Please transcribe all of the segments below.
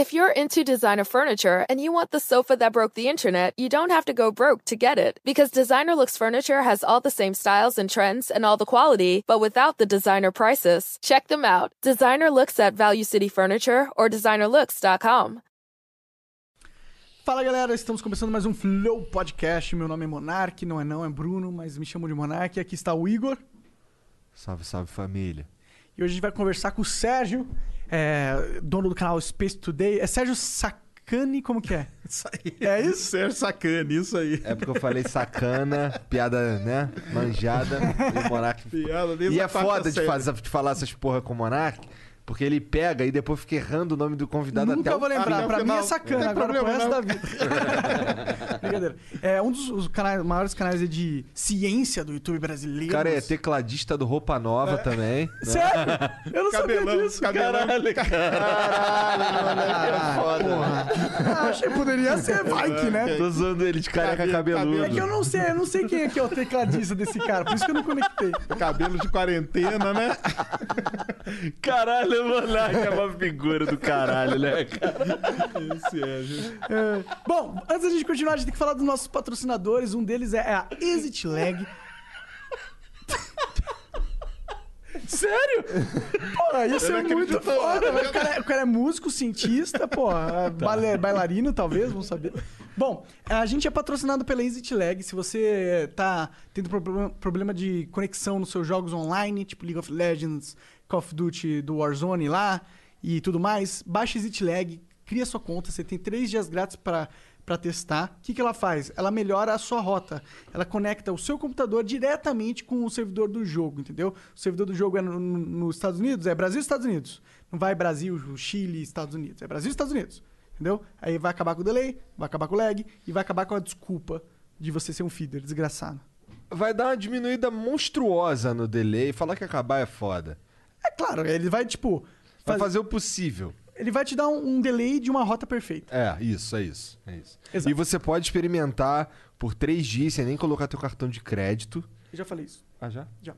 If you're into designer furniture and you want the sofa that broke the internet, you don't have to go broke to get it. Because Designer Looks Furniture has all the same styles and trends and all the quality, but without the designer prices. Check them out. Designer Looks at Value City Furniture or designerlooks.com. Fala galera, estamos começando mais um Flow Podcast. Meu nome é Monark, não é não, é Bruno, mas me chamam de Monark. Aqui está o Igor. Salve, salve família. E hoje a gente vai conversar com o Sérgio, é, dono do canal Space Today. É Sérgio Sacani, como que é? Isso aí. É isso? Ser sacana, isso aí. É porque eu falei sacana, piada, né? Manjada. E o Monark. Piada E é quarta foda de, fazer, de falar essas porra com o Monark, porque ele pega e depois fica errando o nome do convidado Nunca até vou lembrar, pra mim é sacana, agora pro problema, resto não. da vida. Brincadeira. É um dos os canais, maiores canais de ciência do YouTube brasileiro. O cara é tecladista do Roupa Nova também. Sério? Eu não Cabelão, sabia disso, cabelão. caralho. é foda. Ah, achei que poderia ser, vai que, né? Tô zoando ele de careca cabeludo. É que eu não sei, eu não sei quem é que é o tecladista desse cara, por isso que eu não conectei. Cabelo de quarentena, né? Caralho, o Monark é uma figura do caralho, né, cara? Esse é, gente. É, Bom, antes da gente continuar, a gente tem que falar dos nossos patrocinadores. Um deles é a Exit Lag. Sério? Pô, isso é muito foda. O cara, é- o cara é músico, cientista, pô, Tá. baile- bailarino, talvez, vamos saber. Bom, a gente é patrocinado pela Exit Lag. Se você tá tendo problema de conexão nos seus jogos online, tipo League of Legends, Call of Duty do Warzone lá e tudo mais, baixa Exit Lag, cria sua conta, você tem três dias grátis para para testar. O que, que ela faz? Ela melhora a sua rota. Ela conecta o seu computador diretamente com o servidor do jogo, entendeu? O servidor do jogo é no- no- nos Estados Unidos, é Brasil Estados Unidos. Não vai Brasil, Chile, Estados Unidos. É Brasil Estados Unidos. Entendeu? Aí vai acabar com o delay, vai acabar com o lag e vai acabar com a desculpa de você ser um feeder desgraçado. Vai dar uma diminuída monstruosa no delay. Falar que acabar é foda. É claro, ele vai, tipo. Vai faz- fazer o possível. Ele vai te dar um, um delay de uma rota perfeita. É, isso, é isso. É isso. Exato. E você pode experimentar por três dias sem nem colocar teu cartão de crédito. Eu já falei isso. Ah, já? Já.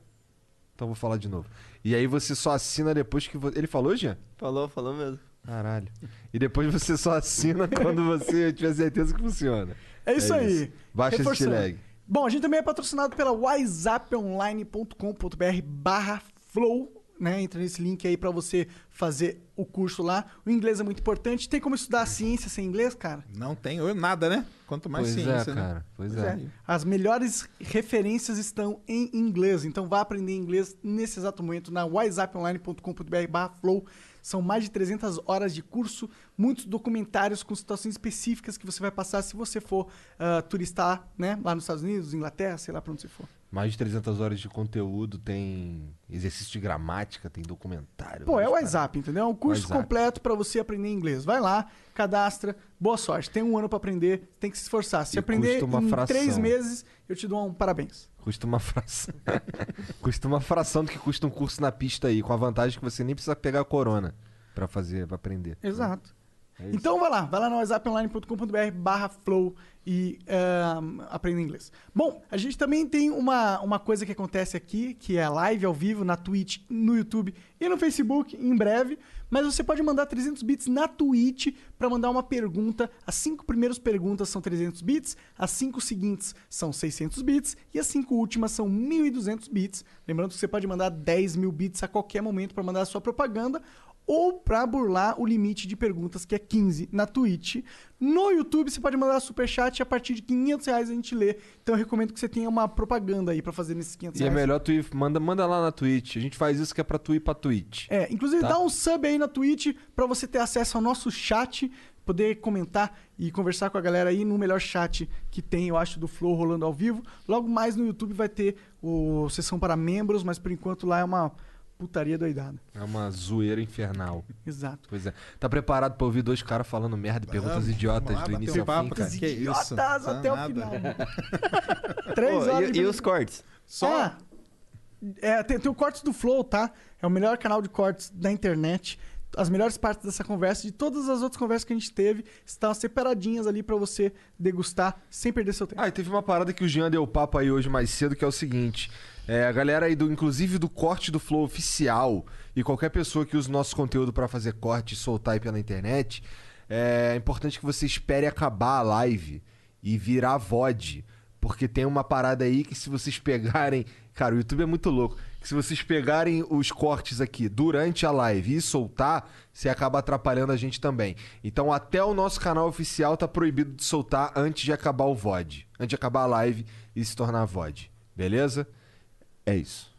Então vou falar de novo. E aí você só assina depois que... vo- Ele falou, Jean? Falou, falou mesmo. Caralho. E depois você só assina quando você tiver certeza que funciona. É isso É aí. isso. Baixa esse Reforçando. lag. Bom, a gente também é patrocinado pela whatsapponline.com.br barra flow. Né? Entra nesse link aí pra você fazer o curso lá. O inglês é muito importante. Tem como estudar ciência sem inglês, cara? Não tem ou nada, né? Quanto mais pois ciência, é, né? cara. Pois, Pois é. é. As melhores referências estão em inglês. Então vá aprender inglês nesse exato momento na whatsapponline.com.br barra flow. São mais de 300 horas de curso, muitos documentários com situações específicas que você vai passar se você for ah, turistar, né? Lá nos Estados Unidos, Inglaterra, sei lá pra onde você for. Mais de 300 horas de conteúdo, tem exercício de gramática, tem documentário. Pô, é o WhatsApp, entendeu? É um curso WhatsApp. completo pra você aprender inglês. Vai lá, cadastra, boa sorte. Tem um ano pra aprender, tem que se esforçar. Se E aprender em fração. três meses, eu te dou um parabéns. Custa uma fração. custa uma fração do que custa um curso na pista aí, com a vantagem que você nem precisa pegar a corona pra fazer, pra aprender. Exato. É. Então vai lá, vai lá no whatsapponline.com.br barra flow e ahn, aprenda inglês. Bom, a gente também tem uma, uma coisa que acontece aqui, que é live ao vivo na Twitch, no YouTube e no Facebook em breve. Mas você pode mandar 300 bits na Twitch para mandar uma pergunta. As cinco primeiras perguntas são 300 bits, as cinco seguintes são 600 bits e as cinco últimas são 1.200 bits. Lembrando que você pode mandar 10 mil bits a qualquer momento para mandar a sua propaganda ou para burlar o limite de perguntas que é 15 na Twitch. No YouTube você pode mandar superchat a partir de 500 reais a gente lê. Então eu recomendo que você tenha uma propaganda aí para fazer nesses 500 E é reais. melhor tu ir, manda, manda lá na Twitch. A gente faz isso que é pra tu ir pra Twitch. É, inclusive Tá. dá um sub aí na Twitch para você ter acesso ao nosso chat, poder comentar e conversar com a galera aí no melhor chat que tem, eu acho, do Flow rolando ao vivo. Logo mais no YouTube vai ter o sessão para membros, mas por enquanto lá é uma putaria doidada. É uma zoeira infernal. Exato. Pois é. Tá preparado pra ouvir dois caras falando merda e perguntas idiotas lá, do início um ao papo, fim? cara. Que isso? Idiotas até o final. Três Pô, horas e, e os cortes? Só Ah, é, tem, tem o Cortes do Flow, tá? É o melhor canal de cortes da internet. As melhores partes dessa conversa, de todas as outras conversas que a gente teve, estão separadinhas ali pra você degustar sem perder seu tempo. Ah, e teve uma parada que o Jean deu papo aí hoje mais cedo, que é o seguinte. É, a galera aí, do, inclusive do corte do Flow oficial, e qualquer pessoa que use nosso conteúdo pra fazer corte soltar pela internet, é importante que você espere acabar a live e virar VOD. Porque tem uma parada aí que se vocês pegarem. Cara, o YouTube é muito louco. Que se vocês pegarem os cortes aqui durante a live e soltar, você acaba atrapalhando a gente também. Então até o nosso canal oficial tá proibido de soltar antes de acabar o VOD. Antes de acabar a live e se tornar VOD. Beleza? É isso.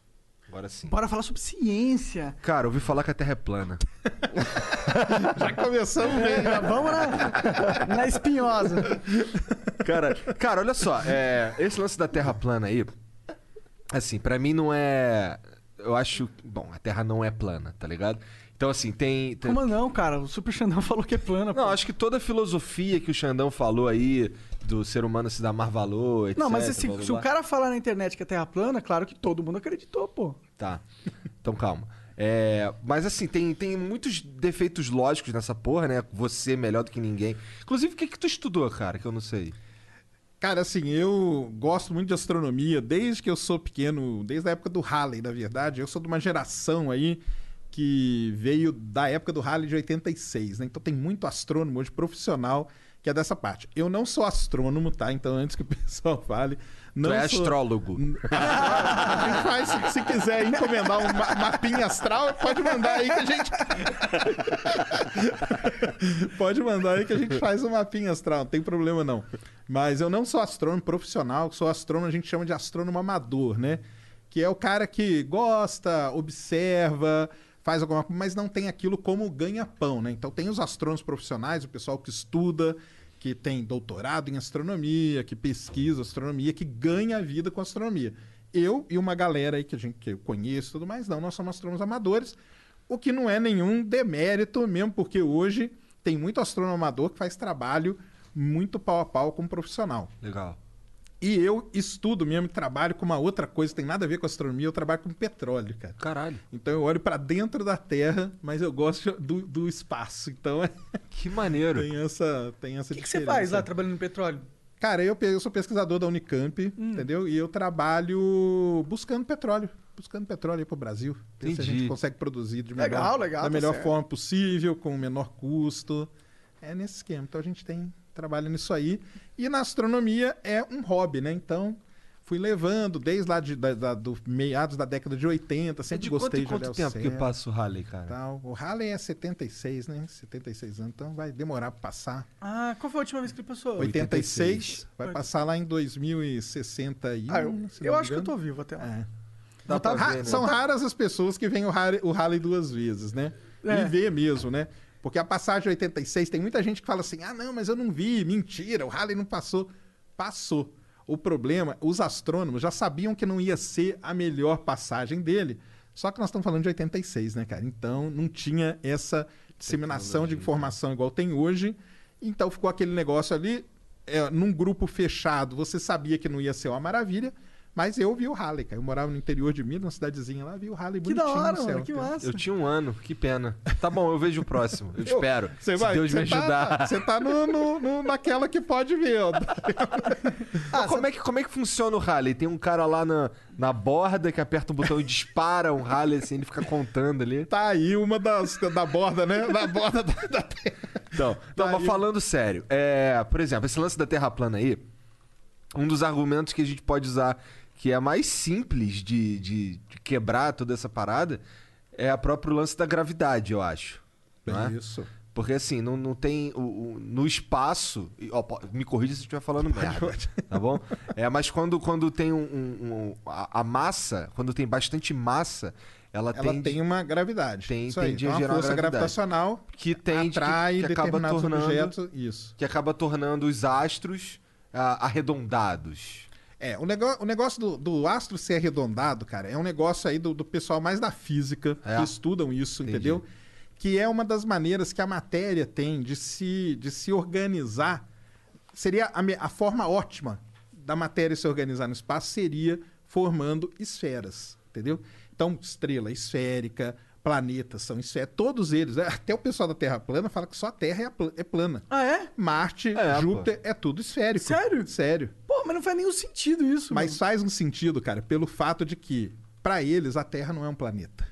Agora sim. Bora falar sobre ciência. Cara, ouvi falar que a Terra é plana. Já começamos bem. Já vamos na, na espinhosa. Cara, cara, olha só, é, esse lance da Terra plana aí, assim, pra mim não é. Eu acho. Bom, a Terra não é plana, tá ligado? Então, assim, tem. tem- Como não, cara? O Super Xandão falou que é plana. Não, pô. acho que toda a filosofia que o Xandão falou aí, do ser humano se dar mais valor, etc. Não, mas assim, blá, blá, se o blá. cara falar na internet que a Terra é plana, claro que todo mundo acreditou, pô. Tá. Então calma. É, mas assim, tem, tem muitos defeitos lógicos nessa porra, né? Você melhor do que ninguém. Inclusive, o que, que tu estudou, cara? Que eu não sei. Cara, assim, eu gosto muito de astronomia desde que eu sou pequeno, desde a época do Halley, na verdade. Eu sou de uma geração aí que veio da época do Halley de 86, né? Então tem muito astrônomo hoje profissional que é dessa parte. Eu não sou astrônomo, tá? Então antes que o pessoal fale, não tu é sou... astrólogo. A gente faz, se, se quiser encomendar um ma- mapinha astral, pode mandar aí que a gente. pode mandar aí que a gente faz um mapinha astral, não tem problema não. Mas eu não sou astrônomo profissional, sou astrônomo, a gente chama de astrônomo amador, né? Que é o cara que gosta, observa, faz alguma coisa, mas não tem aquilo como ganha-pão, né? Então tem os astrônomos profissionais, o pessoal que estuda, que tem doutorado em astronomia, que pesquisa astronomia, que ganha a vida com astronomia. Eu e uma galera aí que a gente que eu conheço e tudo mais, não, nós somos astrônomos amadores, o que não é nenhum demérito, mesmo porque hoje tem muito astrônomo amador que faz trabalho muito pau a pau com um profissional. Legal. E eu estudo mesmo, trabalho com uma outra coisa, que tem nada a ver com astronomia, eu trabalho com petróleo, cara. Caralho. Então eu olho para dentro da Terra, mas eu gosto do, do espaço. Então é, Que maneiro. tem essa, tem essa O que, que você diferença. faz lá trabalhando no petróleo? Cara, eu, eu sou pesquisador da Unicamp, Hum. entendeu? E eu trabalho buscando petróleo. Buscando petróleo aí pro Brasil. Ver se a gente consegue produzir de melhor, Legal, legal, da tá melhor forma possível, com o menor custo. É nesse esquema. Então a gente tem trabalho nisso aí. E na astronomia é um hobby, né? Então fui levando desde lá de, da, da- do meados da década de 80, É sempre de quanto gostei em de quanto tempo que céu, passa o Halley, cara? tal. O Halley é 76, né? 76 anos, então vai demorar pra passar. Ah, qual foi a última vez que ele passou? 86, vai Oi. passar lá em 2061. Ah, eu, eu acho que eu tô vivo até lá. É. Não tá- ver, né? São raras as pessoas que veem o Halley, o Halley duas vezes, né? É. E vê mesmo, né? Porque a passagem de 86, tem muita gente que fala assim: ah, não, mas eu não vi, mentira, o Halley não passou. Passou. O problema, os astrônomos já sabiam que não ia ser a melhor passagem dele. Só que nós estamos falando de 86, né, cara? Então não tinha essa disseminação de informação igual tem hoje. Então ficou aquele negócio ali, é, num grupo fechado, você sabia que não ia ser uma maravilha, mas eu vi o Halley, cara. Eu morava no interior de Minas, numa cidadezinha lá, vi o Halley Que bonitinho da hora, no céu. mano, que massa. Eu tinha um ano, que pena. Tá bom, eu vejo o próximo. Eu Eu- espero. Você Se vai, Deus me tá- ajudar. Você tá no, no- no- naquela que pode ver. ó. Mas como, é que, como é que funciona o Halley? Tem um cara lá na, na borda que aperta um botão e dispara um Halley assim, ele fica contando ali. Tá aí uma das da borda, né? Da borda da, da Terra. Então, não, Tá mas aí. falando sério, é, por exemplo, esse lance da Terra plana aí, um dos argumentos que a gente pode usar que é mais simples de, de- de quebrar toda essa parada é a próprio lance da gravidade, eu acho. é? Isso. Porque assim, não, não tem. o- o- no espaço. ó, me corrija se eu estiver falando merda. Tá bom? É, mas quando, quando tem um. um- um- a, a massa, quando tem bastante massa, ela, Ela tende, tem uma gravidade. tem- Isso aí. tende a Então, gerar uma força gravitacional que tende que- atrai que, acaba determinados tornando. objetos. Isso. Que acaba tornando os astros ah, arredondados. É, o, nego- o negócio do, do astro ser arredondado, cara, é um negócio aí do, do pessoal mais da física É. que estudam isso, Entendi. entendeu? Que é uma das maneiras que a matéria tem de se, de se organizar. Seria a, a forma ótima da matéria se organizar no espaço seria formando esferas, entendeu? Então, estrela esférica, planetas são esféricos, todos eles. né? Até o pessoal da Terra plana fala que só a Terra é, é plana. Ah, é? Marte, É, pô. Júpiter, é tudo esférico. Sério? Sério. Mas não faz nenhum sentido isso, Mas mano. faz um sentido, cara, pelo fato de que, para eles, a Terra não é um planeta.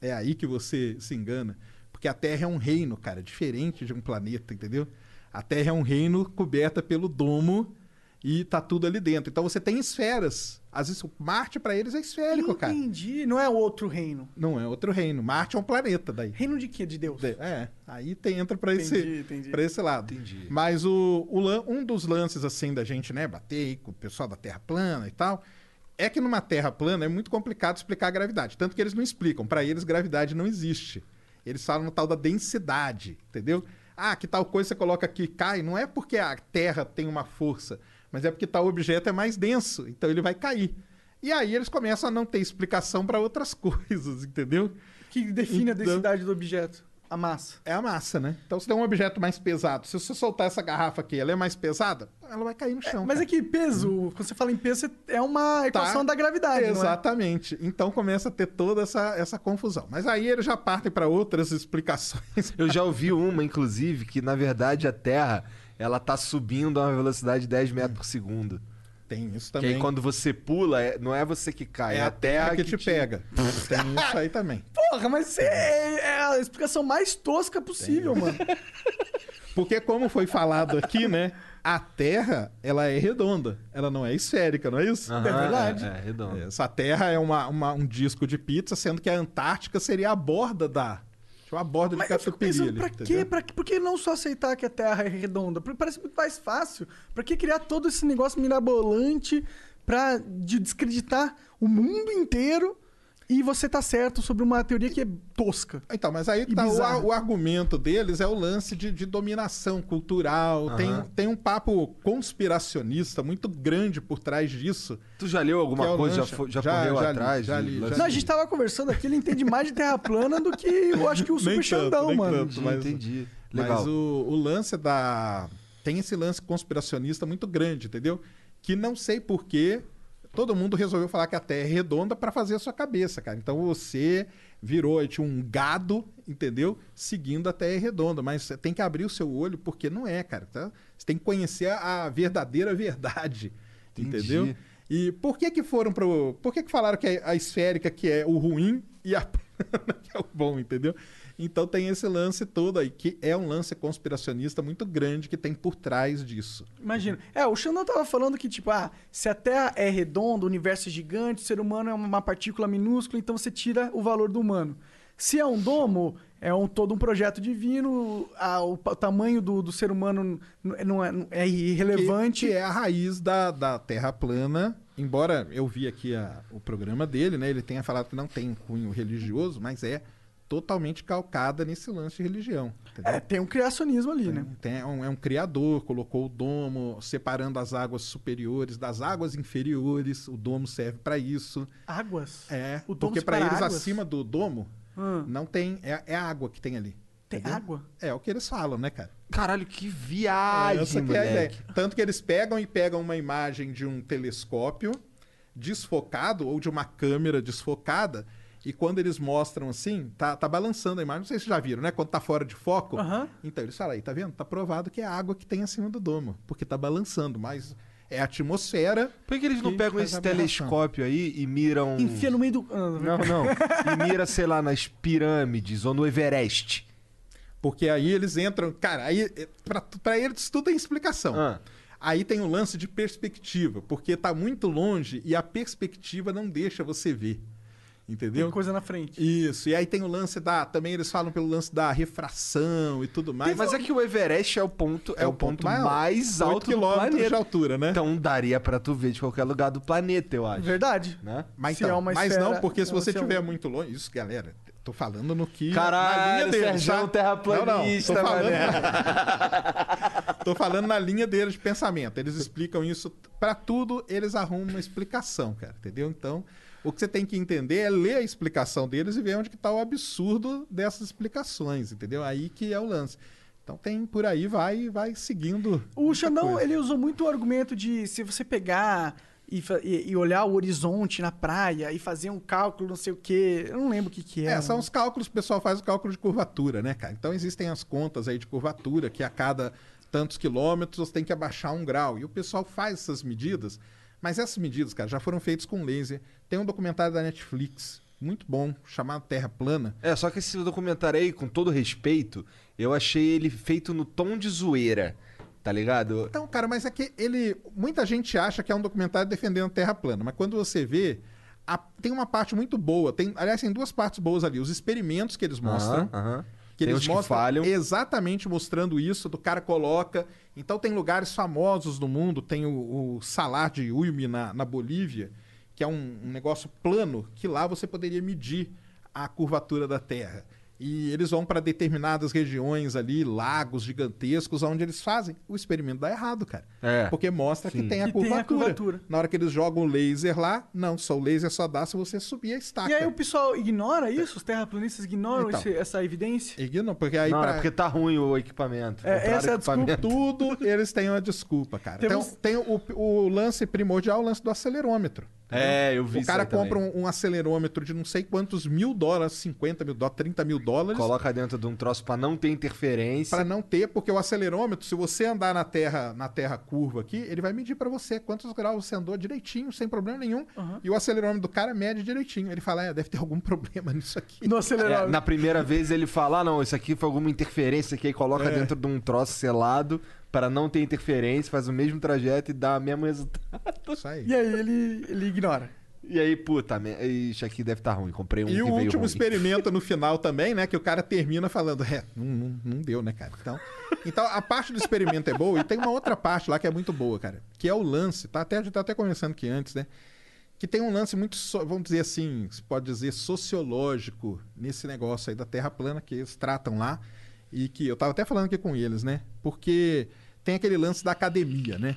É aí que você se engana. Porque a Terra é um reino, cara, diferente de um planeta, entendeu? A Terra é um reino coberta pelo domo e tá tudo ali dentro. Então você tem esferas. Às vezes Marte para eles é esférico, cara. Entendi. Não é outro reino. Não é outro reino. Marte é um planeta daí. Reino de quê? De Deus? É, aí tem, entra para esse, Entendi, entendi. pra esse lado. Entendi. Mas o, o lan- um dos lances, assim, da gente, né, bater com o pessoal da Terra plana e tal, é que numa Terra plana é muito complicado explicar a gravidade. Tanto que eles não explicam. Para eles, gravidade não existe. Eles falam no tal da densidade, entendeu? Ah, que tal coisa você coloca aqui e cai. Não é porque a Terra tem uma força, mas é porque tal objeto é mais denso, então ele vai cair. E aí eles começam a não ter explicação para outras coisas, entendeu? Que define a Então- densidade do objeto? A massa. É a massa, né? Então, se tem um objeto mais pesado, se você soltar essa garrafa aqui, ela é mais pesada, ela vai cair no chão. Mas cara. é que peso, quando você fala em peso, é uma equação da gravidade, não é? Exatamente. Então começa a ter toda essa, essa confusão. Mas aí eles já partem para outras explicações. Eu já ouvi uma, inclusive, que na verdade a Terra ela tá subindo a uma velocidade de 10 metros por segundo. Tem isso Que também. aí quando você pula, é- não é você que cai, é a terra que, te pega. Tem isso aí também. Porra, mas é, é a explicação mais tosca possível, mano. Porque como foi falado aqui, né? A Terra, ela é redonda. Ela não é esférica, não é isso? Aham, É verdade. É, é redondo. Essa Terra é uma, uma- um disco de pizza, sendo que a Antártica seria a borda da... Tipo, a borda de catupiry ali, pra quê? Pra, por que não só aceitar que a Terra é redonda? Porque Parece muito mais fácil. Pra que criar todo esse negócio mirabolante pra de descreditar o mundo inteiro e você tá certo sobre uma teoria que é tosca? Então, mas aí tá, o, o argumento deles é o lance de, de dominação cultural. Tem, Aham. tem um papo conspiracionista muito grande por trás disso. Tu já leu alguma é coisa? Já, já, Já- correu já li, atrás? li, já lance Não, a de- gente tava conversando aqui, ele entende mais de Terra plana do que eu acho que o Super Nem tanto, Xandão, nem mano. tanto. Entendi, mas- entendi. Legal. Mas o, o lance da. Tem esse lance conspiracionista muito grande, entendeu? Que não sei porquê. Todo mundo resolveu falar que a Terra é redonda para fazer a sua cabeça, cara. Então você virou tipo, um gado, entendeu? Seguindo a Terra redonda. Mas você tem que abrir o seu olho, porque não é, cara. tá? Você tem que conhecer a verdadeira verdade. Entendi. Entendeu? E por que que foram pro. Por que que falaram que é a esférica que é o ruim e a plana que é o bom, entendeu? Então tem esse lance todo aí, que é um lance conspiracionista muito grande que tem por trás disso. Imagina. É, o Xandão tava falando que, tipo, ah, se a Terra é redonda, o universo é gigante, o ser humano é uma partícula minúscula, então você tira o valor do humano. Se é um domo, é um, todo um projeto divino, a- o, pa- tamanho do, do ser humano não é, não- é irrelevante. Que é a raiz da, da Terra plana. Embora eu vi aqui a- o programa dele, né? Ele tenha falado que não tem cunho religioso, mas é totalmente calcada nesse lance de religião. Entendeu? É, tem um criacionismo ali, né? Tem- é, um, é um criador, colocou o domo, separando as águas superiores das águas inferiores. O domo serve para isso. Águas. É, O domo porque para eles águas? acima do domo Hum. não tem. É, é água que tem ali. Tem entendeu? água? É o que eles falam, né, cara? Caralho, que viagem, Essa que é a ideia. Tanto que eles pegam e pegam uma imagem de um telescópio desfocado ou de uma câmera desfocada. E quando eles mostram assim, tá, tá balançando a imagem. Não sei se vocês já viram, né? Quando tá fora de foco. Aham. Então eles falam aí, tá vendo? Tá provado que é a água que tem acima do domo. Porque tá balançando, mas é a atmosfera. Por que, que eles não Que pegam faz esse telescópio aí e miram. Enfia no meio do. Ah, Não, não. E mira, sei lá, nas pirâmides ou no Everest. Porque aí eles entram. Cara, aí é, pra, pra eles tudo tem explicação. Ah. Aí tem o lance de perspectiva, porque tá muito longe e a perspectiva não deixa você ver. Entendeu? Tem coisa na frente. Isso. E aí tem o lance da. Também eles falam pelo lance da refração e tudo mais. Mas é que o Everest é o ponto, é, o ponto, mais, Oito alto do quilômetros planeta. de altura, né? Então daria pra tu ver de qualquer lugar do planeta, eu acho. Verdade. Né? mas, então, é mas esfera, não, porque se ela você se é um- estiver muito longe. Isso, galera, tô falando no que. na Caralho, linha deles, tá? terraplanista, não, não, tô falando, mané. tô falando na linha deles de pensamento. Eles explicam isso pra tudo, eles arrumam uma explicação, cara. Entendeu? Então, o que você tem que entender é ler a explicação deles e ver onde que tá o absurdo dessas explicações, entendeu? Aí que é o lance. Então tem por aí, vai vai seguindo. O Xandão, coisa. ele usou muito o argumento de se você pegar e, e- e olhar o horizonte na praia e fazer um cálculo, não sei o quê. Eu não lembro o que que é. É, são os cálculos, o pessoal faz o cálculo de curvatura, né, cara? Então existem as contas aí de curvatura, que a cada tantos quilômetros você tem que abaixar um grau. E o pessoal faz essas medidas, mas essas medidas, cara, já foram feitas com laser. Tem um documentário da Netflix muito bom chamado Terra Plana. É, só que esse documentário aí, com todo respeito, eu achei ele feito no tom de zoeira. Tá ligado? Então, cara, mas é que ele. Muita gente acha que é um documentário defendendo a Terra plana, mas quando você vê, a- tem uma parte muito boa. Tem, aliás, tem duas partes boas ali. Os experimentos que eles mostram. Aham. Que Tem eles que mostram falham. exatamente mostrando isso, do cara coloca. Então tem lugares famosos no mundo, tem o, o Salar de Uyuni na, na Bolívia, que é um, um negócio plano, que lá você poderia medir a curvatura da Terra. E eles vão para determinadas regiões ali, lagos gigantescos, onde eles fazem. O experimento dá errado, cara. É. Porque mostra que Sim. tem a, Que tem a curvatura. curvatura. Na hora que eles jogam o laser lá, não, só o laser só dá se você subir a estaca. E aí o pessoal ignora isso? Os terraplanistas ignoram Então. esse- essa evidência? Ignora, porque aí não, pra- é porque tá ruim o equipamento. É, essa é a equipamento. tudo eles têm uma desculpa, cara. Temos- Então, tem o, o lance primordial, o lance do acelerômetro. É, eu vi O isso cara compra um, um acelerômetro de não sei quantos mil dólares, 50 mil dólares, 30 mil dólares, Coloca dentro de um troço pra não ter interferência. para não ter, porque o acelerômetro, se você andar na terra, na terra curva aqui, ele vai medir para você quantos graus você andou direitinho, sem problema nenhum. Uhum. E o acelerômetro do cara mede direitinho. Ele fala, é, deve ter algum problema nisso aqui. No É, acelerador. na primeira vez ele fala, ah, não, isso aqui foi alguma interferência que aí coloca É. dentro de um troço selado para não ter interferência, faz o mesmo trajeto e dá o mesmo resultado. Isso aí. E aí ele, ele ignora. E aí, puta, isso aqui deve estar ruim. Comprei um E o último ruim. experimento no final também, né? Que o cara termina falando, é, não, não, não deu, né, cara? Então, então, a parte do experimento é boa e tem uma outra parte lá que é muito boa, cara. Que é o lance, tá? Até, a gente tá até conversando aqui antes, né? Que tem um lance muito, vamos dizer assim, se pode dizer, sociológico nesse negócio aí da Terra plana que eles tratam lá. E que eu tava até falando aqui com eles, né? Porque tem aquele lance da academia, né?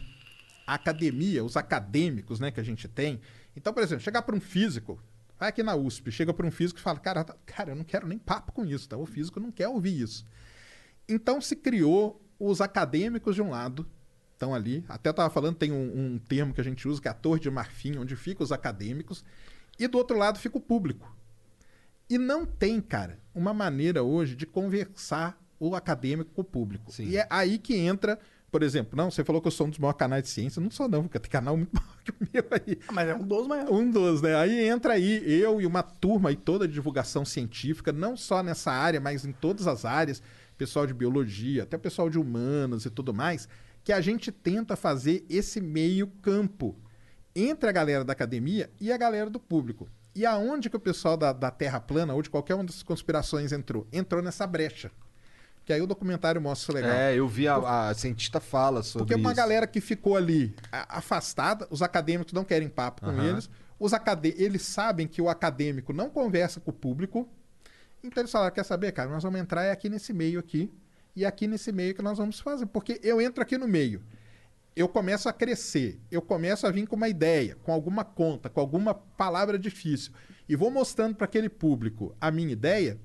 a academia, os acadêmicos, né, que a gente tem. Então, por exemplo, chegar para um físico, vai aqui na USP, chega para um físico e fala: "Cara, tá- cara, eu não quero nem papo com isso, tá? O físico não quer ouvir isso". Então se criou os acadêmicos de um lado, estão ali. Até estava falando, tem um, um termo que a gente usa que é a torre de marfim, onde ficam os acadêmicos, e do outro lado fica o público. E não tem, cara, uma maneira hoje de conversar o acadêmico com o público. Sim. E é aí que entra, por exemplo, não, você falou que eu sou um dos maiores canais de ciência. Não sou, não, porque tem canal muito maior que o meu aí. Ah, Mas é um dos maiores. Um dos, né? Aí entra aí eu e uma turma aí toda de divulgação científica, não só nessa área, mas em todas as áreas, pessoal de biologia, até pessoal de humanas e tudo mais, que a gente tenta fazer esse meio campo entre a galera da academia e a galera do público. E aonde que o pessoal da, da Terra plana ou de qualquer uma das conspirações entrou? Entrou nessa brecha. Que aí o documentário mostra isso legal. É, eu vi a, a cientista fala sobre Porque uma isso. galera que ficou ali afastada, os acadêmicos não querem papo com Aham. eles, os acadê eles sabem que o acadêmico não conversa com o público, então eles falaram, quer saber, cara, nós vamos entrar é aqui nesse meio aqui, e é aqui nesse meio que nós vamos fazer, porque eu entro aqui no meio, eu começo a crescer, eu começo a vir com uma ideia, com alguma conta, com alguma palavra difícil, e vou mostrando para aquele público a minha ideia,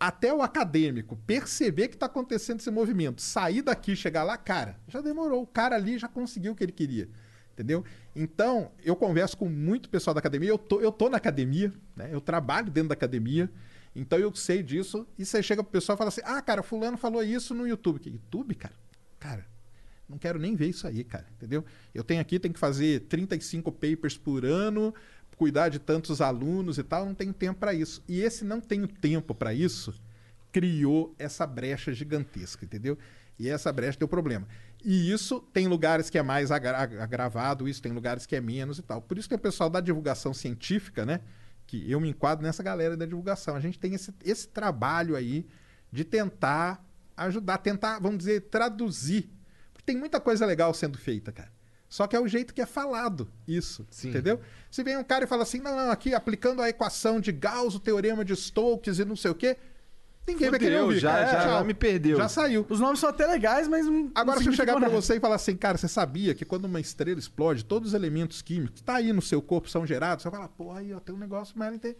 até o acadêmico perceber que está acontecendo esse movimento, sair daqui, chegar lá, cara, já demorou. O cara ali já conseguiu o que ele queria. Entendeu? Então, eu converso com muito pessoal da academia. Eu tô, eu tô na academia, né? Eu trabalho dentro da academia. Então eu sei disso. E você chega pro pessoal e fala assim: Ah, cara, fulano falou isso no YouTube. Que YouTube, cara? Cara, não quero nem ver isso aí, cara. Entendeu? Eu tenho aqui, tenho que fazer 35 papers por ano, cuidar de tantos alunos e tal, não tenho tempo para isso. E esse não tenho tempo para isso criou essa brecha gigantesca, entendeu? E essa brecha deu problema. E isso tem lugares que é mais agra- agravado, isso tem lugares que é menos e tal. Por isso que o pessoal da divulgação científica, né? Que eu me enquadro nessa galera da divulgação. A gente tem esse, esse trabalho aí de tentar ajudar, tentar, vamos dizer, traduzir. Porque tem muita coisa legal sendo feita, cara. Só que é o jeito que é falado isso, Sim. entendeu? Se vem um cara e fala assim, não, não, aqui aplicando a equação de Gauss, o teorema de Stokes e não sei o quê, ninguém vai querer Fudeu, ouvir. já- É, já tchau. me perdeu. Já saiu. Os nomes são até legais, mas não. Agora, não se eu chegar nada. você e falar assim, cara, você sabia que quando uma estrela explode, todos os elementos químicos que tá aí no seu corpo são gerados? Você fala, pô, aí ó, tem um negócio, mas ele tem...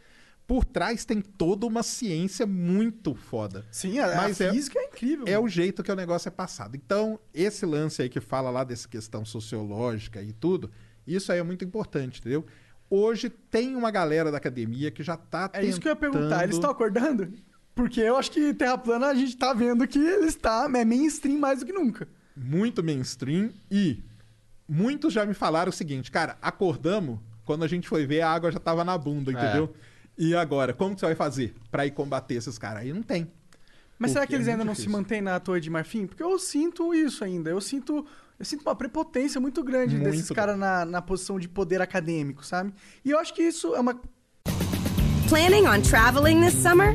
Por trás tem toda uma ciência muito foda. Sim, a, Mas a é- física é incrível. É mano. o jeito que o negócio é passado. Então, esse lance aí que fala lá dessa questão sociológica e tudo, isso aí é muito importante, entendeu? Hoje tem uma galera da academia que já tá É isso que eu ia perguntar. tentando- Eles estão acordando? Porque eu acho que Terra Plana a gente tá vendo que ele está é mainstream mais do que nunca. muito mainstream e muitos já me falaram o seguinte, cara, acordamos, quando a gente foi ver, a água já tava na bunda, É. E agora, como que você vai fazer pra ir combater esses caras? Aí não tem. Mas será que eles é ainda não se mantêm na Torre de Marfim? Porque eu sinto isso ainda. Eu sinto, eu sinto uma prepotência muito grande Muito desses caras na, na posição de poder acadêmico, sabe? E eu acho que isso é uma. Planning on traveling this summer?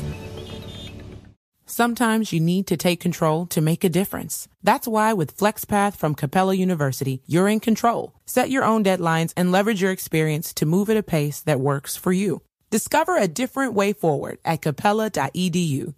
Sometimes you need to take control to make a difference. That's why with FlexPath from Capella University, you're in control. Set your own deadlines and leverage your experience to move at a pace that works for you. Discover a different way forward at capella.edu.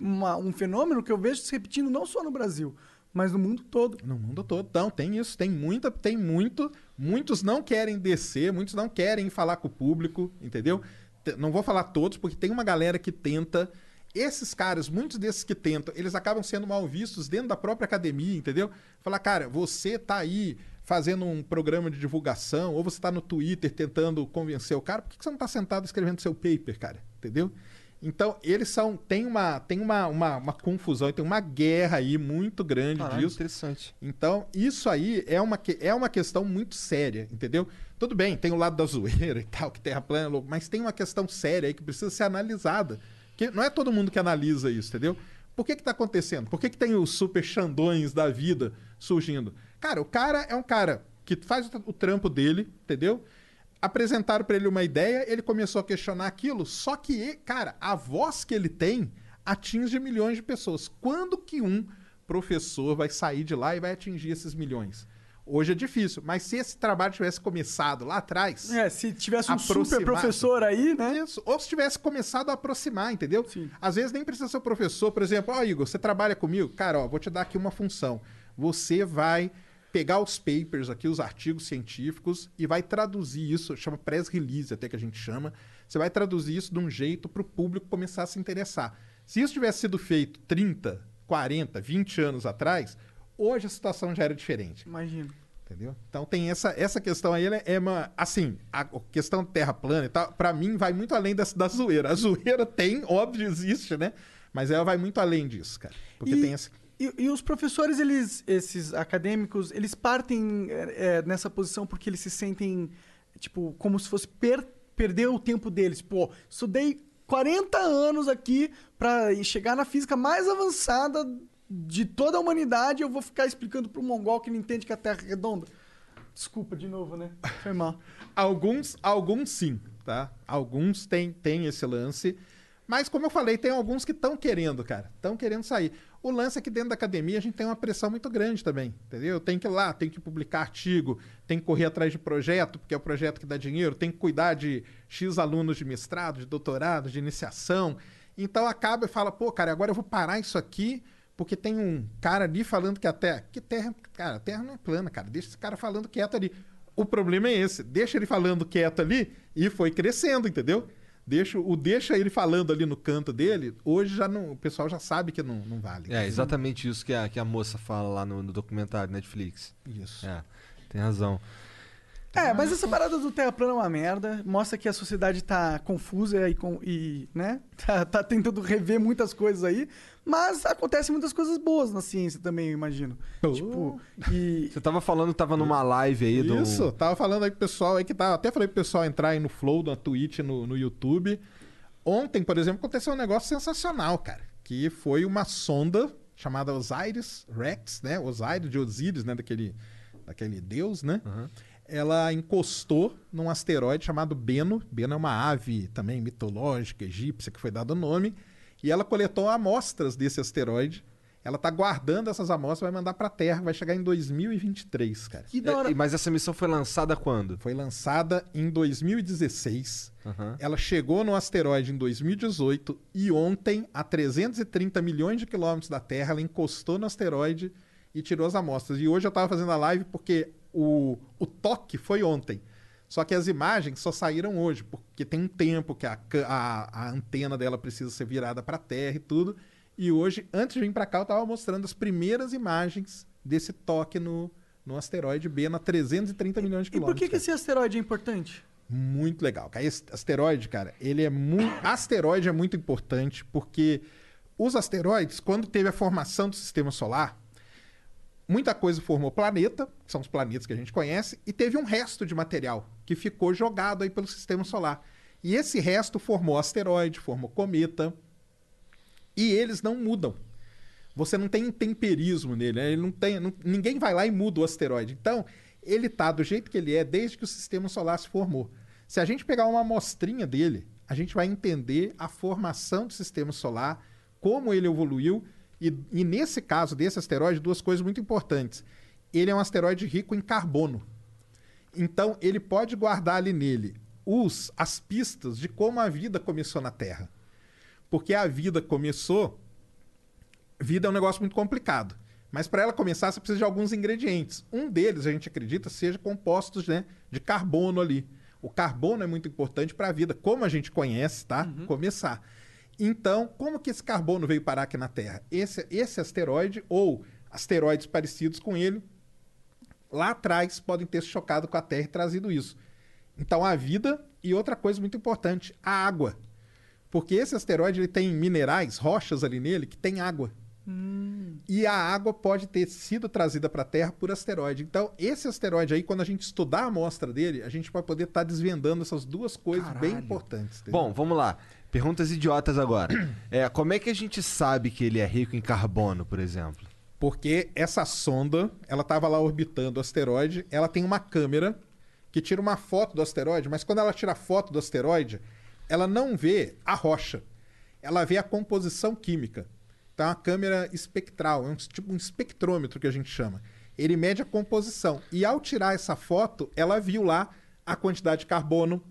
uma- um fenômeno que eu vejo se repetindo não só no Brasil, mas no mundo todo. No mundo todo. Então, tem isso, tem muita, tem muito. Muitos não querem descer, muitos não querem falar com o público, entendeu? Te- Não vou falar todos, porque tem uma galera que tenta. Esses caras, muitos desses que tentam, eles acabam sendo mal vistos dentro da própria academia, entendeu? Falar, cara, você tá aí fazendo um programa de divulgação, ou você tá no Twitter tentando convencer o cara, por que você não tá sentado escrevendo seu paper, cara? Entendeu? Então, eles são. Tem uma, tem uma, uma, uma confusão, tem uma guerra aí muito grande Caralho, disso. interessante. Então, isso aí é uma, é uma questão muito séria, entendeu? Tudo bem, tem o lado da zoeira e tal, que terra plana é louco, mas tem uma questão séria aí que precisa ser analisada. Que não é todo mundo que analisa isso, entendeu? Por que que tá acontecendo? Por que que tem os super xandões da vida surgindo? Cara, o cara é um cara que faz o, trampo dele, entendeu? Apresentaram pra ele uma ideia, ele começou a questionar aquilo, só que, cara, a voz que ele tem atinge milhões de pessoas. Quando que um professor vai sair de lá e vai atingir esses milhões? Hoje é difícil, mas se esse trabalho tivesse começado lá atrás. É, se tivesse um super professor aí, né? Isso. Ou se tivesse começado a aproximar, entendeu? Sim. Às vezes nem precisa ser o professor. Por exemplo, ó, Igor, você trabalha comigo? Cara, ó, vou te dar aqui uma função. Você vai pegar os papers aqui, os artigos científicos, e vai traduzir isso, chama press release até que a gente chama. Você vai traduzir isso de um jeito para o público começar a se interessar. Se isso tivesse sido feito 30, 40, 20 anos atrás, hoje a situação já era diferente. Imagina. Entendeu? Então tem essa, essa questão aí, ela é uma. Assim, a questão terra plana e tal, pra mim vai muito além da, da zoeira. A zoeira tem, óbvio, existe, né? Mas ela vai muito além disso, cara. Porque E- tem esse. E, e os professores, eles, esses acadêmicos, eles partem é, é, nessa posição porque eles se sentem, tipo, como se fosse per- perder o tempo deles. Pô, estudei 40 anos aqui pra chegar na física mais avançada de toda a humanidade eu vou ficar explicando pro mongol que não entende que a Terra é redonda. Desculpa de novo, né? Foi mal. Alguns, alguns sim, tá? Alguns têm, têm esse lance. Mas, como eu falei, tem alguns que estão querendo, cara. Estão querendo sair. O lance é que dentro da academia a gente tem uma pressão muito grande também, entendeu? Tem que ir lá, tem que publicar artigo, tem que correr atrás de projeto, porque é o projeto que dá dinheiro, tem que cuidar de X alunos de mestrado, de doutorado, de iniciação. Então acaba e fala, pô, cara, agora eu vou parar isso aqui, porque tem um cara ali falando que a Terra. Que Terra. Cara, a Terra não é plana, cara. Deixa esse cara falando quieto ali. O problema é esse. Deixa ele falando quieto ali e foi crescendo, entendeu? Deixa, o deixa ele falando ali no canto dele, hoje já não, o pessoal já sabe que não, não vale. É exatamente isso que a, que a moça fala lá no, no documentário Netflix. Isso. É, tem razão. É, mas essa parada do Terra plana é uma merda. Mostra que a sociedade tá confusa e, com, e né? Tá, tá tentando rever muitas coisas aí. Mas acontecem muitas coisas boas na ciência também, eu imagino. Oh. Tipo, e. Você tava falando tava numa live aí do. Isso, tava falando aí pro pessoal aí que tá. Até falei pro pessoal entrar aí no Flow, na Twitch, no, no YouTube. Ontem, por exemplo, aconteceu um negócio sensacional, cara. Que foi uma sonda chamada Osiris Rex, né? Osiris de Osíris, né? Daquele, daquele deus, né? Ela encostou num asteroide chamado Beno. Beno é uma ave também mitológica, egípcia, que foi dado o nome. E ela coletou amostras desse asteroide. Ela tá guardando essas amostras, vai mandar pra Terra, vai chegar em 2023, cara. Que da hora. É, mas essa missão foi lançada quando? Foi lançada em 2016. Aham. Ela chegou no asteroide em 2018 e ontem, a 330 milhões de quilômetros da Terra, ela encostou no asteroide e tirou as amostras. E hoje eu tava fazendo a live porque o, o toque foi ontem. Só que as imagens só saíram hoje, porque tem um tempo que a, a, a antena dela precisa ser virada para a Terra e tudo. E hoje, antes de vir para cá, eu estava mostrando as primeiras imagens desse toque no, no asteroide B, na 330 milhões de E por quilômetros. que, que esse asteroide é importante? Muito legal. Cara, esse asteroide, cara, ele é muito. Asteroide é muito importante porque os asteroides, quando teve a formação do sistema solar, muita coisa formou planeta, que são os planetas que a gente conhece, e teve um resto de material que ficou jogado aí pelo sistema solar. E esse resto formou asteroide, formou cometa, e eles não mudam. Você não tem temperismo nele, né? ele não tem, não- ninguém vai lá e muda o asteroide. Então, ele tá do jeito que ele é desde que o sistema solar se formou. Se a gente pegar uma amostrinha dele, a gente vai entender a formação do sistema solar, como ele evoluiu, e, e nesse caso desse asteroide, duas coisas muito importantes. Ele é um asteroide rico em carbono. Então, ele pode guardar ali nele os, as pistas de como a vida começou na Terra. Porque a vida começou. Vida é um negócio muito complicado. Mas para ela começar, você precisa de alguns ingredientes. Um deles, a gente acredita, seja compostos né, de carbono ali. O carbono é muito importante para a vida, como a gente conhece, tá? Começar. Então, como que esse carbono veio parar aqui na Terra? Esse, esse asteroide, ou asteroides parecidos com ele, lá atrás podem ter se chocado com a Terra e trazido isso. Então, a vida e outra coisa muito importante, a água. Porque esse asteroide ele tem minerais, rochas ali nele, que tem água. E a água pode ter sido trazida para a Terra por asteroide. Então, esse asteroide aí, quando a gente estudar a amostra dele, a gente vai poder estar desvendando essas duas coisas bem Caralho. importantes. entendeu? Bom, vamos lá. Perguntas idiotas agora. É, como é que a gente sabe que ele é rico em carbono, por exemplo? Porque essa sonda, ela estava lá orbitando o asteroide, ela tem uma câmera que tira uma foto do asteroide, mas quando ela tira a foto do asteroide, ela não vê a rocha, ela vê a composição química. Então é uma câmera espectral, é um tipo um espectrômetro que a gente chama. Ele mede a composição. E ao tirar essa foto, ela viu lá a quantidade de carbono,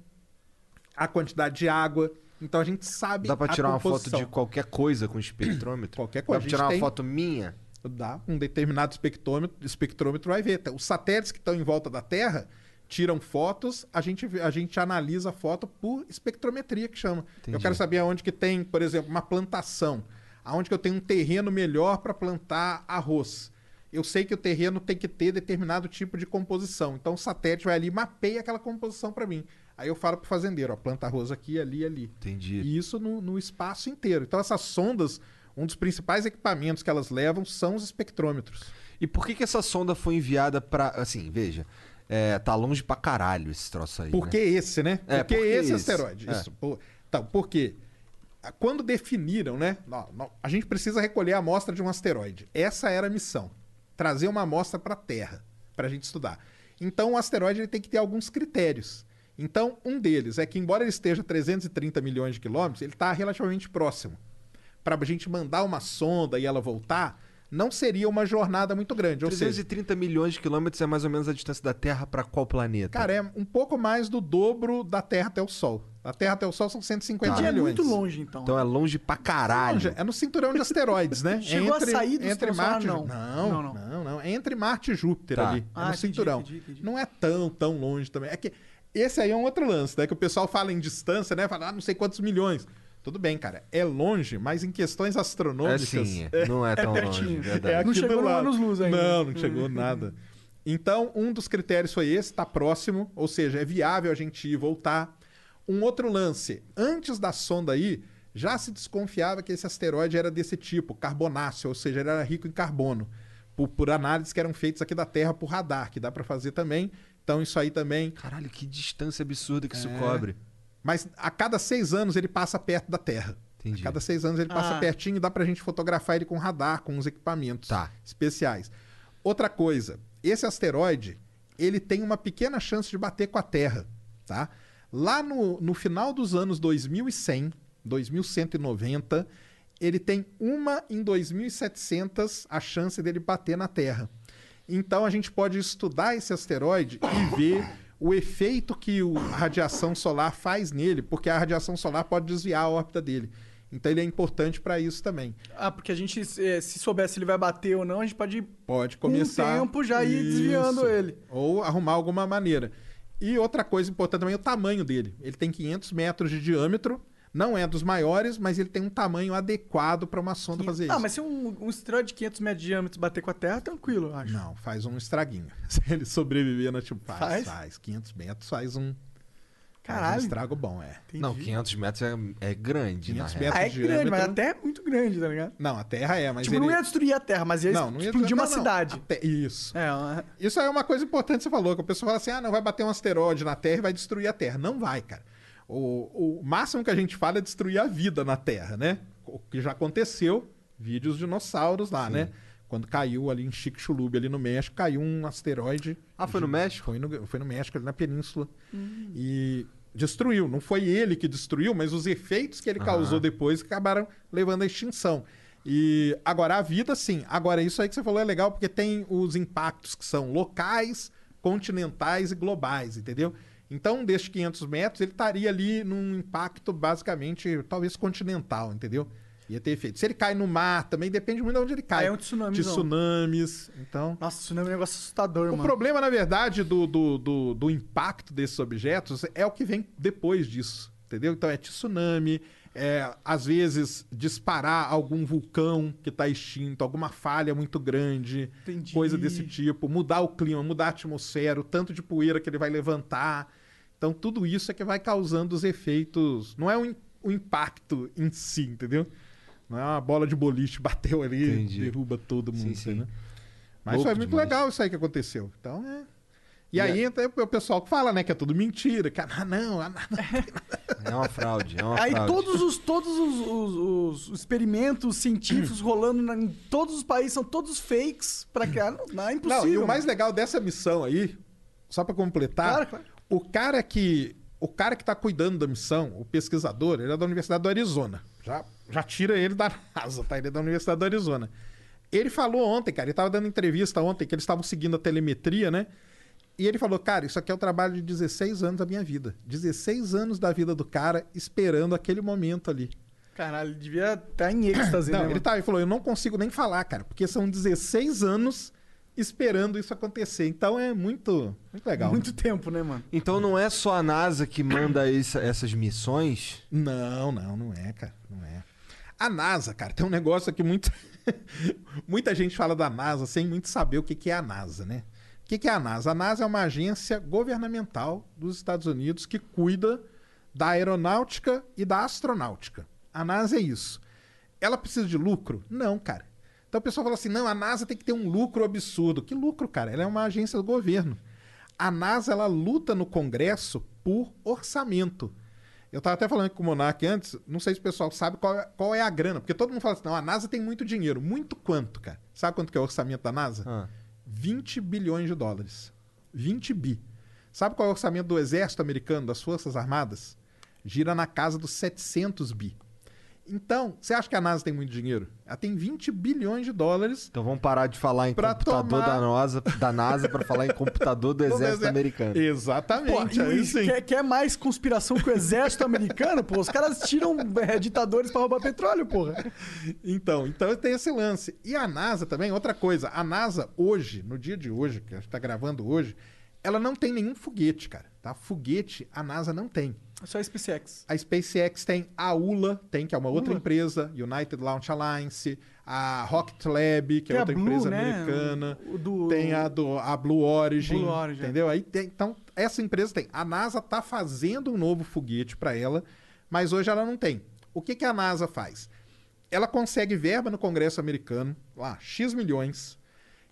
a quantidade de água. Então a gente sabe. Dá pra tirar uma foto de qualquer coisa com espectrômetro? Qualquer Dá coisa. pra A tirar gente uma tem- foto minha? dá um determinado espectrômetro, espectrômetro vai ver. Os satélites que estão em volta da Terra tiram fotos, a gente, a gente analisa a foto por espectrometria, que chama. Entendi. Eu quero saber aonde que tem, por exemplo, uma plantação. Aonde que eu tenho um terreno melhor para plantar arroz. Eu sei que o terreno tem que ter determinado tipo de composição. Então o satélite vai ali e mapeia aquela composição para mim. Aí eu falo pro fazendeiro, ó, planta arroz aqui, ali, ali. Entendi. E isso no, no espaço inteiro. Então essas sondas, um dos principais equipamentos que elas levam são os espectrômetros. E por que que essa sonda foi enviada pra... Assim, veja, é, tá longe pra caralho esse troço aí, Por que né? esse, né? É, por que por que esse esse? asteroide? É. Isso. Por... Então, por quê? Quando definiram, né? nó- nó- a gente precisa recolher a amostra de um asteroide. Essa era a missão. Trazer uma amostra para a Terra, para a gente estudar. Então, o asteroide ele tem que ter alguns critérios. Então, um deles é que, embora ele esteja a 330 milhões de quilômetros, ele está relativamente próximo. Para a gente mandar uma sonda e ela voltar, não seria uma jornada muito grande. Ou seja, 330 milhões de quilômetros é mais ou menos a distância da Terra pra qual planeta? Cara, é um pouco mais do dobro da Terra até o Sol. Da Terra até o Sol são 150 Já é milhões. muito longe, então. Então é longe pra caralho. Longe, É no cinturão de asteroides, né? Chegou a sair do entre solar, Marte não. Não, Não, não, não. não, É entre Marte e Júpiter Tá. ali. É Ah, no entendi, cinturão. entendi, entendi. Não é tão, tão longe também. É que esse aí é um outro lance, né? Que o pessoal fala em distância, né? Fala, ah, não sei quantos milhões. Tudo bem, cara. É longe, mas em questões É astronômicas. sim, não é tão pertinho. longe, verdade. É Não chegou no lado. anos-luz ainda. Não, não chegou nada. Então, um dos critérios foi esse, tá próximo, ou seja, é viável a gente ir e voltar. Um outro lance, antes da sonda aí, já se desconfiava que esse asteroide era desse tipo, carbonáceo, ou seja, ele era rico em carbono, por, por análises que eram feitas aqui da Terra por radar, que dá para fazer também. Então, isso aí também. Caralho, que distância absurda que isso É. cobre. Mas a cada seis anos ele passa perto da Terra. Entendi. A cada seis anos ele passa Ah. pertinho e dá pra gente fotografar ele com radar, com os equipamentos Tá. especiais. Outra coisa, esse asteroide, ele tem uma pequena chance de bater com a Terra, tá? Lá no, no final dos anos 2100, 2190, ele tem uma em 2700 a chance dele bater na Terra. Então a gente pode estudar esse asteroide e ver o efeito que a radiação solar faz nele, porque a radiação solar pode desviar a órbita dele. Então ele é importante para isso também. Ah, porque a gente, eh, se soubesse se ele vai bater ou não, a gente pode Pode Com o começar. tempo já ir desviando ele. Ou arrumar alguma maneira. E outra coisa importante também é o tamanho dele. Ele tem 500 metros de diâmetro, não é dos maiores, mas ele tem um tamanho adequado para uma sonda fazer isso. Ah, mas se um, um esteroide de 500 metros de diâmetro bater com a Terra, tranquilo, eu acho. Não, faz um estraguinho. Se ele sobreviver na tipo, faz, Faz? faz. 500 metros faz um, faz um Caralho. estrago bom, é. Entendi. Não, 500 metros é, é grande, 500 na metros. Ah, é de grande, mas a diâmetro. Terra é muito grande, tá ligado? Não, a Terra é, mas tipo, ele... não ia destruir a Terra, mas ia Não, não ia explodir uma não, não. cidade. Te- Isso. É, uma- Isso aí é uma coisa importante que você falou, que a pessoa fala assim, ah, não, vai bater um asteroide na Terra e vai destruir a Terra. Não vai, cara. O, o máximo que a gente fala é destruir a vida na Terra, né? O que já aconteceu, vídeos dinossauros lá, né? Quando caiu ali em Chicxulub, ali no México, caiu um asteroide. Ah, foi no México? Foi no, foi no México, ali na península. E destruiu. Não foi ele que destruiu, mas os efeitos que ele causou depois acabaram levando à extinção. E agora a vida, sim. Agora, isso aí que você falou é legal porque tem os impactos que são locais, continentais e globais, entendeu? Então, desses 500 metros, ele estaria ali num impacto basicamente, talvez continental, entendeu? Ia ter efeito. Se ele cai no mar, também depende muito de onde ele cai. É um tsunamizão. De tsunamis. Então. Nossa, não é um negócio assustador, O mano. problema, na verdade, do, do, do, do impacto desses objetos é o que vem depois disso. Entendeu? Então é tsunami, é, às vezes disparar algum vulcão que está extinto, alguma falha muito grande, Entendi. coisa desse tipo, mudar o clima, mudar a atmosfera, o tanto de poeira que ele vai levantar. Então tudo isso é que vai causando os efeitos. Não é o, o impacto em si, entendeu? Não é uma bola de boliche bateu ali, Entendi. derruba todo mundo. Sim, sim. Mas Louco foi muito demais. legal isso aí que aconteceu. Então é. E, E aí entra o pessoal que fala, né, que é tudo mentira, que ah, não, ah, não. É uma fraude, é uma Aí fraude. todos os todos os, os- os experimentos científicos rolando na- em todos os países são todos fakes pra criar. Não, não é impossível. Não, e o mais legal dessa missão aí, só pra completar, Claro, claro. O cara que o cara que tá cuidando da missão, o pesquisador, ele é da Universidade do Arizona. Já, já tira ele da NASA, tá? Ele é da Universidade do Arizona. Ele falou ontem, cara, ele tava dando entrevista ontem que eles estavam seguindo a telemetria, né? E ele falou, cara, isso aqui é o trabalho de 16 anos da minha vida. 16 anos da vida do cara esperando aquele momento ali. Caralho, ele devia estar em êxtase, Não, né? ele, tá, ele falou, eu não consigo nem falar, cara, porque são 16 anos esperando isso acontecer. Então é muito, muito legal. Muito tempo, né, mano? Então não é só a NASA que manda essa- essas missões? Não, não, não é, cara. Não é. A NASA, cara, tem um negócio que muito... muita gente fala da NASA sem muito saber o que, que é a NASA, né? O que, que é a NASA? A NASA é uma agência governamental dos Estados Unidos que cuida da aeronáutica e da astronáutica. A NASA é isso. Ela precisa de lucro? Não, cara. Então o pessoal fala assim: não, a NASA tem que ter um lucro absurdo. Que lucro, cara? Ela é uma agência do governo. A NASA ela luta no Congresso por orçamento. Eu estava até falando com o Monark antes, não sei se o pessoal sabe qual é, qual é a grana, porque todo mundo fala assim: não, a NASA tem muito dinheiro. Muito quanto, cara? Sabe quanto que é o orçamento da NASA? Ah. 20 bilhões de dólares. 20 bi. Sabe qual é o orçamento do Exército Americano, das Forças Armadas? Gira na casa dos 700 bi. Então, você acha que a NASA tem muito dinheiro? Ela tem 20 bilhões de dólares. Então vamos parar de falar em Pra computador tomar- da NASA, da NASA para falar em computador do Exército Exército- Americano. Pô, Exatamente. aí e, sim. quer, quer mais conspiração que o exército americano? Pô, os caras tiram é, ditadores pra roubar petróleo, porra. Então, então tem esse lance. E a NASA também, outra coisa. A NASA hoje, no dia de hoje, que a gente tá gravando hoje, ela não tem nenhum foguete, cara. Tá? Foguete a NASA não tem. Só a SpaceX. A SpaceX tem, a ULA tem, que é uma outra ULA? empresa, United Launch Alliance, a Rocket Lab, que Tem é outra Blue, empresa né? americana, O do- tem a, do, a Blue Origin, Blue Origin. entendeu? Aí tem, então, essa empresa tem. A NASA tá fazendo um novo foguete para ela, mas hoje ela não tem. O que, que a NASA faz? Ela consegue verba no Congresso americano, lá, X milhões,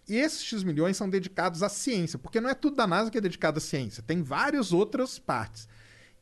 e esses X milhões são dedicados à ciência, porque não é tudo da NASA que é dedicado à ciência, tem várias outras partes.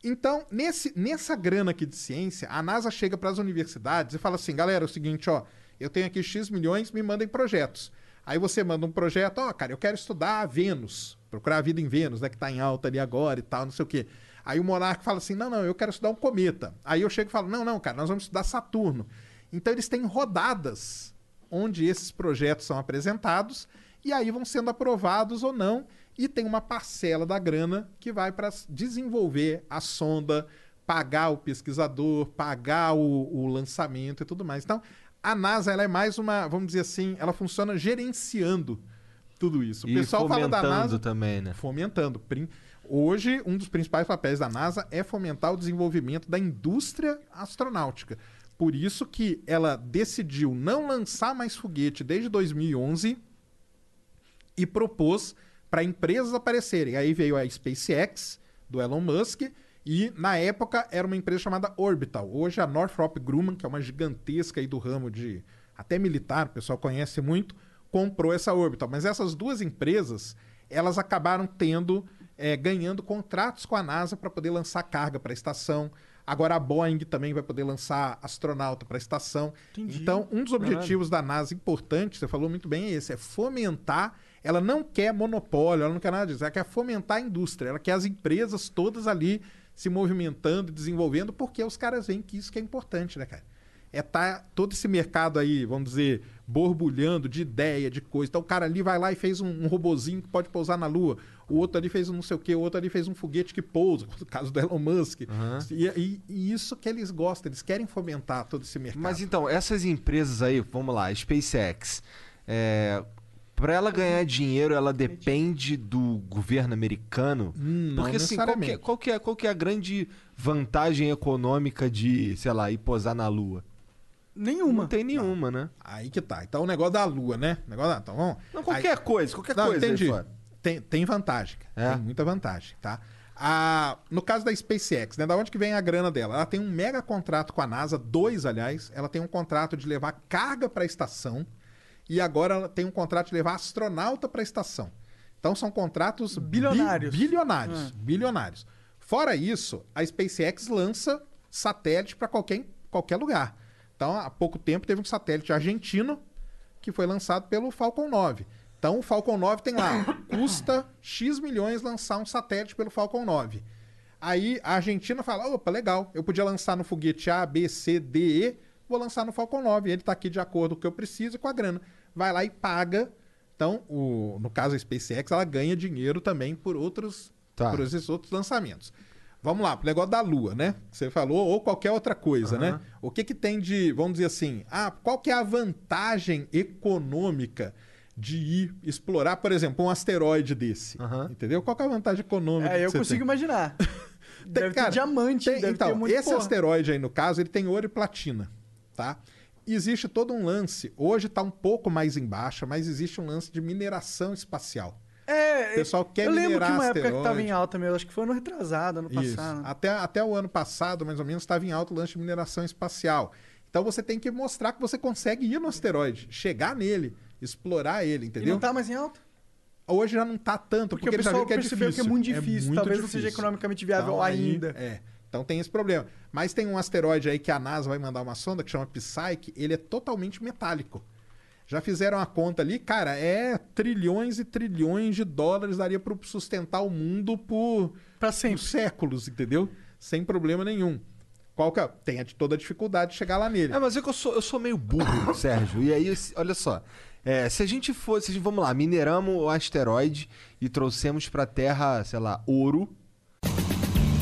Então, nesse, nessa grana aqui de ciência, a NASA chega para as universidades e fala assim: galera, é o seguinte, ó, eu tenho aqui X milhões, me mandem projetos. Aí você manda um projeto, ó, cara, eu quero estudar Vênus, procurar a vida em Vênus, né, que tá em alta ali agora e tal, não sei o quê. Aí o monarca fala assim: não, não, eu quero estudar um cometa. Aí eu chego e falo: não, não, cara, nós vamos estudar Saturno. Então eles têm rodadas onde esses projetos são apresentados e aí vão sendo aprovados ou não. E tem uma parcela da grana que vai para desenvolver a sonda, pagar o pesquisador, pagar o, o lançamento e tudo mais. Então, a NASA ela é mais uma, vamos dizer assim, ela funciona gerenciando tudo isso. O E pessoal fala da fomentando NASA também, né? fomentando. Hoje, um dos principais papéis da NASA é fomentar o desenvolvimento da indústria astronáutica. Por isso que ela decidiu não lançar mais foguete desde 2011 e propôs para empresas aparecerem. Aí veio a SpaceX, do Elon Musk, e na época era uma empresa chamada Orbital. Hoje a Northrop Grumman, que é uma gigantesca aí do ramo de até militar, o pessoal conhece muito, comprou essa Orbital. Mas essas duas empresas, elas acabaram tendo, eh, ganhando contratos com a NASA para poder lançar carga para a estação. Agora a Boeing também vai poder lançar astronauta para a estação. Então, um dos objetivos da NASA importante, você falou muito bem, é esse: é fomentar. Ela não quer monopólio, ela não quer nada disso, ela quer fomentar a indústria, ela quer as empresas todas ali se movimentando, desenvolvendo, porque os caras veem que isso que é importante, né, cara? É tá todo esse mercado aí, vamos dizer, borbulhando de ideia, de coisa. Então o cara ali vai lá e fez um, um robozinho que pode pousar na Lua. O outro ali fez um não sei o quê, o outro ali fez um foguete que pousa, no caso do Elon Musk. E, e- e isso que eles gostam, eles querem fomentar todo esse mercado. Mas então, essas empresas aí, vamos lá, SpaceX, é, para ela ganhar dinheiro, ela depende do governo americano? Hum, não Porque assim, qual que, é, qual, que é, qual que é a grande vantagem econômica de, sei lá, ir posar na Lua? Nenhuma. Não tem nenhuma, né? Aí que tá. Então o negócio da Lua, né? O negócio da... Então vamos. Não, qualquer Aí- coisa, qualquer Não, coisa. entendi. Tem, tem vantagem. É? Tem muita vantagem, tá? A, no caso da SpaceX, né? Da onde que vem a grana dela? Ela tem um mega contrato com a NASA, dois, aliás. Ela tem um contrato de levar carga para a estação e agora ela tem um contrato de levar astronauta para a estação. Então são contratos bi- Bilionários. bilionários, bilionários. Fora isso, a SpaceX lança satélite para qualquer, qualquer lugar. Então, há pouco tempo teve um satélite argentino que foi lançado pelo Falcon 9. Então, o Falcon 9 tem lá, custa X milhões lançar um satélite pelo Falcon 9. Aí a Argentina fala: opa, legal, eu podia lançar no foguete A, B, C, D, E, vou lançar no Falcon 9. Ele está aqui de acordo com o que eu preciso e com a grana. Vai lá e paga. Então, o, no caso a SpaceX, ela ganha dinheiro também por outros, Tá. por esses outros lançamentos. Vamos lá, pro negócio da Lua, né? Que Você falou, ou qualquer outra coisa, né? O que que tem de, vamos dizer assim, ah, qual que é a vantagem econômica de ir explorar, por exemplo, um asteroide desse? Aham. Entendeu? Qual que é a vantagem econômica É, que eu você consigo tem? imaginar. Deve cara, ter diamante, tem- deve então, ter muito esse porra. asteroide aí, no caso, ele tem ouro e platina, tá? Existe todo um lance, hoje tá um pouco mais embaixo, mas existe um lance de mineração espacial. É, O pessoal quer eu lembro minerar que uma época que asteroide. tava em alta mesmo, acho que foi ano retrasado, ano Isso. passado. Até, até o ano passado, mais ou menos, estava em alto o lance de mineração espacial. Então você tem que mostrar que você consegue ir no asteroide, chegar nele, explorar ele, E entendeu? não tá mais em alta? Hoje já não tá tanto, Porque, porque, o ele já pessoal viu que é percebeu difícil. que é muito difícil. muito Talvez não seja difícil. economicamente viável Então, aí, ainda. é. Então tem esse problema. Mas tem um asteroide aí que a NASA vai mandar uma sonda que chama Psyche, ele é totalmente metálico. Já fizeram a conta ali, cara, é trilhões e trilhões de dólares daria para sustentar o mundo por, Pra por séculos, entendeu? Sem problema nenhum. Qual que é? Tem a- toda a dificuldade de chegar lá nele. É, mas é que eu sou, eu sou meio burro, Sérgio. E aí, se- olha só. É, se a gente fosse, a gente- vamos lá, mineramos o asteroide e trouxemos pra Terra, sei lá, ouro.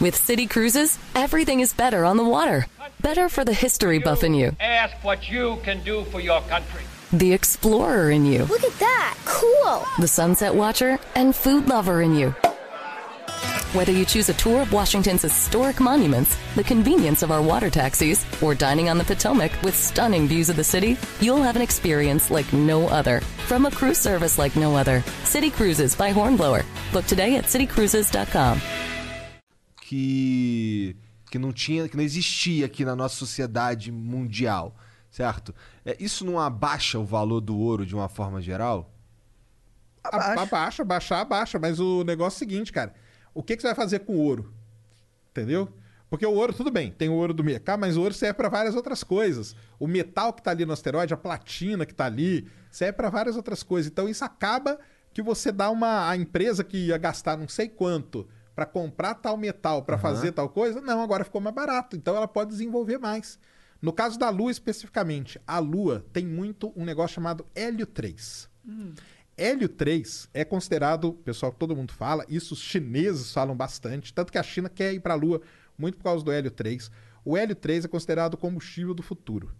With City Cruises, everything is better on the water. Better for the history buff in you, Ask what you can do for your country. the explorer in you, Look at that! Cool! the sunset watcher, and food lover in you. Whether you choose a tour of Washington's historic monuments, the convenience of our water taxis, or dining on the Potomac with stunning views of the city, you'll have an experience like no other. From a cruise service like no other, City Cruises by Hornblower. Book today at citycruises.com. que que não tinha, que não existia aqui na nossa sociedade mundial, certo? É, isso não abaixa o valor do ouro de uma forma geral? A- Abaixa, baixar, abaixa. Mas o negócio é o seguinte, cara. O que, que você vai fazer com o ouro? Entendeu? Porque o ouro, tudo bem, tem o ouro do mercado, mas o ouro serve para várias outras coisas. O metal que tá ali no asteroide, a platina que tá ali, serve para várias outras coisas. Então isso acaba que você dá uma. A empresa que ia gastar não sei quanto para comprar tal metal, para fazer tal coisa, não, agora ficou mais barato. Então ela pode desenvolver mais. No caso da Lua especificamente, a Lua tem muito um negócio chamado hélio 3. Hélio 3 é considerado, pessoal, todo mundo fala, isso os chineses falam bastante, tanto que a China quer ir para a Lua muito por causa do hélio 3. O hélio 3 é considerado o combustível do futuro.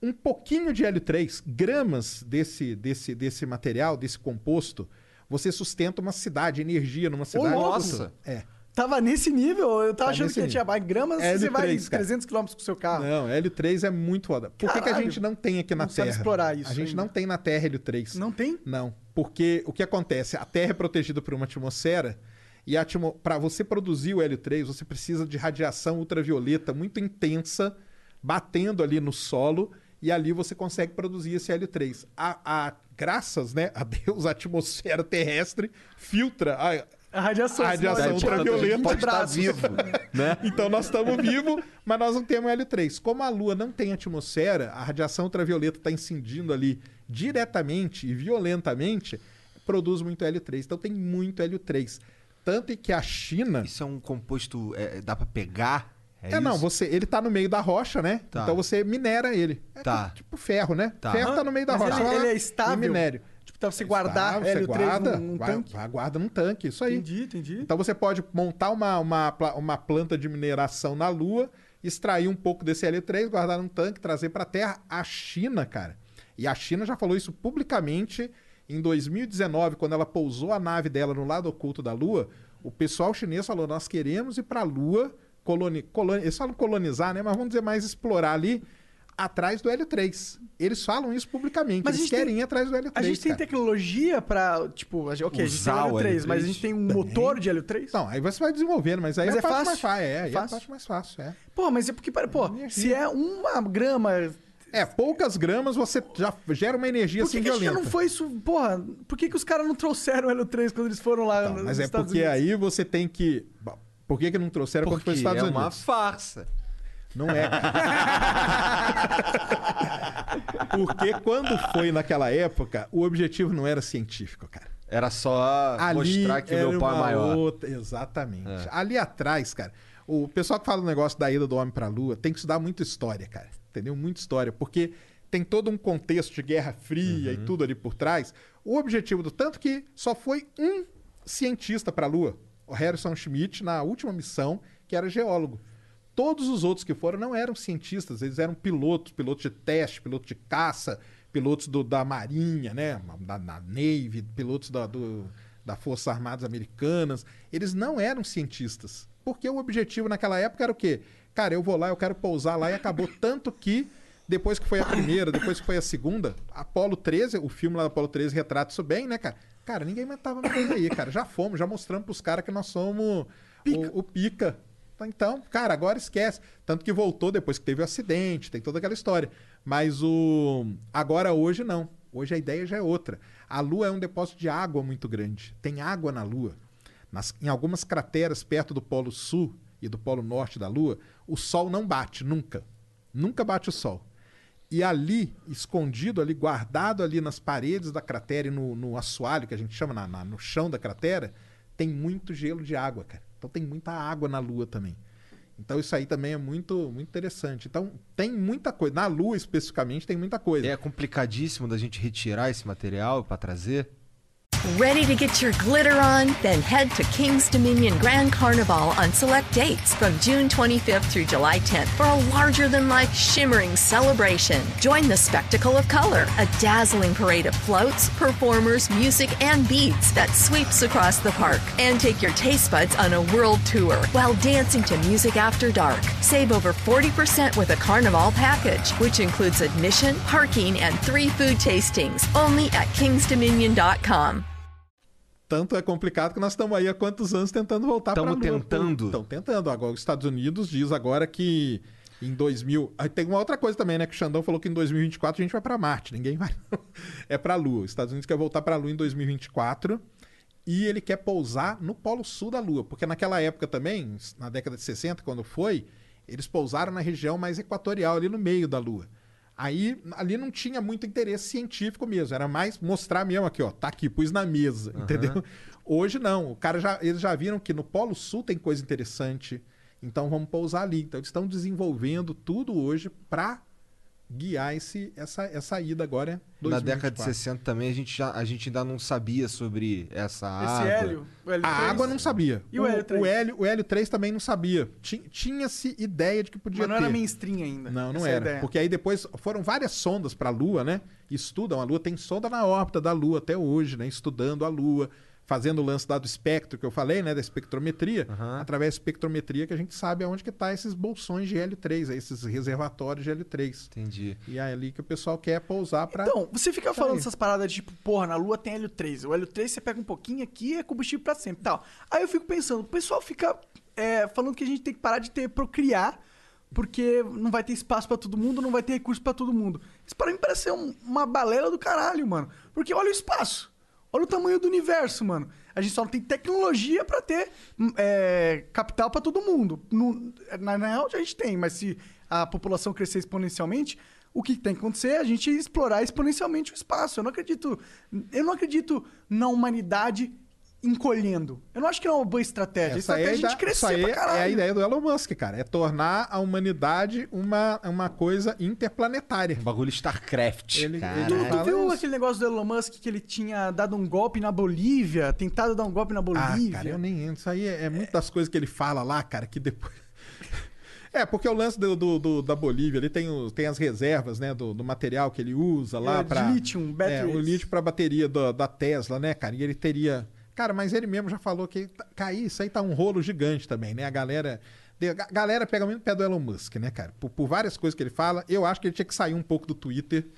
Um pouquinho de hélio 3, gramas desse, desse, desse material, desse composto, você sustenta uma cidade, energia numa cidade. Nossa! É. Tava nesse nível, eu tava Tá achando que tinha nível. gramas, É você do vai três, cara. 300 km com o seu carro. Não, hélio 3 é muito foda. Por que, que a Caralho. gente não tem aqui na Não sabe Terra? explorar isso A gente ainda. não tem na Terra hélio 3. Não tem? Não, porque o que acontece? A Terra é protegida por uma atmosfera e para você produzir o hélio 3, você precisa de radiação ultravioleta muito intensa batendo ali no solo e ali você consegue produzir esse hélio 3. A, a- graças, né, a Deus, a atmosfera terrestre filtra a, A radiação. A radiação tipo, ultravioleta. vinte Pode estar braços. vivo, né? então nós estamos vivos, mas nós não temos hélio 3. Como a Lua não tem atmosfera, a radiação ultravioleta está incidindo ali diretamente e violentamente, produz muito hélio 3. Então tem muito hélio 3. Tanto que a China. Isso é um composto. é, dá pra pegar? É, não, isso? você, ele tá no meio da rocha, né? Tá. Então você minera ele. É Tá. tipo, tipo ferro, né? Tá. Ferro tá no meio da Mas rocha. ele- ele é estável? minério. Tipo, pra você guardar Estável, hélio você 3 guarda, num, num vai- tanque. vai- guarda num tanque, isso aí. Entendi, entendi. Então você pode montar uma, uma, uma planta de mineração na Lua, extrair um pouco desse L3, guardar num tanque, trazer para a Terra. A China, cara, e a China já falou isso publicamente em 2019, quando ela pousou a nave dela no lado oculto da Lua. O pessoal chinês falou: nós queremos ir para a Lua, coloni coloni eles falam colonizar, né? Mas vamos dizer mais explorar ali. Atrás do L3. Eles falam isso publicamente. Mas eles querem tem- ir atrás do L3. A gente tem cara. tecnologia pra, tipo, a gente- ok, a gente tem Usar hélio o 3, mas a L3? gente tem um motor de hélio 3? Não, aí você vai desenvolvendo, mas aí Mas é, é fácil? mais fácil. É, aí é a Fácil? parte mais fácil, é. Pô, mas é porque, pô, se é uma grama... É, poucas gramas você já gera uma energia Por que, assim que a gente violenta. não foi isso? Porra, por que, que os caras não trouxeram o hélio 3 quando eles foram lá Então, nos mas é Estados porque Unidos? aí você tem que. Por que, que não trouxeram quando Porque foi Estados é Unidos? uma farsa. Não é. Porque quando foi naquela época, o objetivo não era científico, cara. Era só Ali mostrar que meu pau é maior. outra- Exatamente. Ali atrás, cara, o pessoal que fala o negócio da ida do homem pra lua tem que estudar muito história, cara. Entendeu? Muita história. Porque tem todo um contexto de Guerra Fria e tudo ali por trás. O objetivo do tanto que só foi um cientista pra lua, Harrison Schmitt, na última missão, que era geólogo. Todos os outros que foram não eram cientistas, eles eram pilotos, pilotos de teste, pilotos de caça, pilotos do- da Marinha, né? Da, da Navy, pilotos da, do- da Forças Armadas Americanas. Eles não eram cientistas. Porque o objetivo naquela época era o quê? Cara, eu vou lá, eu quero pousar lá e acabou. Tanto que, depois que foi a primeira, depois que foi a segunda, Apolo 13, o filme lá do Apolo 13 retrata isso bem, né, cara? Cara, ninguém mais tava no coisa aí, cara. Já fomos, já mostramos pros caras que nós somos o, o pica. Então, cara, agora esquece. Tanto que voltou depois que teve o acidente, tem toda aquela história. Mas o. Agora, hoje, não. Hoje a ideia já é outra. A Lua é um depósito de água muito grande. Tem água na Lua. Nas- em algumas crateras perto do Polo Sul e do Polo Norte da Lua, o Sol não bate, nunca. Nunca bate o Sol. E ali, escondido ali, guardado ali nas paredes da cratera e no, no assoalho, que a gente chama na- na- no chão da cratera, tem muito gelo de água, cara. Então tem muita água na Lua também. Então isso aí também é muito, muito interessante. Então tem muita coisa. Na Lua, especificamente, tem muita coisa. É complicadíssimo da gente retirar esse material pra trazer. Ready to get your glitter on? Then head to King's Dominion Grand Carnival on select dates from June 25th through July 10th for a larger than life shimmering celebration. Join the spectacle of color, a dazzling parade of floats, performers, music, and beads that sweeps across the park. And take your taste buds on a world tour while dancing to music after dark. Save over 40% with a Carnival package, which includes admission, parking, and three food tastings only at kingsdominion.com. Tanto é complicado que nós estamos aí há quantos anos tentando voltar para Tamo tentando. Estão tentando. Agora, os Estados Unidos diz agora que em 2000... Aí tem uma outra coisa também, né? Que o Xandão falou que em 2024 a gente vai para Marte. Ninguém vai... é para a Lua. Os Estados Unidos quer voltar para a Lua em 2024 e ele quer pousar no Polo Sul da Lua. Porque naquela época também, na década de 60, quando foi, eles pousaram na região mais equatorial, ali no meio da Lua. Aí ali não tinha muito interesse científico mesmo, era mais mostrar mesmo aqui, ó, tá aqui, pus na mesa, entendeu? Hoje não, o cara já, eles já viram que no Polo Sul tem coisa interessante, então vamos pousar ali. Então eles estão desenvolvendo tudo hoje para guiar esse, essa, essa ida agora. Na década de 2024. 60 também a gente, já, a gente ainda não sabia sobre essa Esse água. hélio, o hélio A 3. água não sabia. E o hélio 3? O hélio, o hélio 3 também não sabia. Ti- Tinha-se ideia de que podia Mas não ter. era mainstream ainda. Não, não Essa é era. ideia. Porque aí depois foram várias sondas para a Lua, né? Estudam a Lua. Tem sonda na órbita da Lua até hoje, né? Estudando a Lua, fazendo o lance lá do espectro que eu falei, né? Da espectrometria. Através da espectrometria que a gente sabe aonde que tá esses bolsões de hélio 3, aí, esses reservatórios de hélio 3. Entendi. E é ali que o pessoal quer pousar para Então, você fica falando essas paradas de tipo, porra, na Lua tem hélio 3. O hélio 3 você pega um pouquinho aqui é combustível pra sempre e tal. Aí eu fico pensando, o pessoal fica é, falando que a gente tem que parar de ter procriar, porque não vai ter espaço pra todo mundo, não vai ter recurso pra todo mundo. Isso pra mim parece ser um- uma balela do caralho, mano. Porque olha o espaço. Olha o tamanho do universo, mano. A gente só não tem tecnologia pra ter hum, é, capital pra todo mundo. No- na real, a gente tem, mas se a população crescer exponencialmente, o que tem que acontecer é a gente explorar exponencialmente o espaço. Eu não acredito, eu não acredito na humanidade encolhendo. Eu não acho que é uma boa estratégia. a Essa aí estratégia é a é, gente da- crescer aí pra caralho. é a ideia do Elon Musk, cara. É tornar a humanidade uma, uma coisa interplanetária. Um bagulho StarCraft. Ele- cara. ele- Tu, tu viu isso. aquele negócio do Elon Musk que ele tinha dado um golpe na Bolívia, tentado dar um golpe na Ah, Bolívia? cara, eu nem entro. Isso aí é, é muito das coisas que ele fala lá, cara, que depois. É, porque o lance do, do- do- da Bolívia, ele tem, o- tem as reservas, né, do, do material que ele usa lá É, para lítio, É, o lítio para bateria do- da Tesla, né, cara? E ele teria. Cara, mas ele mesmo já falou que tá- cair, isso aí tá um rolo gigante também, né? A galera. A galera pega muito pé do Elon Musk, né, cara? Por, por várias coisas que ele fala, eu acho que ele tinha que sair um pouco do Twitter.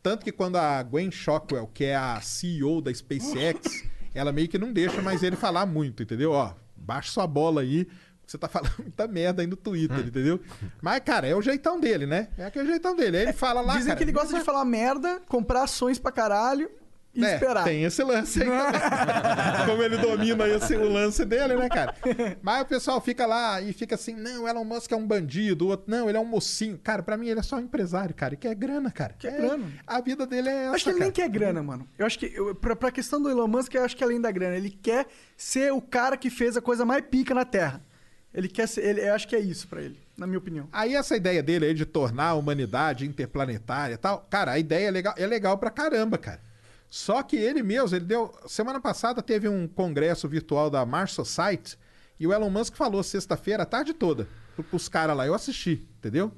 Tanto que quando a Gwen Shockwell, que é a CEO da SpaceX, ela meio que não deixa mais ele falar muito, entendeu? Ó, baixa sua bola aí, você tá falando muita merda aí no Twitter, entendeu? Mas, cara, é o jeitão dele, né? É aquele jeitão dele. Aí ele fala lá. Dizem cara, que ele gosta de falar merda, comprar ações pra caralho e é, esperar. Tem esse lance aí também. Como ele domina esse, o lance dele, né, cara? Mas o pessoal fica lá e fica assim: não, Elon Musk é um bandido, o outro, não, ele é um mocinho. Cara, pra mim ele é só um empresário, cara. E quer grana, cara. Quer É, grana. A vida dele é essa. Acho que ele nem cara. quer grana, mano. Eu acho que, eu, pra, pra questão do Elon Musk, eu acho que é além da grana, ele quer ser o cara que fez a coisa mais pica na Terra. Ele quer ser, ele, eu acho que é isso pra ele, na minha opinião. Aí essa ideia dele aí de tornar a humanidade interplanetária e tal, cara, a ideia é legal, é legal pra caramba, cara. Só que ele mesmo, ele deu. Semana passada teve um congresso virtual da Mars Society e o Elon Musk falou sexta-feira, a tarde toda, pro- pros caras lá. Eu assisti, entendeu?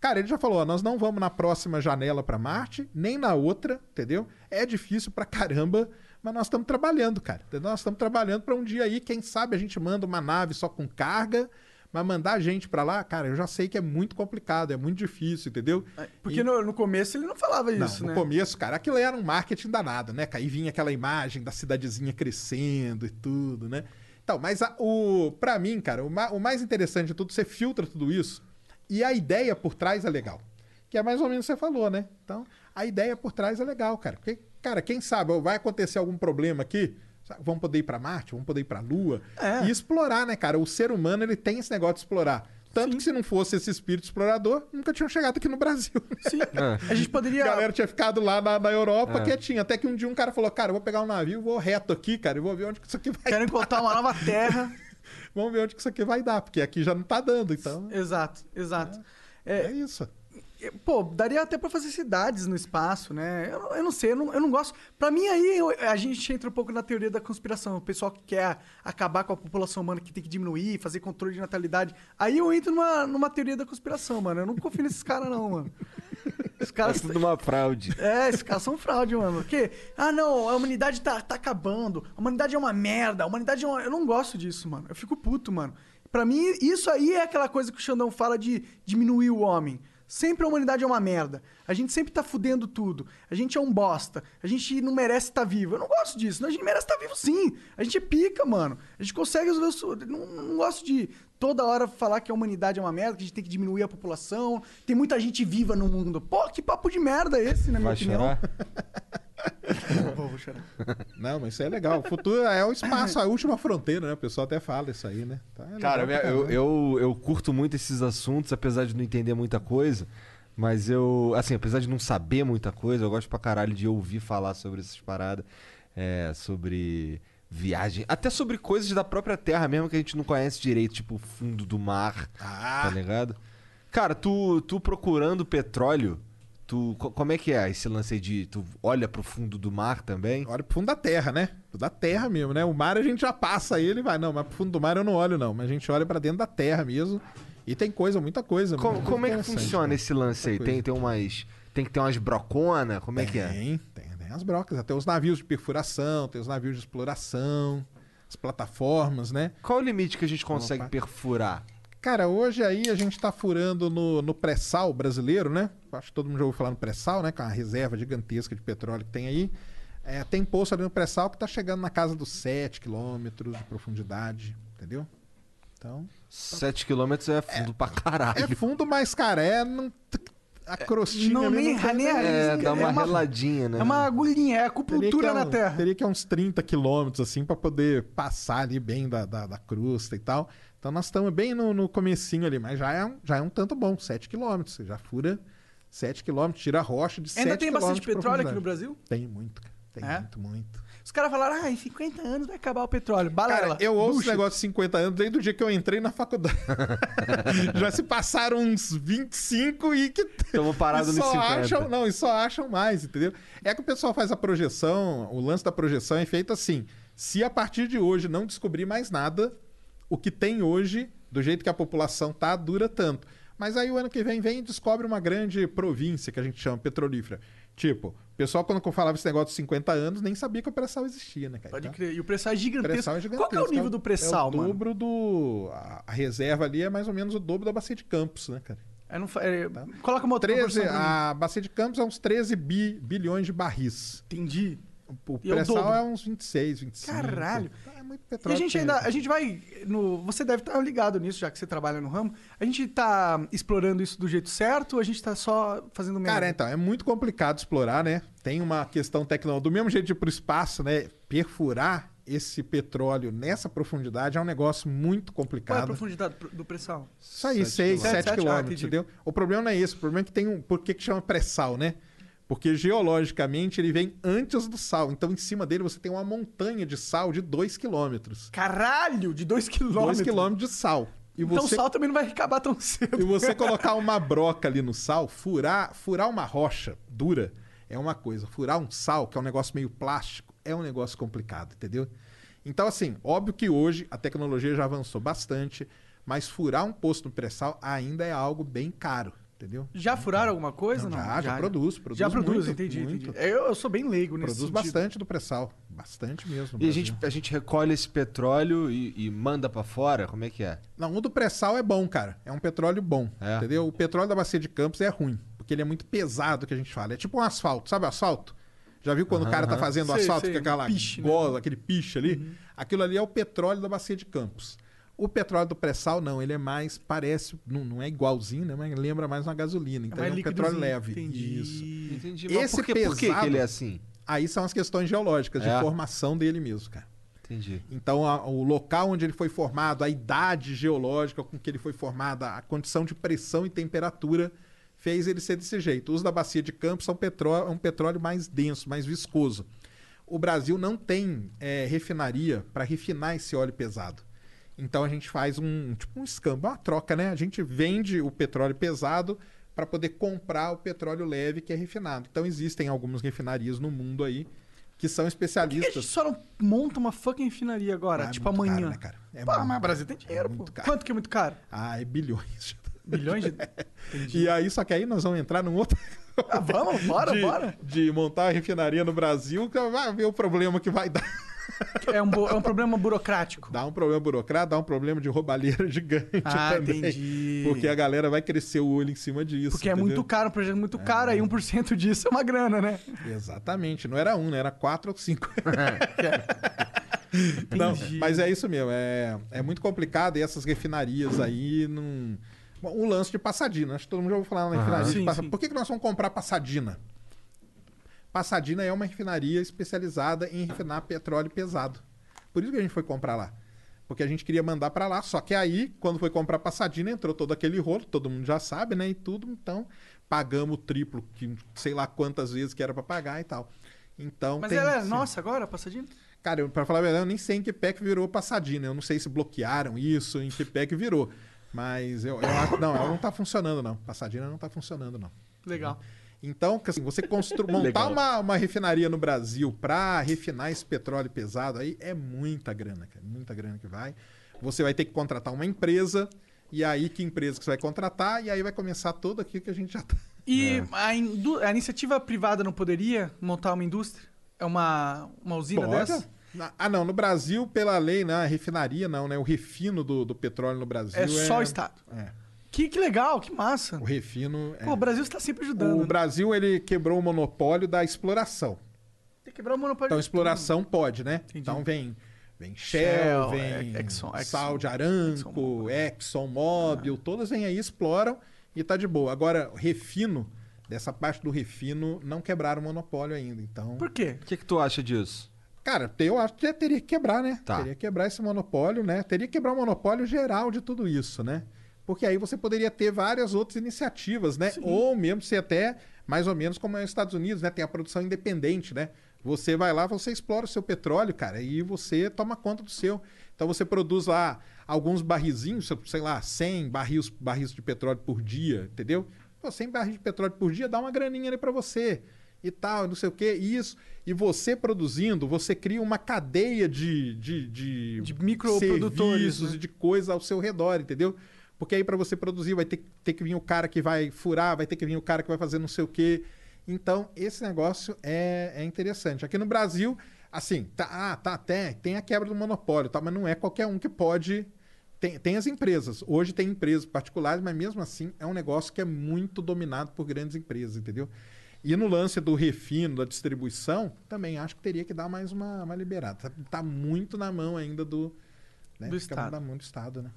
Cara, ele já falou: ó, nós não vamos na próxima janela pra Marte, nem na outra, entendeu? É difícil pra caramba, mas nós estamos trabalhando, cara. entendeu? Nós estamos trabalhando pra um dia aí, quem sabe a gente manda uma nave só com carga. Mas mandar gente pra lá, cara, eu já sei que é muito complicado, é muito difícil, entendeu? Porque E- no, no começo ele não falava não, isso, no né? começo, cara, aquilo era um marketing danado, né? Aí vinha aquela imagem da cidadezinha crescendo e tudo, né? Então, mas a, o, pra mim, cara, o, ma- o mais interessante de tudo, você filtra tudo isso e a ideia por trás é legal. Que é mais ou menos o que você falou, né? Então, a ideia por trás é legal, cara. Porque, cara, quem sabe vai acontecer algum problema aqui, sabe? vamos poder ir pra Marte, vamos poder ir pra Lua É. e explorar, né, cara? O ser humano, ele tem esse negócio de explorar. Tanto que se não fosse esse espírito explorador, nunca tinham chegado aqui no Brasil. Sim. A gente poderia. A galera tinha ficado lá na, na Europa quietinha. Até que um dia um cara falou: Cara, eu vou pegar um navio, vou reto aqui, cara, e vou ver onde que isso aqui vai Quero encontrar uma nova terra. Vamos ver onde que isso aqui vai dar, porque aqui já não tá dando, então. exato, exato. É, É, isso. Pô, daria até pra fazer cidades no espaço, né? Eu, não- eu não sei, eu não, eu não gosto. Pra mim, aí eu- a gente entra um pouco na teoria da conspiração. O pessoal que quer acabar com a população humana, que tem que diminuir, fazer controle de natalidade. Aí eu entro numa, numa teoria da conspiração, mano. Eu não confio nesses caras, não, mano. Os É caras. tudo uma fraude. É, esses caras são fraude, mano. Porque, ah, não, a humanidade tá, tá acabando. A humanidade é uma merda. A humanidade é uma... Eu não gosto disso, mano. Eu fico puto, mano. Pra mim, isso aí é aquela coisa que o Xandão fala de diminuir o homem. Sempre a humanidade é uma merda. A gente sempre tá fudendo tudo. A gente é um bosta. A gente não merece estar vivo. Eu não gosto disso. Não, a gente merece estar vivo sim. A gente é pica, mano. A gente consegue resolver. Não, não gosto de toda hora falar que a humanidade é uma merda, que a gente tem que diminuir a população. Tem muita gente viva no mundo. Pô, que papo de merda é esse, na minha Vai opinião? chorar? Vou, vou chorar. Não, mas isso é legal. O futuro é o espaço, a última fronteira, né? O pessoal até fala isso aí, né? Tá, é Cara, eu, eu, eu curto muito esses assuntos, apesar de não entender muita coisa. Mas eu, assim, apesar de não saber muita coisa, eu gosto pra caralho de ouvir falar sobre essas paradas. É, sobre viagem. Até sobre coisas da própria terra mesmo que a gente não conhece direito, tipo o fundo do mar. Ah. Tá ligado? Cara, tu, tu procurando petróleo, tu, co- como é que é esse lance aí de. Tu olha pro fundo do mar também? Olha pro fundo da terra, né? Da terra mesmo, né? O mar a gente já passa ele e vai. Não, mas pro fundo do mar eu não olho, não. Mas a gente olha pra dentro da terra mesmo. E tem coisa, muita coisa. Co- muita como é que funciona cara. esse lance aí? Tem, tem umas. Tem que ter umas brocona? Como é que é? Tem, tem, tem as brocas. Até os navios de perfuração, tem os navios de exploração, as plataformas, né? Qual o limite que a gente consegue Opa. perfurar? Cara, hoje aí a gente tá furando no, no pré-sal brasileiro, né? Acho que todo mundo já ouviu falar no pré-sal, né? Com a reserva gigantesca de petróleo que tem aí. É, tem poço ali no pré-sal que tá chegando na casa dos 7 quilômetros de profundidade, entendeu? Então, 7 quilômetros é fundo pra caralho. é fundo, mas, cara, é... Não, a crostinha não, ali nem- não nem- É, dá uma, É uma- reladinha, né? É uma agulhinha, é acupuntura é na um- terra. teria que é uns 30 quilômetros, assim, pra poder passar ali bem da, da, da crosta e tal. Então nós estamos bem no, no comecinho ali, mas já é, um, já é um tanto bom, 7 quilômetros. Você já fura 7 quilômetros, tira a rocha de 7 Ainda tem bastante petróleo aqui no. Brasil? Tem muito, cara. Tem É? muito, muito. Os caras falaram, ah, em 50 anos vai acabar o petróleo. Balela. Cara, eu ouço esse Bullshit. negócio de 50 anos desde o dia que eu entrei na faculdade. já se passaram uns 25 e que Estamos parados e nos só 50. acham, não, e só acham mais, entendeu? É que o pessoal faz a projeção, o lance da projeção é feito assim: se a partir de hoje não descobrir mais nada, o que tem hoje, do jeito que a população tá, dura tanto. Mas aí o ano que vem vem e descobre uma grande província que a gente chama petrolífera. Tipo, o pessoal quando eu falava esse negócio de 50 anos nem sabia que o pré-sal existia, né, cara? Pode Então, crer. E o pré-sal é o gigantesco. pré-sal é gigantesco. Qual que é o nível do pré-sal, é o mano? dobro do... A, reserva ali é mais ou menos o dobro da bacia de Campos, né, cara? É, não é, Coloca uma outra 13, proporção pra mim. a bacia de Campos é uns 13 bi- bilhões de barris. Entendi. O é o pré-sal é uns 26, 25. Caralho. Muito E a petróleo. gente ainda, a gente vai no, você deve estar ligado nisso já que você trabalha no ramo. A gente tá explorando isso do jeito certo ou a gente tá só fazendo merda? Cara, então, é muito complicado explorar, né? Tem uma questão tecnológica. Do mesmo jeito de ir pro espaço, né? Perfurar esse petróleo nessa profundidade é um negócio muito Qual é a complicado. profundidade do- pré-sal? Isso aí, 6, quilômetros. 7 Sete, ah, quilômetros, entendi. entendeu? O problema não é esse. O problema é que tem um. Por que, que chama pré-sal, né? Porque geologicamente ele vem antes do sal. Então, em cima dele, você tem uma montanha de sal de 2 quilômetros. Caralho, de 2 quilômetros. 2 quilômetros de sal. E Então você, o sal também não vai acabar tão cedo. e você colocar uma broca ali no sal, furar, furar uma rocha dura é uma coisa. Furar um sal, que é um negócio meio plástico, é um negócio complicado, entendeu? Então, assim, óbvio que hoje a tecnologia já avançou bastante, mas furar um poço no pré-sal ainda é algo bem caro, entendeu? Já furaram alguma coisa? Não, Não, já, já produz, produz Já produz, muito, entendi, muito. entendi. Eu, eu sou bem leigo nesse Produz sentido. bastante do pré-sal. Bastante mesmo. E a gente, a gente recolhe esse petróleo e, e manda pra fora? Como é que é? Não, o do pré-sal é bom, cara. É um petróleo bom. É? Entendeu? O petróleo da bacia de Campos é ruim, porque ele é muito pesado, que a gente fala. É tipo um asfalto, sabe o asfalto? Já viu quando o cara tá fazendo Sei, asfalto sei, com aquela piche, né? gola, aquele piche ali? Aquilo ali é o petróleo da bacia de Campos. O petróleo do pré-sal, não, ele é mais, parece, não, não é igualzinho, né? Mas lembra mais uma gasolina. Então mais é um petróleo leve. Entendi. Isso. Entendi. Esse por, que, por que pesado- ele é assim? Aí são as questões geológicas, de É. formação dele mesmo, cara. Entendi. Então, a- o local onde ele foi formado, a idade geológica com que ele foi formado, a condição de pressão e temperatura fez ele ser desse jeito. Os da bacia de Campos são petróleo, é um petróleo mais denso, mais viscoso. O Brasil não tem é, refinaria para refinar esse óleo pesado. Então a gente faz um tipo um escambo, uma troca, né? A gente vende o petróleo pesado para poder comprar o petróleo leve que é refinado. Então existem algumas refinarias no mundo aí que são Por que a gente especialistas. só não monta uma fucking refinaria agora? Ah, é tipo amanhã. caro, né, cara? É Pô, muito mas o Brasil tem dinheiro, É pô. caro. Quanto que é muito caro? Ah, é bilhões. Bilhões de. Entendi. E aí, só que aí nós vamos entrar num outro. Ah, vamos, bora, de, bora. De montar a refinaria no Brasil, que vai ver o problema que vai dar. É um, é um problema burocrático. Dá um problema burocrata, dá um problema de roubalheira gigante Ah, também. entendi. Porque a galera vai crescer o olho em cima disso. Porque é entendeu? muito caro, um projeto muito caro, aí 1% disso é uma grana, né? Exatamente. Não era um, né? Era quatro ou cinco. Não, mas é isso mesmo. É, é muito complicado e essas refinarias aí não. O lance de Passadina. Acho que todo mundo já ouviu falar na refinaria de Sim, Passa- sim. Por que, que nós vamos comprar Passadina? Passadina é uma refinaria especializada em refinar petróleo pesado. Por isso que a gente foi comprar lá. porque a gente queria mandar para lá. Só que aí, quando foi comprar Passadina, entrou todo aquele rolo, todo mundo já sabe, né? E tudo, então pagamos o triplo, que sei lá quantas vezes que era para pagar e tal. Então, Mas tem- ela é sim. nossa agora, passadinha? Cara, pra falar a verdade, eu nem sei em que pé que virou Passadina. Eu não sei se bloquearam isso, em que pé que virou. Mas eu, eu acho. Não, ela não tá funcionando, não. Passadina não tá funcionando, não. Legal. Então, que assim, você constru... montar uma, uma refinaria no Brasil pra refinar esse petróleo pesado aí é muita grana, cara. Muita grana que vai. Você vai ter que contratar uma empresa. E aí, que empresa que você vai contratar? E aí vai começar tudo aquilo que a gente já tá. E a, indu- a iniciativa privada não poderia montar uma indústria? É uma, uma usina Pode? dessa? Ah, não. No Brasil, pela lei, né? A refinaria não, né? O refino do, do petróleo no Brasil É só o Estado. É. Que, que legal, que massa. O refino. é. Pô, o Brasil está sempre ajudando. O né? Brasil ele quebrou o monopólio da exploração. Tem que quebrar o monopólio. Então, de exploração pode, né? Entendi. Então vem, vem Shell, Shell, vem é, Exxon- Exxon. Saudi Aramco, Exxon Mobil, todas vêm aí, exploram e tá de boa. Agora, o refino, dessa parte do refino, não quebraram o monopólio ainda. Então, tudo. Por quê? O que, que tu acha disso? cara, eu acho que teria que quebrar, né? Tá. Teria que quebrar esse monopólio, né? Teria que quebrar o monopólio geral de tudo isso, né? Porque aí você poderia ter várias outras iniciativas, né? Ou mesmo ser até mais ou menos como é nos Estados Unidos, né? Tem a produção independente, né? Você vai lá, você explora o seu petróleo, cara, e você toma conta do seu. Então você produz lá alguns barrizinhos, sei lá, 100 barris, barris de petróleo por dia, entendeu? Pô, 100 barris de petróleo por dia dá uma graninha ali pra você e tal, não sei o que, isso. E você produzindo, você cria uma cadeia de, de, de, De microprodutores, né? e de coisa ao seu redor, entendeu? Porque aí pra você produzir vai ter, ter que vir o cara que vai furar, vai ter que vir o cara que vai fazer não sei o quê. Então, esse negócio é, é interessante. Aqui no Brasil, assim, tá, ah, tá, até tem a quebra do monopólio, tá, mas não é qualquer um que pode. Tem, tem as empresas. Hoje tem empresas particulares, mas mesmo assim é um negócio que é muito dominado por grandes empresas, entendeu? E no lance do refino, da distribuição, também acho que teria que dar mais uma, uma liberada. Tá, tá muito na mão ainda do, né? Do Estado. na mão do Estado, né?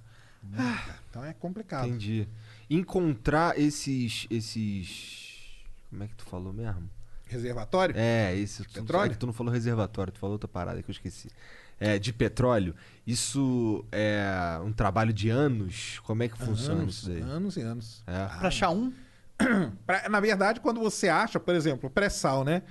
Então é complicado. Entendi. Encontrar esses. esses. Como é que tu falou mesmo? Reservatório? É, esse. Tu, petróleo? é que tu não falou reservatório, tu falou outra parada que eu esqueci. É, de petróleo. Isso é um trabalho de anos? Como é que funciona anos, isso daí? anos e anos. É. Pra achar um? Pra- na verdade, quando você acha, por exemplo, o pré-sal, né?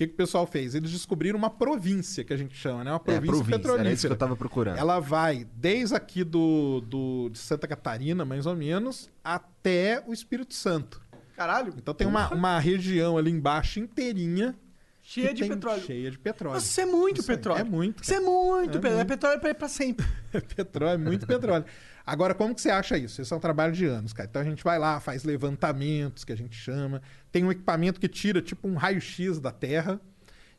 O que, que o pessoal fez? Eles descobriram uma província, que a gente chama, né? Uma É, província, província, petrolífera. era isso que eu tava procurando. Ela vai desde aqui do, do, de Santa Catarina, mais ou menos, até o Espírito Santo. Caralho. Então tem uma, uma região ali embaixo inteirinha Cheia de petróleo. Cheia de petróleo. Nossa, isso é muito Isso aí, petróleo. é muito, Isso é muito É petróleo. É muito. petróleo pra, pra sempre. petróleo, é muito petróleo. Agora, como que você acha isso? Isso é um trabalho de anos, cara. Então a gente vai lá, faz levantamentos, que a gente chama. Tem um equipamento que tira tipo um raio-x da Terra.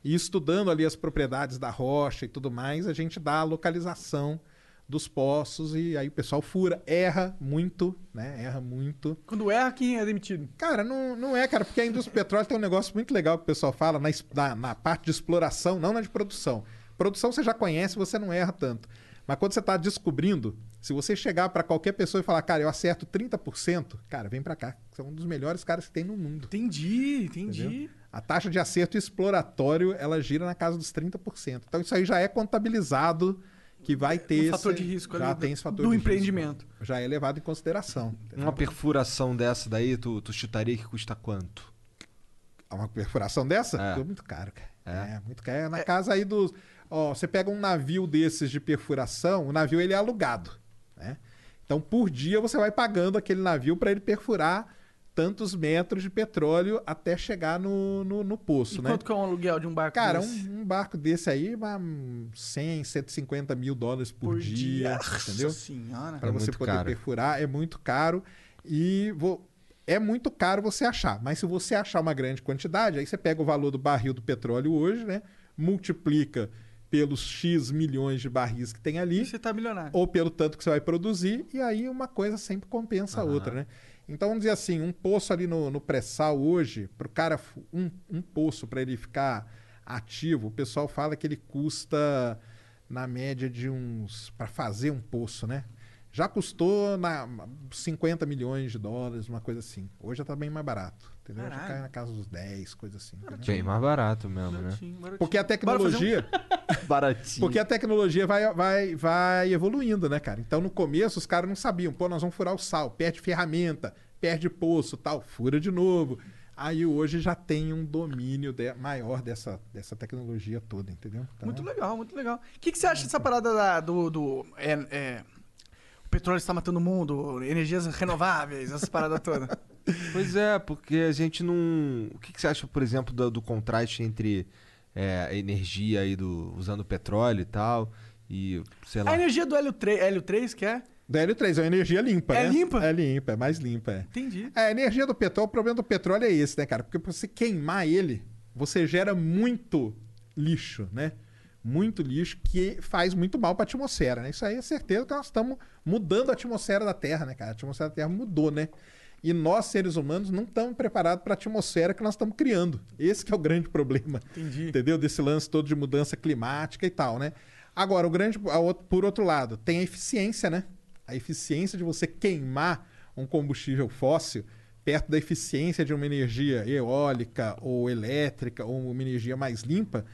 E estudando ali as propriedades da rocha e tudo mais, a gente dá a localização dos poços e aí o pessoal fura, erra muito, né? Erra muito. Quando erra, quem é demitido? Cara, não, não é, cara, porque a indústria do petróleo tem um negócio muito legal que o pessoal fala na, na, na parte de exploração, não na de produção. Produção você já conhece, você não erra tanto. Mas quando você está descobrindo, se você chegar para qualquer pessoa e falar, cara, eu acerto 30%, cara, vem para cá. Você é um dos melhores caras que tem no mundo. Entendi, entendi. Entendeu? A taxa de acerto exploratório, ela gira na casa dos 30%. Então isso aí já é contabilizado que vai ter Um fator esse- de risco já ali tem do- esse fator do de risco. empreendimento. Já é levado em consideração. entendeu? Uma perfuração dessa daí, tu, tu chutaria que custa quanto? Uma perfuração dessa? É. É muito caro, cara. É? É, muito caro. É na casa aí dos. Ó, você pega um navio desses de perfuração, o navio ele é alugado. Né? Então, por dia, você vai pagando aquele navio para ele perfurar tantos metros de petróleo até chegar no, no, no poço, E né? quanto que é um aluguel de um barco Cara, desse? um, um barco desse aí, vai uns 100, 150 mil dólares por, dia, entendeu? Nossa senhora. Para É você poder caro. perfurar, é muito caro. E vo- é muito caro você achar. Mas se você achar uma grande quantidade, aí você pega o valor do barril do petróleo hoje, né? Multiplica pelos X milhões de barris que tem ali, você tá milionário. ou pelo tanto que você vai produzir, e aí uma coisa sempre compensa a outra, né? Então vamos dizer assim, um poço ali no, no pré-sal hoje, para o cara, um, um poço para ele ficar ativo, o pessoal fala que ele custa na média de uns, para fazer um poço, né? Já custou na 50 milhões de dólares, uma coisa assim. Hoje já tá bem mais barato. Entendeu? Já Caralho. cai na casa dos 10, coisa assim. Bem mais barato mesmo, né? Baratinho, baratinho. Porque a tecnologia. Baratinho. Porque a tecnologia vai, vai, vai evoluindo, né, cara? Então, no começo, os caras não sabiam. Pô, nós vamos furar o sal. Perde ferramenta, perde poço, tal. Fura de novo. Aí, hoje, já tem um domínio de- maior dessa, dessa tecnologia toda, entendeu? Então, Muito legal, muito legal. O que, que você acha dessa parada da- do. do é, é, o petróleo está matando o mundo, energias renováveis, essas paradas todas. Pois é, porque a gente não. O que, que você acha, por exemplo, do, do contraste entre é, a energia aí do. usando petróleo e tal? E, sei lá. A energia do hélio 3, hélio 3 que é? Da L3 é uma energia limpa, É né? limpa? É limpa, é mais limpa, é. Entendi. É, a energia do petróleo, o problema do petróleo é esse, né, cara? Porque pra você queimar ele, você gera muito lixo, né? Muito lixo que faz muito mal pra atmosfera, né? Isso aí é certeza que nós estamos mudando a atmosfera da Terra, né, cara? A atmosfera da Terra mudou, né? E nós, seres humanos, não estamos preparados para a atmosfera que nós estamos criando. Esse que é o grande problema. Entendi. Entendeu? Desse lance todo de mudança climática e tal, né? Agora, o grande, por outro lado, tem a eficiência, né? A eficiência de você queimar um combustível fóssil perto da eficiência de uma energia eólica ou elétrica ou uma energia mais limpa,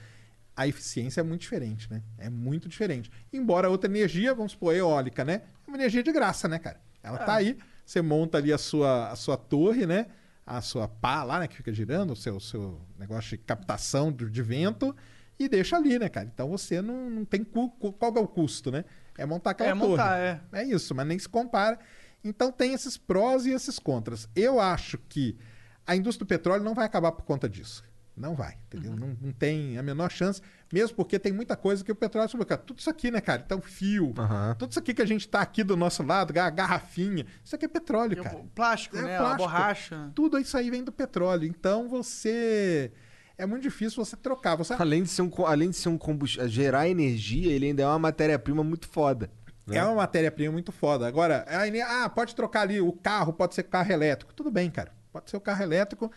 a eficiência é muito diferente, né? É muito diferente. Embora a outra energia, vamos supor, eólica, né? É uma energia de graça, né, cara? Ela tá aí, você monta ali a sua, a sua torre, né? A sua pá lá, né? Que fica girando, o seu, seu negócio de captação de vento e deixa ali, né, cara? Então você não, não tem cu, qual é o custo, né? É montar aquela É torre. montar, é. É isso, mas nem se compara. Então tem esses prós e esses contras. Eu acho que a indústria do petróleo não vai acabar por conta disso. Não vai, entendeu? Não, não tem a menor chance, mesmo porque tem muita coisa que o petróleo sobre Tudo isso aqui, né, cara? Então, fio, Aham. tudo isso aqui que a gente tá aqui do nosso lado, ga- garrafinha, isso aqui é petróleo, cara. O plástico, É né? A plástico. borracha. Tudo isso aí vem do petróleo. Então você. É muito difícil você trocar. Você Além de ser um, além de ser um combustível, gerar energia, ele ainda é uma matéria-prima muito foda. né? É uma matéria-prima muito foda. Agora, a ah, pode trocar ali o carro, pode ser carro elétrico. Tudo bem, cara. Pode ser o carro elétrico.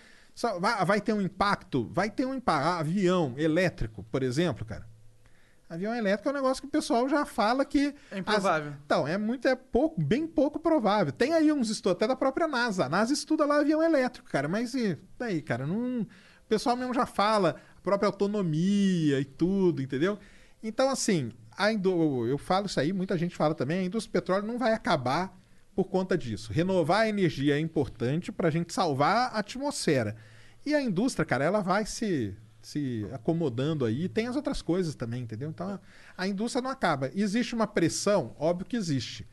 Vai, vai ter um impacto? Vai ter um impacto. Ah, avião elétrico, por exemplo, cara. Avião elétrico é um negócio que o pessoal já fala que. É improvável. As- Então, é muito, é pouco, bem pouco provável. Tem aí uns estudos, até da própria NASA. A NASA estuda lá avião elétrico, cara. Mas e daí, cara? Não... O pessoal mesmo já fala a própria autonomia e tudo, entendeu? Então, assim, a indú- eu falo isso aí, muita gente fala também, a indústria do petróleo não vai acabar por conta disso. Renovar a energia é importante para a gente salvar a atmosfera. E a indústria, cara, ela vai se, se acomodando aí. Tem as outras coisas também, entendeu? Então, a indústria não acaba. Existe uma pressão? Óbvio que existe.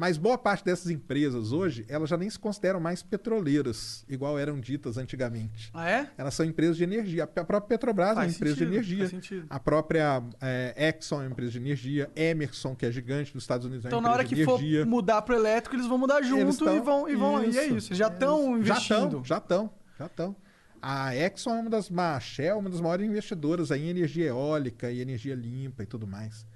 Mas boa parte dessas empresas hoje, elas já nem se consideram mais petroleiras, igual eram ditas antigamente. Ah, é? Elas são empresas de energia. A própria Petrobras é uma Faz empresa sentido, de energia. faz. A própria é, Exxon é uma empresa de energia. Emerson, que é gigante nos Estados Unidos, é uma Então, na hora que de for energia. mudar pro elétrico, eles vão mudar junto tão- e vão. E, vão e é isso. Já estão investindo. já estão, já estão. A Exxon é uma das a Shell, é uma das maiores investidoras em energia eólica e energia limpa e tudo mais.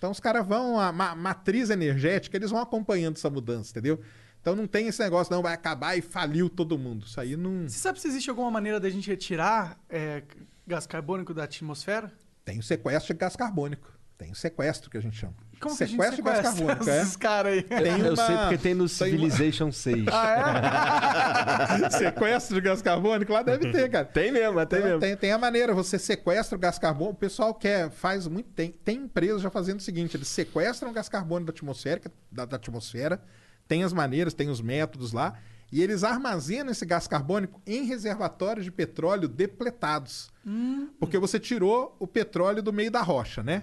Então os caras vão, a ma- matriz energética, eles vão acompanhando essa mudança, entendeu? Então não tem esse negócio, não, vai acabar e faliu todo mundo. Isso aí não. Você sabe se existe alguma maneira da gente retirar é, gás carbônico da atmosfera? Tem o sequestro de gás carbônico. Tem o sequestro que a gente chama. Como que a gente sequestro de gás sequestra carbônico, é. esses caras aí? Tem Eu uma- sei porque tem no uma- Civilization 6. sequestro de gás carbônico lá deve ter, cara. Tem mesmo, tem Tem, mesmo. tem, tem a maneira, você sequestra o gás carbônico. O pessoal quer, faz muito. Tem, tem empresas já fazendo o seguinte: eles sequestram o gás carbônico da atmosfera, da, da atmosfera, tem as maneiras, tem os métodos lá, e eles armazenam esse gás carbônico em reservatórios de petróleo depletados. Porque você tirou o petróleo do meio da rocha, né?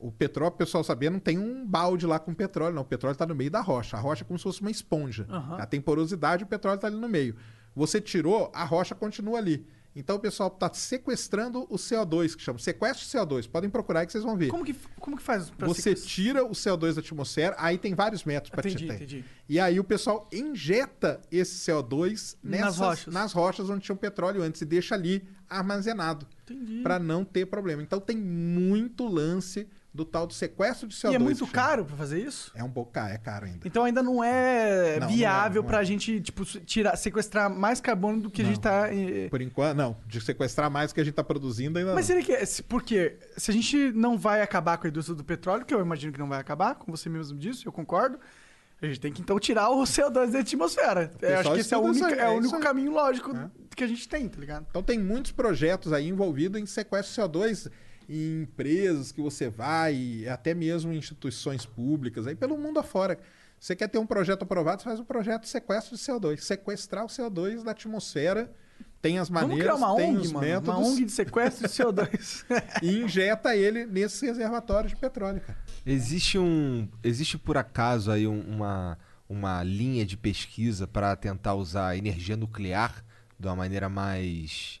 O petróleo, o pessoal sabia, não tem um balde lá com petróleo, não. O petróleo está no meio da rocha. A rocha é como se fosse uma esponja. Aham. Ela tem porosidade, o petróleo está ali no meio. Você tirou, a rocha continua ali. Então o pessoal está sequestrando o CO2, que chama sequestro de CO2. Podem procurar aí que vocês vão ver. Como que, como que faz Você tira o CO2 da atmosfera, aí tem vários métodos para tirar. entendi. E aí o pessoal injeta esse CO2 Nas nessas, rochas. nas rochas onde tinha o petróleo antes e deixa ali armazenado Entendi. para não ter problema. Então tem muito lance do tal do sequestro de CO2. E é muito caro pra fazer isso? É um pouco caro, é caro ainda. Então ainda não é Não, não viável é, não pra é. gente, tipo, tirar, sequestrar mais carbono do que a gente tá. eh, Por enquanto, não. De sequestrar mais do que a gente tá produzindo ainda Mas não. seria que. se- Por quê? Se a gente não vai acabar com a indústria do petróleo, que eu imagino que não vai acabar, como você mesmo disse, eu concordo. A gente tem que então tirar o CO2 da atmosfera. Eu acho que esse é o único, aí, é o é único caminho lógico que a gente tem, tá ligado? Então tem muitos projetos aí envolvidos em sequestro de CO2 em empresas que você vai, até mesmo em instituições públicas, aí pelo mundo afora. Você quer ter um projeto aprovado, você faz um projeto de sequestro de CO2. Sequestrar o CO2 da atmosfera. Tem as Vamos maneiras, criar uma tem ONG, os mano. métodos. Uma ONG de sequestro de CO2. e injeta ele nesses reservatórios de petróleo, cara. Existe um. Existe por acaso aí um- uma, uma linha de pesquisa para tentar usar energia nuclear de uma maneira mais.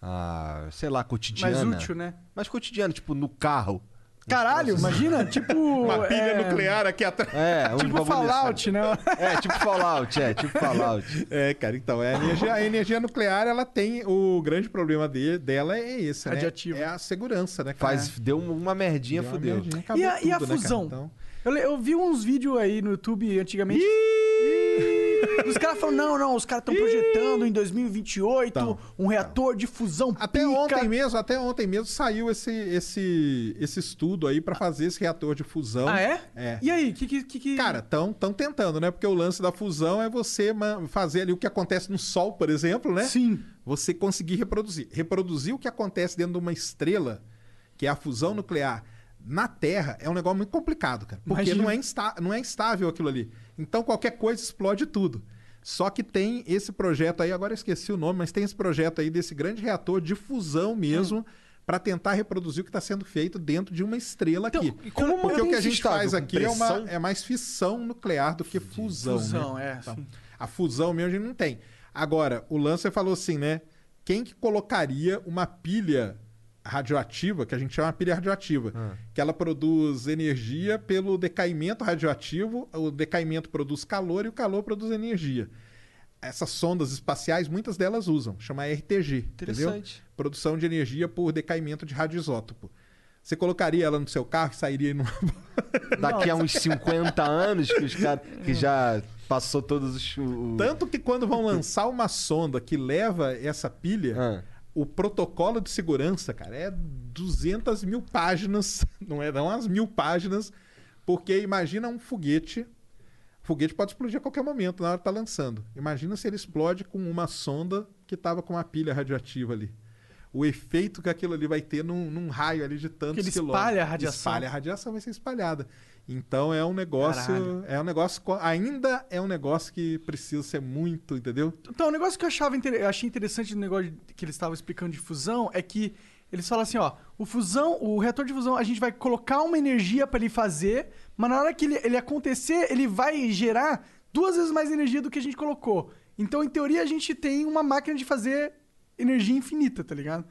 Ah, sei lá, cotidiana. Mais útil, né? Mais cotidiana, tipo no carro. Caralho, imagina, tipo. Uma pilha é, nuclear aqui atrás. É, um Tipo Fallout, né? É, tipo Fallout, é, tipo Fallout. É, cara, então, é a, energia, a energia nuclear, ela tem. O grande problema de- dela é esse, né? Radiativo. É a segurança, né? cara? Faz, deu uma merdinha, Deu uma fudeu. merdinha, acabou E a, e a tudo, né, cara? fusão? Então- eu, eu vi uns vídeos aí no YouTube antigamente. Os caras falam, não, não, os caras estão projetando em 2028 Então, um reator de fusão Até pica. ontem mesmo, até ontem mesmo saiu esse, esse, esse estudo aí pra fazer esse reator de fusão. Ah, é? É. E aí, o que, que, que, Cara, estão tão tentando, né? Porque o lance da fusão é você fazer ali o que acontece no Sol, por exemplo, né? Sim. Você conseguir reproduzir. Reproduzir o que acontece dentro de uma estrela, que é a fusão nuclear, na Terra é um negócio muito complicado, cara. Porque Imagina. não é, insta- não é instável aquilo ali. Então qualquer coisa explode tudo. Só que tem esse projeto aí, agora eu esqueci o nome, mas tem esse projeto aí desse grande reator de fusão mesmo. Pra tentar reproduzir o que está sendo feito dentro de uma estrela Então, aqui. como Porque o que a gente faz aqui é, uma, é mais fissão nuclear do que fusão. Fusão, né? é, Então, a fusão mesmo a gente não tem. Agora, o Lancer falou assim, né? Quem que colocaria uma pilha radioativa, que a gente chama pilha radioativa, que ela produz energia pelo decaimento radioativo, o decaimento produz calor e o calor produz energia. Essas sondas espaciais, muitas delas usam, chama RTG, entendeu? Interessante. Produção de energia por decaimento de radioisótopo. Você colocaria ela no seu carro e sairia numa Daqui a uns 50 anos que os caras. que já passou todos os. Tanto que quando vão lançar uma sonda que leva essa pilha, Ah. O protocolo de segurança, cara, é 200 mil páginas, não é não as mil páginas, porque imagina um foguete, foguete pode explodir a qualquer momento na hora que tá lançando. Imagina se ele explode com uma sonda que tava com uma pilha radioativa ali. O efeito que aquilo ali vai ter num, num raio ali de tantos Que ele quilômetros. espalha a radiação. Espalha a radiação, vai ser espalhada. Então é um negócio, Caralho. é um negócio, ainda é um negócio que precisa ser muito, entendeu? Então, o negócio que eu achava eu achei interessante no negócio que eles estavam explicando de fusão é que eles falam assim, ó, o fusão, o reator de fusão, a gente vai colocar uma energia pra ele fazer, mas na hora que ele, ele acontecer, ele vai gerar duas vezes mais energia do que a gente colocou. Então, em teoria, a gente tem uma máquina de fazer energia infinita, tá ligado?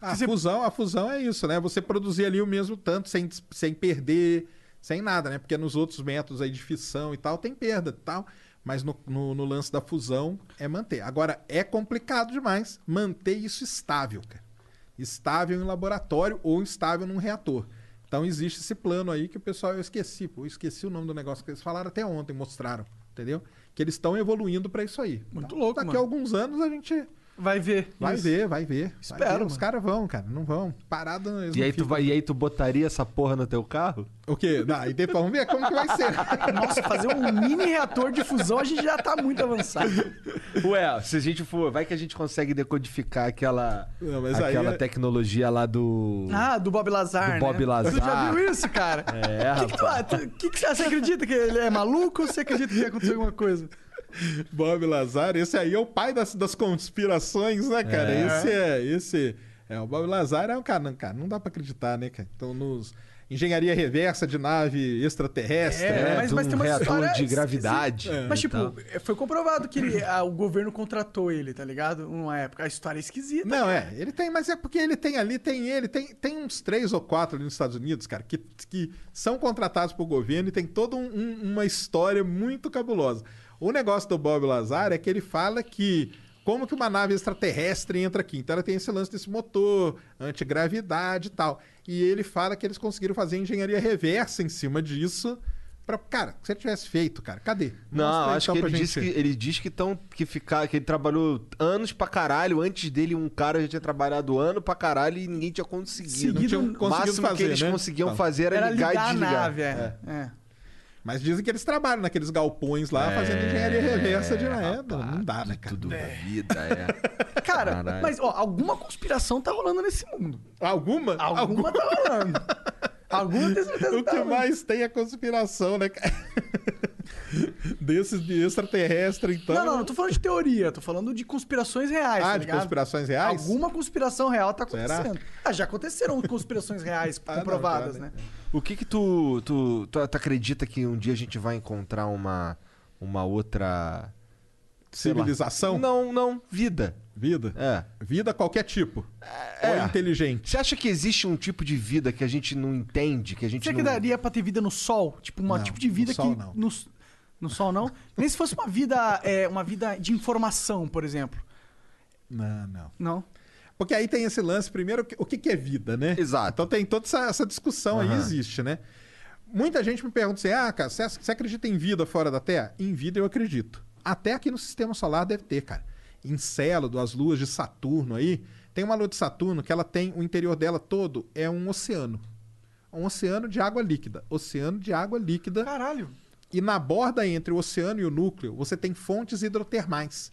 A Você- fusão, a fusão é isso, né? Você produzir ali o mesmo tanto sem, sem perder, sem nada, né? Porque nos outros métodos aí de fissão e tal, tem perda e tal. Mas no, no, no lance da fusão é manter. Agora, é complicado demais manter isso estável, cara. Estável em laboratório ou estável num reator. Então existe esse plano aí que o pessoal, eu esqueci, pô, eu esqueci o nome do negócio que eles falaram até ontem, mostraram, entendeu? Que eles estão evoluindo para isso aí. Muito Então, louco, Daqui mano. a alguns anos a gente Vai ver. Vai isso. ver, vai ver. vai Espero, ver. Os caras vão, cara. Não vão. Parado. eles E aí, tu vai, e aí tu botaria essa porra no teu carro? O quê? Não, e depois vamos ver como que vai ser. Nossa, fazer um mini reator de fusão, a gente já tá muito avançado. Ué, se a gente for. Vai que a gente consegue decodificar aquela. Não, aquela é- tecnologia lá do. Ah, do Bob Lazar, Do Bob né? Lazar. Você já viu isso, cara? É, que que tu, ah, que que você, você acredita que ele é maluco ou você acredita que aconteceu alguma coisa? Bob Lazar, esse aí é o pai das, das conspirações, né, cara? É. Esse é. Esse. É, o Bob Lazar é um cara, não, cara, não dá pra acreditar, né, cara? Então, nos. engenharia reversa de nave extraterrestre. É, né? mas- mas um tem uma reator história- de gravidade. Mas, e tipo, tal. foi comprovado que ele- ah, o governo contratou ele, tá ligado? Numa época. A história é esquisita. Não, é, ele tem, mas é porque ele tem ali, tem ele, tem, tem uns três ou quatro ali nos Estados Unidos, cara, que, que são contratados pelo governo e tem toda um- um- uma história muito cabulosa. O negócio do Bob Lazar é que ele fala que como que uma nave extraterrestre entra aqui. Então ela tem esse lance desse motor, antigravidade e tal. E ele fala que eles conseguiram fazer engenharia reversa em cima disso. Pra, cara, se ele tivesse feito, cara, cadê? Não, Mostra acho então, que ele disse que ele diz que tão que ficar que ele trabalhou anos pra caralho. Antes dele um cara já tinha trabalhado ano pra caralho e ninguém tinha conseguido. Seguido- Não tinham o máximo fazer, que eles né? conseguiam Tá. fazer era, Era ligar, ligar e a desligar. nave, é. é. Mas dizem que eles trabalham naqueles galpões lá, fazendo engenharia reversa de nada. Não dá, né, cara? Tudo da vida, é. Cara, Caralho. mas ó, alguma conspiração tá rolando nesse mundo. Alguma? Alguma tá rolando. alguma tem certeza O que tá que rolando. mais tem é conspiração, né, cara? Desses de extraterrestre, então. Não, não, não tô falando de teoria, tô falando de conspirações reais. Ah, tá de ligado? conspirações reais? Alguma conspiração real tá Será? acontecendo. Ah, já aconteceram conspirações reais Ah, não, comprovadas, já, né? O que que tu, tu, tu, tu acredita que um dia a gente vai encontrar uma, uma outra... Civilização? Não, não. Vida. Vida? É. Vida qualquer tipo. É. Ou inteligente. Você acha que existe um tipo de vida que a gente não entende, que a gente Será não... que daria pra ter vida no Sol? Tipo, um tipo de vida no Sol que. não. No, no Sol não? Nem se fosse uma vida, é, uma vida de informação, por exemplo. Não, não. Não. Porque aí tem esse lance, primeiro, o que- que é vida, né? Exato. Então tem toda essa, essa discussão aí, Aham. existe, né? Muita gente me pergunta assim, ah, cara, você você acredita em vida fora da Terra? Em vida eu acredito. Até aqui no Sistema Solar deve ter, cara. Encélado, as luas de Saturno aí, tem uma lua de Saturno que ela tem, o interior dela todo é um oceano. Um oceano de água líquida. Oceano de água líquida. Caralho. E na borda entre o oceano e o núcleo, você tem fontes hidrotermais,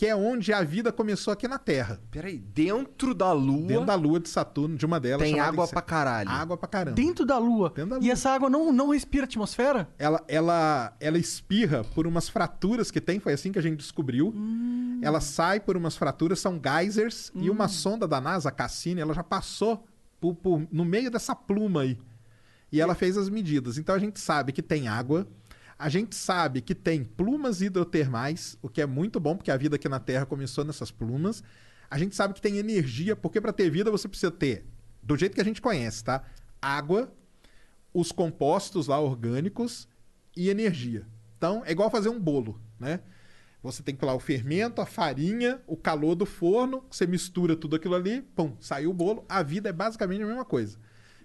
que é onde a vida começou aqui na Terra. Peraí, dentro da Lua Dentro da lua de Saturno, de uma delas. tem água pra caralho. Água pra caramba. Dentro da Lua. Dentro da E Lua. essa água não, não respira a atmosfera? Ela, ela, ela espirra por umas fraturas que tem, foi assim que a gente descobriu. Ela sai por umas fraturas, são geysers, e uma sonda da NASA, a Cassini, ela já passou por- por- no meio dessa pluma aí. E ela fez as medidas. Então a gente sabe que tem água, a gente sabe que tem plumas hidrotermais, o que é muito bom, porque a vida aqui na Terra começou nessas plumas. A gente sabe que tem energia, porque para ter vida você precisa ter, do jeito que a gente conhece, tá? Água, os compostos lá orgânicos e energia. Então, é igual fazer um bolo, né? Você tem que lá o fermento, a farinha, o calor do forno, você mistura tudo aquilo ali, pum, saiu o bolo. A vida é basicamente a mesma coisa.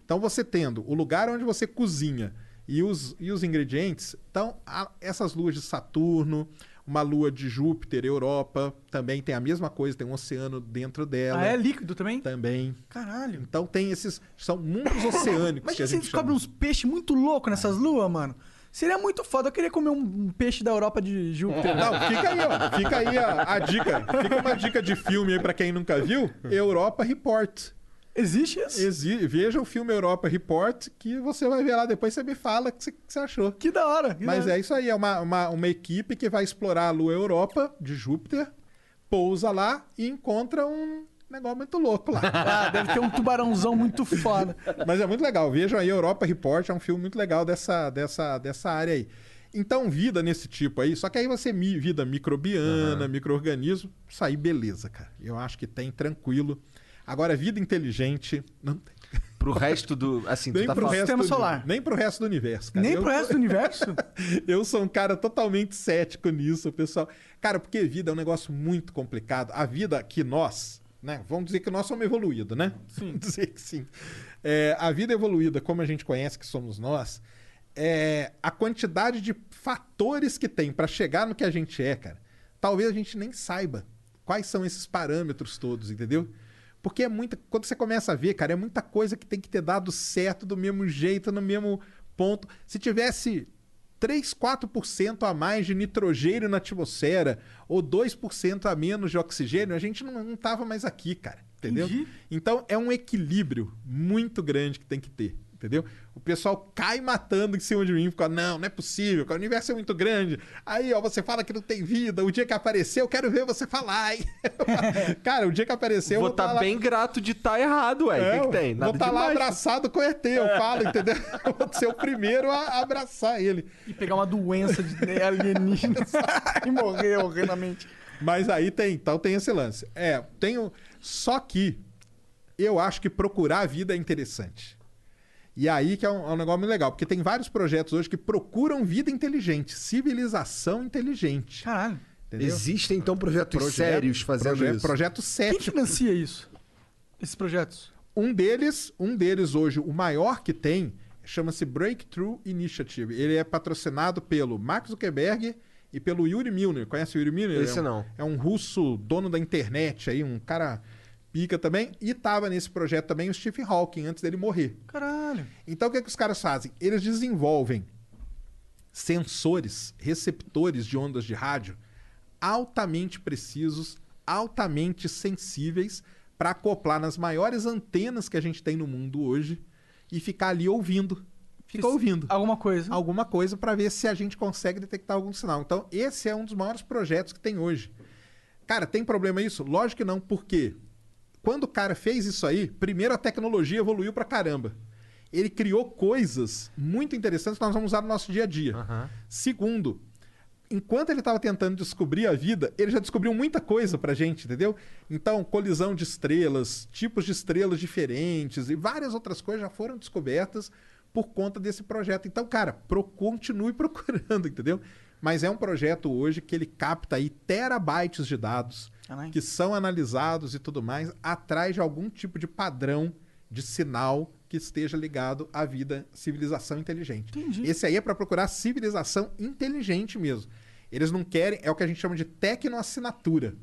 Então, você tendo o lugar onde você cozinha e os, e os ingredientes, então, a- essas luas de Saturno, uma lua de Júpiter, Europa, também tem a mesma coisa, tem um oceano dentro dela. Ah, é líquido também? Também. Caralho. Então tem esses. São mundos oceânicos Mas que a gente descobre uns peixes muito loucos nessas luas, mano. Seria muito foda. Eu queria comer um um peixe da Europa de Júpiter. Não, fica aí, ó. Fica aí a, a dica. Fica uma dica de filme aí pra quem nunca viu. Europa Report. Existe isso? Exi veja o filme Europa Report, que você vai ver lá depois você me fala o que você, achou. Que da hora. que Mas da hora. é isso aí, é uma, uma, uma equipe que vai explorar a Lua Europa de Júpiter, pousa lá e encontra um negócio muito louco lá. Ah, deve ter um tubarãozão muito foda. Mas é muito legal. Vejam aí, Europa Report é um filme muito legal dessa, dessa, dessa área aí. Então, vida nesse tipo aí, só que aí você vida microbiana, micro-organismo, isso aí beleza, cara. Eu acho que tem tranquilo. Agora, vida inteligente, não tem. Pro resto do. Assim, tu Nem tá pro, falando. resto Sistema do, solar. nem pro resto do universo, cara. Nem Eu- pro resto do universo? eu sou um cara totalmente cético nisso, pessoal. Cara, porque vida é um negócio muito complicado. A vida que nós, né? Vamos dizer que nós somos evoluídos, né? Sim. Vamos dizer que sim. É, a vida evoluída, como a gente conhece que somos nós, é, a quantidade de fatores que tem para chegar no que a gente é, cara, talvez a gente nem saiba quais são esses parâmetros todos, entendeu? Porque é muita. Quando você começa a ver, cara, é muita coisa que tem que ter dado certo do mesmo jeito, no mesmo ponto. Se tivesse 3, 4% a mais de nitrogênio na atmosfera ou 2% a menos de oxigênio, a gente não, não tava mais aqui, cara. Entendeu? Entendi. Então é um equilíbrio muito grande que tem que ter. Entendeu? O pessoal cai matando em cima de mim, fica, não, não é possível, o universo é muito grande. Aí, ó, você fala que não tem vida, o dia que aparecer, eu quero ver você falar. Aí, cara, o dia que aparecer, eu Vou vou estar tá lá- bem grato de estar errado, ué. O É, que, que tem? Vou Nada estar lá abraçado com o ET, eu falo, entendeu? Eu vou ser o primeiro a abraçar ele. E pegar uma doença de alienígena e morrer horrendamente. Mas aí tem, então tem esse lance. É, tenho. Só que eu acho que procurar a vida é interessante. E aí que é um, é um negócio muito legal, porque tem vários projetos hoje que procuram vida inteligente, civilização inteligente. Caralho. Entendeu? Existem então projetos Projeto- sérios fazendo proje- isso. Projeto Quem cético. financia isso? Esses projetos? Um deles, um deles hoje, o maior que tem, chama-se Breakthrough Initiative. Ele é patrocinado pelo Mark Zuckerberg e pelo Yuri Milner. Conhece o Yuri Milner? Esse é um, não. É um russo dono da internet aí, um cara pica também. E tava nesse projeto também o Stephen Hawking, antes dele morrer. Caralho. Então o que, é que os caras fazem? Eles desenvolvem sensores, receptores de ondas de rádio altamente precisos, altamente sensíveis para acoplar nas maiores antenas que a gente tem no mundo hoje e ficar ali ouvindo. Fica ouvindo Alguma coisa. alguma coisa para ver se a gente consegue detectar algum sinal. Então, esse é um dos maiores projetos que tem hoje. Cara, tem problema isso? Lógico que não, porque quando o cara fez isso aí, primeiro a tecnologia evoluiu pra caramba. Ele criou coisas muito interessantes que nós vamos usar no nosso dia a dia. Segundo, enquanto ele estava tentando descobrir a vida, ele já descobriu muita coisa pra gente, entendeu? Então, colisão de estrelas, tipos de estrelas diferentes e várias outras coisas já foram descobertas por conta desse projeto. Então, cara, pro, continue procurando, entendeu? Mas é um projeto hoje que ele capta aí terabytes de dados que são analisados e tudo mais atrás de algum tipo de padrão de sinal que esteja ligado à vida civilização inteligente. Entendi. Esse aí é para procurar civilização inteligente mesmo. Eles não querem, é o que a gente chama de tecnoassinatura.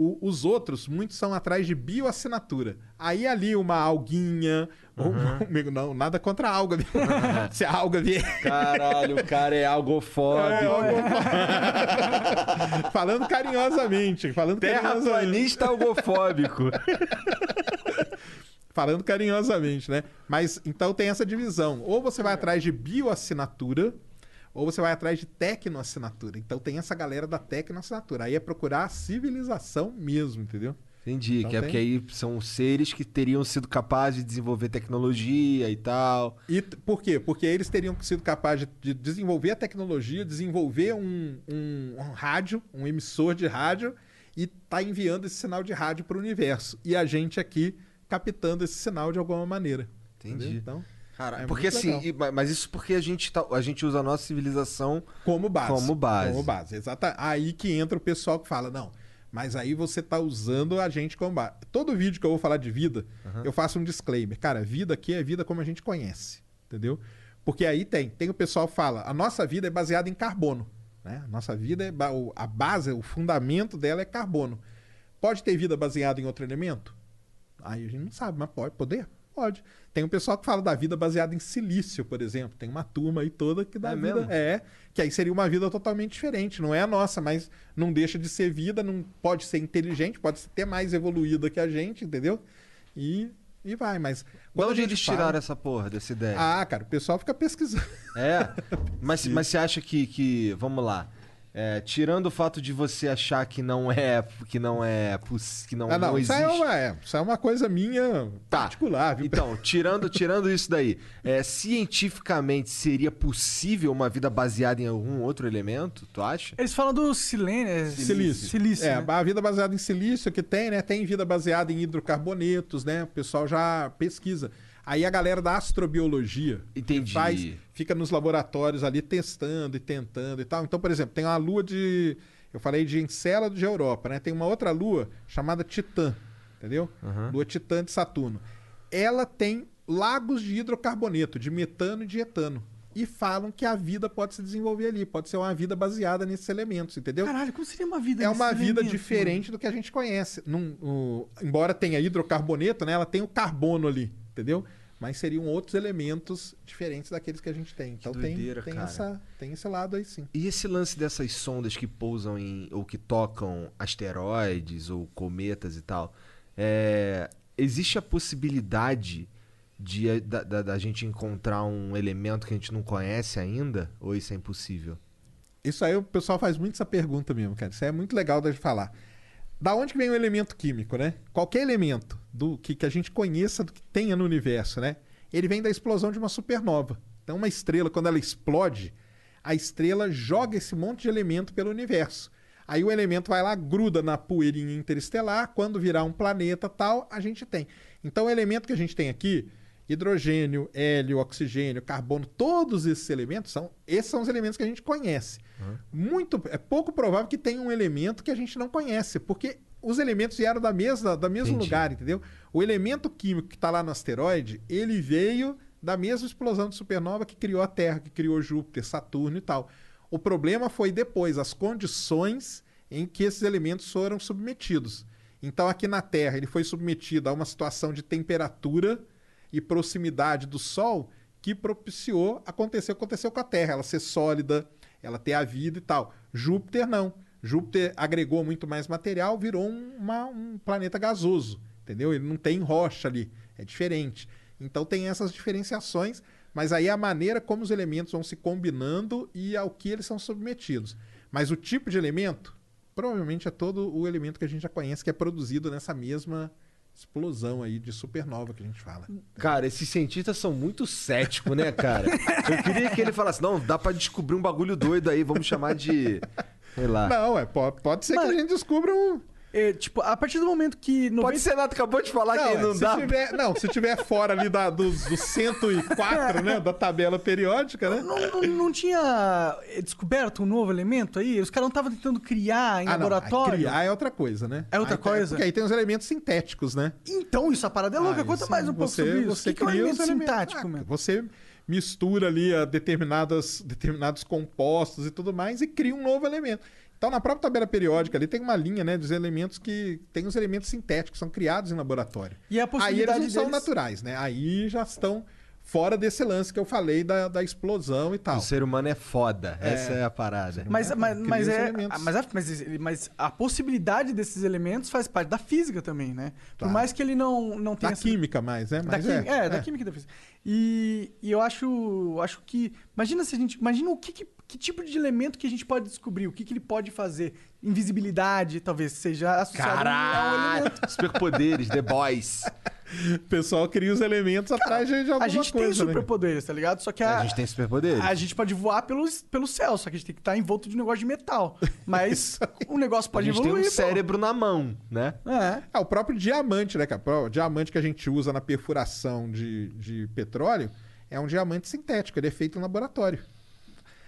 O- os outros, muitos são atrás de bioassinatura. Aí ali uma alguinha, ou um- não, nada contra a alga. Se a alga vier Caralho, o cara é algofóbico. falando carinhosamente, falando carinhosamente. Terraplanista algofóbico. Falando carinhosamente, né? Mas então tem essa divisão. Ou você vai atrás de bioassinatura, ou você vai atrás de tecnoassinatura. Então tem essa galera da tecnoassinatura. Aí é procurar a civilização mesmo, entendeu? Entendi, Então que é tem. porque aí são seres que teriam sido capazes de desenvolver tecnologia e tal. E por quê? Porque eles teriam sido capazes de, de desenvolver a tecnologia, desenvolver um, um- um rádio, um emissor de rádio, e tá enviando esse sinal de rádio para o universo. E a gente aqui captando esse sinal de alguma maneira. Entendi. Entendeu? Então, Cara, É porque assim, e- ma- mas isso porque a gente, tá, a gente usa a nossa civilização Como base. Como base. Como base, exata. Aí que entra o pessoal que fala, não, mas aí você tá usando a gente como base. Todo vídeo que eu vou falar de vida, eu faço um disclaimer. Cara, vida aqui é vida como a gente conhece, entendeu? Porque aí tem, tem o pessoal que fala, a nossa vida é baseada em carbono, né? A nossa vida é ba- a base, o fundamento dela é carbono. Pode ter vida baseada em outro elemento? Aí a gente não sabe, mas pode poder? Pode. Tem um pessoal que fala da vida baseada em silício, por exemplo. Tem uma turma aí toda que dá É vida. mesmo? É, que aí seria uma vida totalmente diferente. Não é a nossa, mas não deixa de ser vida, não pode ser inteligente, pode ser até mais evoluída que a gente, entendeu? E, e vai, mas. De quando a onde gente eles fala- tiraram essa porra dessa ideia? Ah, cara, o pessoal fica pesquisando. É? Mas, mas você acha que, que vamos lá, é, tirando o fato de você achar que não é, que não é, que não, ah, não, não isso, existe. é uma, é, isso é uma coisa minha Tá. particular, viu? Então, tirando, tirando isso daí, é, cientificamente seria possível uma vida baseada em algum outro elemento, tu acha? Eles falam do silênio. é- Silício. Silício. É, né? a vida baseada em silício que tem, né? Tem vida baseada em hidrocarbonetos, né? O pessoal já pesquisa. Aí a galera da astrobiologia Entendi. faz, fica nos laboratórios ali testando e tentando e tal. Então, por exemplo, tem uma lua de. Eu falei de Encélado de Europa, né? Tem uma outra lua chamada Titã, entendeu? Lua Titã de Saturno. Ela tem lagos de hidrocarboneto, de metano e de etano. E falam que a vida pode se desenvolver ali, pode ser uma vida baseada nesses elementos, entendeu? Caralho, como seria uma vida É uma vida elemento, diferente do que a gente conhece. Num- o- embora tenha hidrocarboneto, né? Ela tem o carbono ali, entendeu? Mas seriam outros elementos diferentes daqueles que a gente tem. Então tem, doideira, tem, cara. essa, tem esse lado aí sim. E esse lance dessas sondas que pousam em ou que tocam asteroides ou cometas e tal, é, existe a possibilidade de, da, da- da gente encontrar um elemento que a gente não conhece ainda? Ou isso é impossível? Isso aí o pessoal faz muito essa pergunta mesmo, cara. Isso é muito legal da gente falar. Da onde que vem o elemento químico, né? Qualquer elemento do que, que a gente conheça, do que tenha no universo, né? Ele vem da explosão de uma supernova. Então, uma estrela, quando ela explode, a estrela joga esse monte de elemento pelo universo. Aí o elemento vai lá, gruda na poeirinha interestelar, quando virar um planeta tal, a gente tem. Então, o elemento que a gente tem aqui, hidrogênio, hélio, oxigênio, carbono, todos esses elementos são, esses são os elementos que a gente conhece. Muito, é pouco provável que tenha um elemento que a gente não conhece, porque os elementos vieram da mesma, da mesmo Entendi. lugar, entendeu? O elemento químico que está lá no asteroide, ele veio da mesma explosão de supernova que criou a Terra, que criou Júpiter, Saturno e tal. O problema foi depois as condições em que esses elementos foram submetidos. Então aqui na Terra ele foi submetido a uma situação de temperatura e proximidade do Sol que propiciou acontecer o que aconteceu com a Terra, ela ser sólida, ela ter a vida e tal. Júpiter não. Júpiter agregou muito mais material, virou um, uma- um planeta gasoso, entendeu? Ele não tem rocha ali, é diferente. Então tem essas diferenciações, mas aí a maneira como os elementos vão se combinando e ao que eles são submetidos. Mas o tipo de elemento, provavelmente é todo o elemento que a gente já conhece que é produzido nessa mesma explosão aí de supernova que a gente fala. Cara, esses cientistas são muito céticos, né, cara? Eu queria que ele falasse, não, dá pra descobrir um bagulho doido aí, vamos chamar de. Sei lá. Não, é, pode, pode ser Mano, que a gente descubra um. É, tipo, a partir do momento que. 90... Pode ser, Nato acabou de falar que é, não se dá. Tiver, não, se tiver fora ali da, dos, dos 104, né? Da tabela periódica, né? Não, não, não tinha eh, descoberto um novo elemento aí? Os caras não estavam tentando criar em Ah, não, laboratório? criar é outra coisa, né? É outra Aí- coisa? Porque aí tem os elementos sintéticos, né? Então, isso a parada é louca. Ah, Conta mais um pouco você, sobre isso. Você o que, que é um cria os elemento elementos. sintático, Ah, mano? Você mistura ali a determinadas, determinados compostos e tudo mais e cria um novo elemento. Então, na própria tabela periódica ali tem uma linha, né, dos elementos que tem os elementos sintéticos são criados em laboratório. E a Aí possibilidade eles não são deles- naturais, né? Aí já estão fora desse lance que eu falei da, da explosão e tal. O ser humano é foda. Essa é a parada. Mas, mas, mas, é, mas, a, mas, mas a possibilidade desses elementos faz parte da física também, né? Por Tá. mais que ele não, não tenha... Da essa- química mais, né? Da Mas química, é, é, da química e da física. E, e eu acho, acho que. Imagina se a gente. Imagina o que, que, que tipo de elemento que a gente pode descobrir, o que, que ele pode fazer. Invisibilidade, talvez seja associado a um Caralho! elemento. Superpoderes, The Boys. O pessoal cria os elementos atrás de, alguma A gente tem coisa, né? superpoderes, tá ligado? Só que a, A gente tem superpoderes. a gente pode voar pelos, pelo céu, só que a gente tem que estar envolto de um negócio de metal. Mas o negócio A pode gente tem evoluir. um pô. cérebro na mão, né? É. Ah, o próprio diamante, né, cara? O diamante que a gente usa na perfuração de, de petróleo é um diamante sintético, ele é feito em laboratório.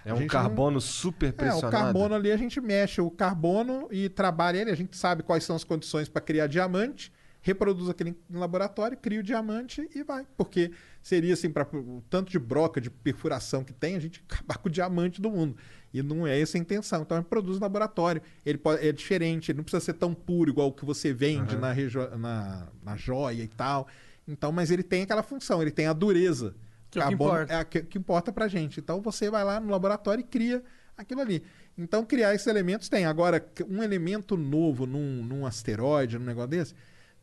É um carbono super É, pressionado. o carbono ali a gente mexe o carbono e trabalha ele, a gente sabe quais são as condições para criar diamante, reproduz aquele em laboratório, cria o diamante e vai. Porque seria assim, para o tanto de broca, de perfuração que tem, a gente acabar com o diamante do mundo. E não é essa a intenção. Então, a gente produz no laboratório. Ele pode- é diferente, ele não precisa ser tão puro igual o que você vende na, regio- na, na joia e tal. Então, mas ele tem aquela função, ele tem a dureza. Que é o que Carbono importa. é que, importa pra gente. Então, você vai lá no laboratório e cria aquilo ali. Então, criar esses elementos tem. Agora, um elemento novo num, num asteroide, num negócio desse,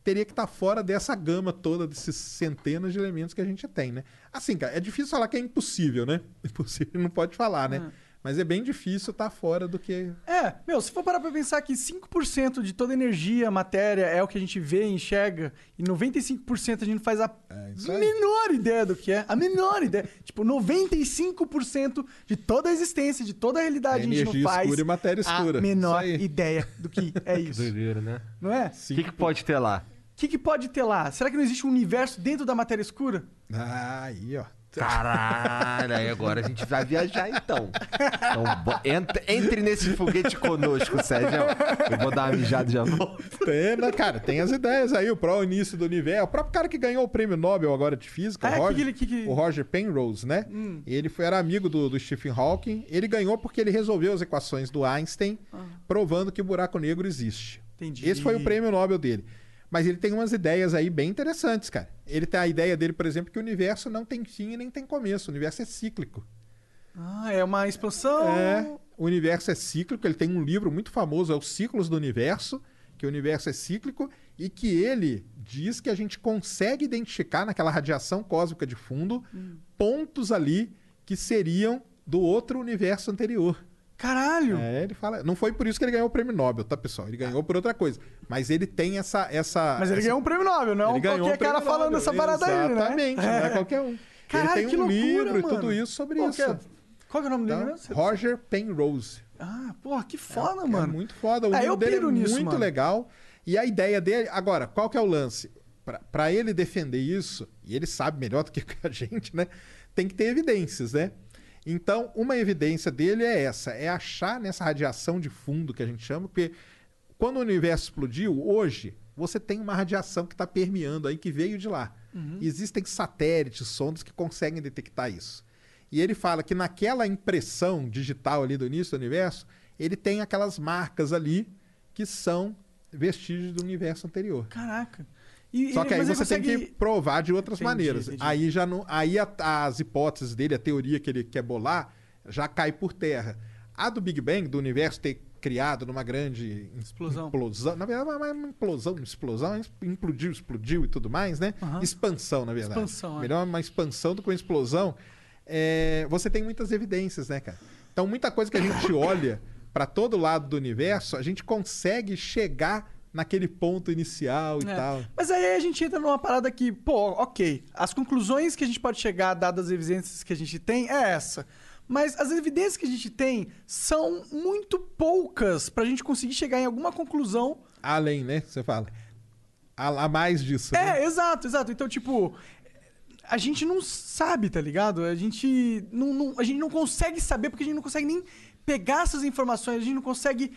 teria que estar fora dessa gama toda, desses centenas de elementos que a gente tem, né? Assim, cara, é difícil falar que é impossível, né? Impossível não pode falar, né? Mas é bem difícil estar fora do que. É, meu, se for parar pra pensar que 5% de toda energia, matéria, é o que a gente vê e enxerga, e 95% a gente não faz a É menor ideia do que é. A menor ideia. Tipo, 95% de toda a existência, de toda a realidade, É a gente não faz escura e matéria escura. a menor ideia do que é isso. Doideira, né? não é? O que, que pode ter lá? O que, que pode ter lá? Será que não existe um universo dentro da matéria escura? Ah, aí, ó. Caralho, aí agora a gente vai viajar então. Então, entre, entre nesse foguete conosco, Sérgio. Eu vou dar uma mijada e já volto. Tem, né, cara, tem as ideias aí, o pró início do universo. O próprio cara que ganhou o prêmio Nobel agora de física, Ah, o, é, Roger, que que ele- que que- o Roger Penrose, né? Ele foi, era amigo do, do Stephen Hawking. Ele ganhou porque ele resolveu as equações do Einstein, provando que o buraco negro existe. Entendi. Esse foi o prêmio Nobel dele. Mas ele tem umas ideias aí bem interessantes, cara. Ele tem a ideia dele, por exemplo, que o universo não tem fim e nem tem começo. O universo é cíclico. Ah, é uma expansão. É, o universo é cíclico. Ele tem um livro muito famoso, é Os Ciclos do Universo, que o universo é cíclico e que ele diz que a gente consegue identificar naquela radiação cósmica de fundo pontos ali que seriam do outro universo anterior. Caralho! É, ele fala. Não foi por isso que ele ganhou o prêmio Nobel, tá, pessoal? Ele ganhou por outra coisa. Mas ele tem essa. essa Mas ele essa... ganhou um prêmio Nobel, não ganhou qualquer um cara falando Nobel. essa parada aí, né? Exatamente, não é qualquer um. Caralho, ele que tem um loucura, livro e tudo isso sobre Pô, isso. é- Qual que é o nome dele Então, mesmo? Roger Penrose. Ah, porra, que foda, É mano. muito foda. O É, livro eu dele é nisso, muito mano. legal. E a ideia dele. Agora, qual que é o lance? Pra ele defender isso, e ele sabe melhor do que a gente, né? Tem que ter evidências, né? Então, uma evidência dele é essa: é achar nessa radiação de fundo que a gente chama, porque quando o universo explodiu, hoje, você tem uma radiação que está permeando aí, que veio de lá. Uhum. Existem satélites, sondas que conseguem detectar isso. E ele fala que naquela impressão digital ali do início do universo, ele tem aquelas marcas ali que são vestígios do universo anterior. Caraca. E- Só que aí você ele tem consegue- que provar de outras Entendi, maneiras. entendi. Aí já não, aí a- as hipóteses dele, a teoria que ele quer bolar, já cai por terra. A do Big Bang, do universo ter criado numa grande Explosão. implosão, na verdade, uma implosão, uma explosão, implodiu, explodiu e tudo mais, né? Aham. Expansão, na verdade. Expansão, é. Melhor uma expansão do que uma explosão. É, você tem muitas evidências, né, cara? Então, muita coisa que a gente olha para todo lado do universo, a gente consegue chegar naquele ponto inicial e É. tal. Mas aí a gente entra numa parada que, pô, ok. As conclusões que a gente pode chegar, dadas as evidências que a gente tem, é essa. Mas as evidências que a gente tem são muito poucas pra gente conseguir chegar em alguma conclusão. Além, né? Você fala. A, a mais disso. né? É, exato, exato. Então, tipo, a gente não sabe, tá ligado? A gente não, não- a gente não consegue saber porque a gente não consegue nem pegar essas informações, a gente não consegue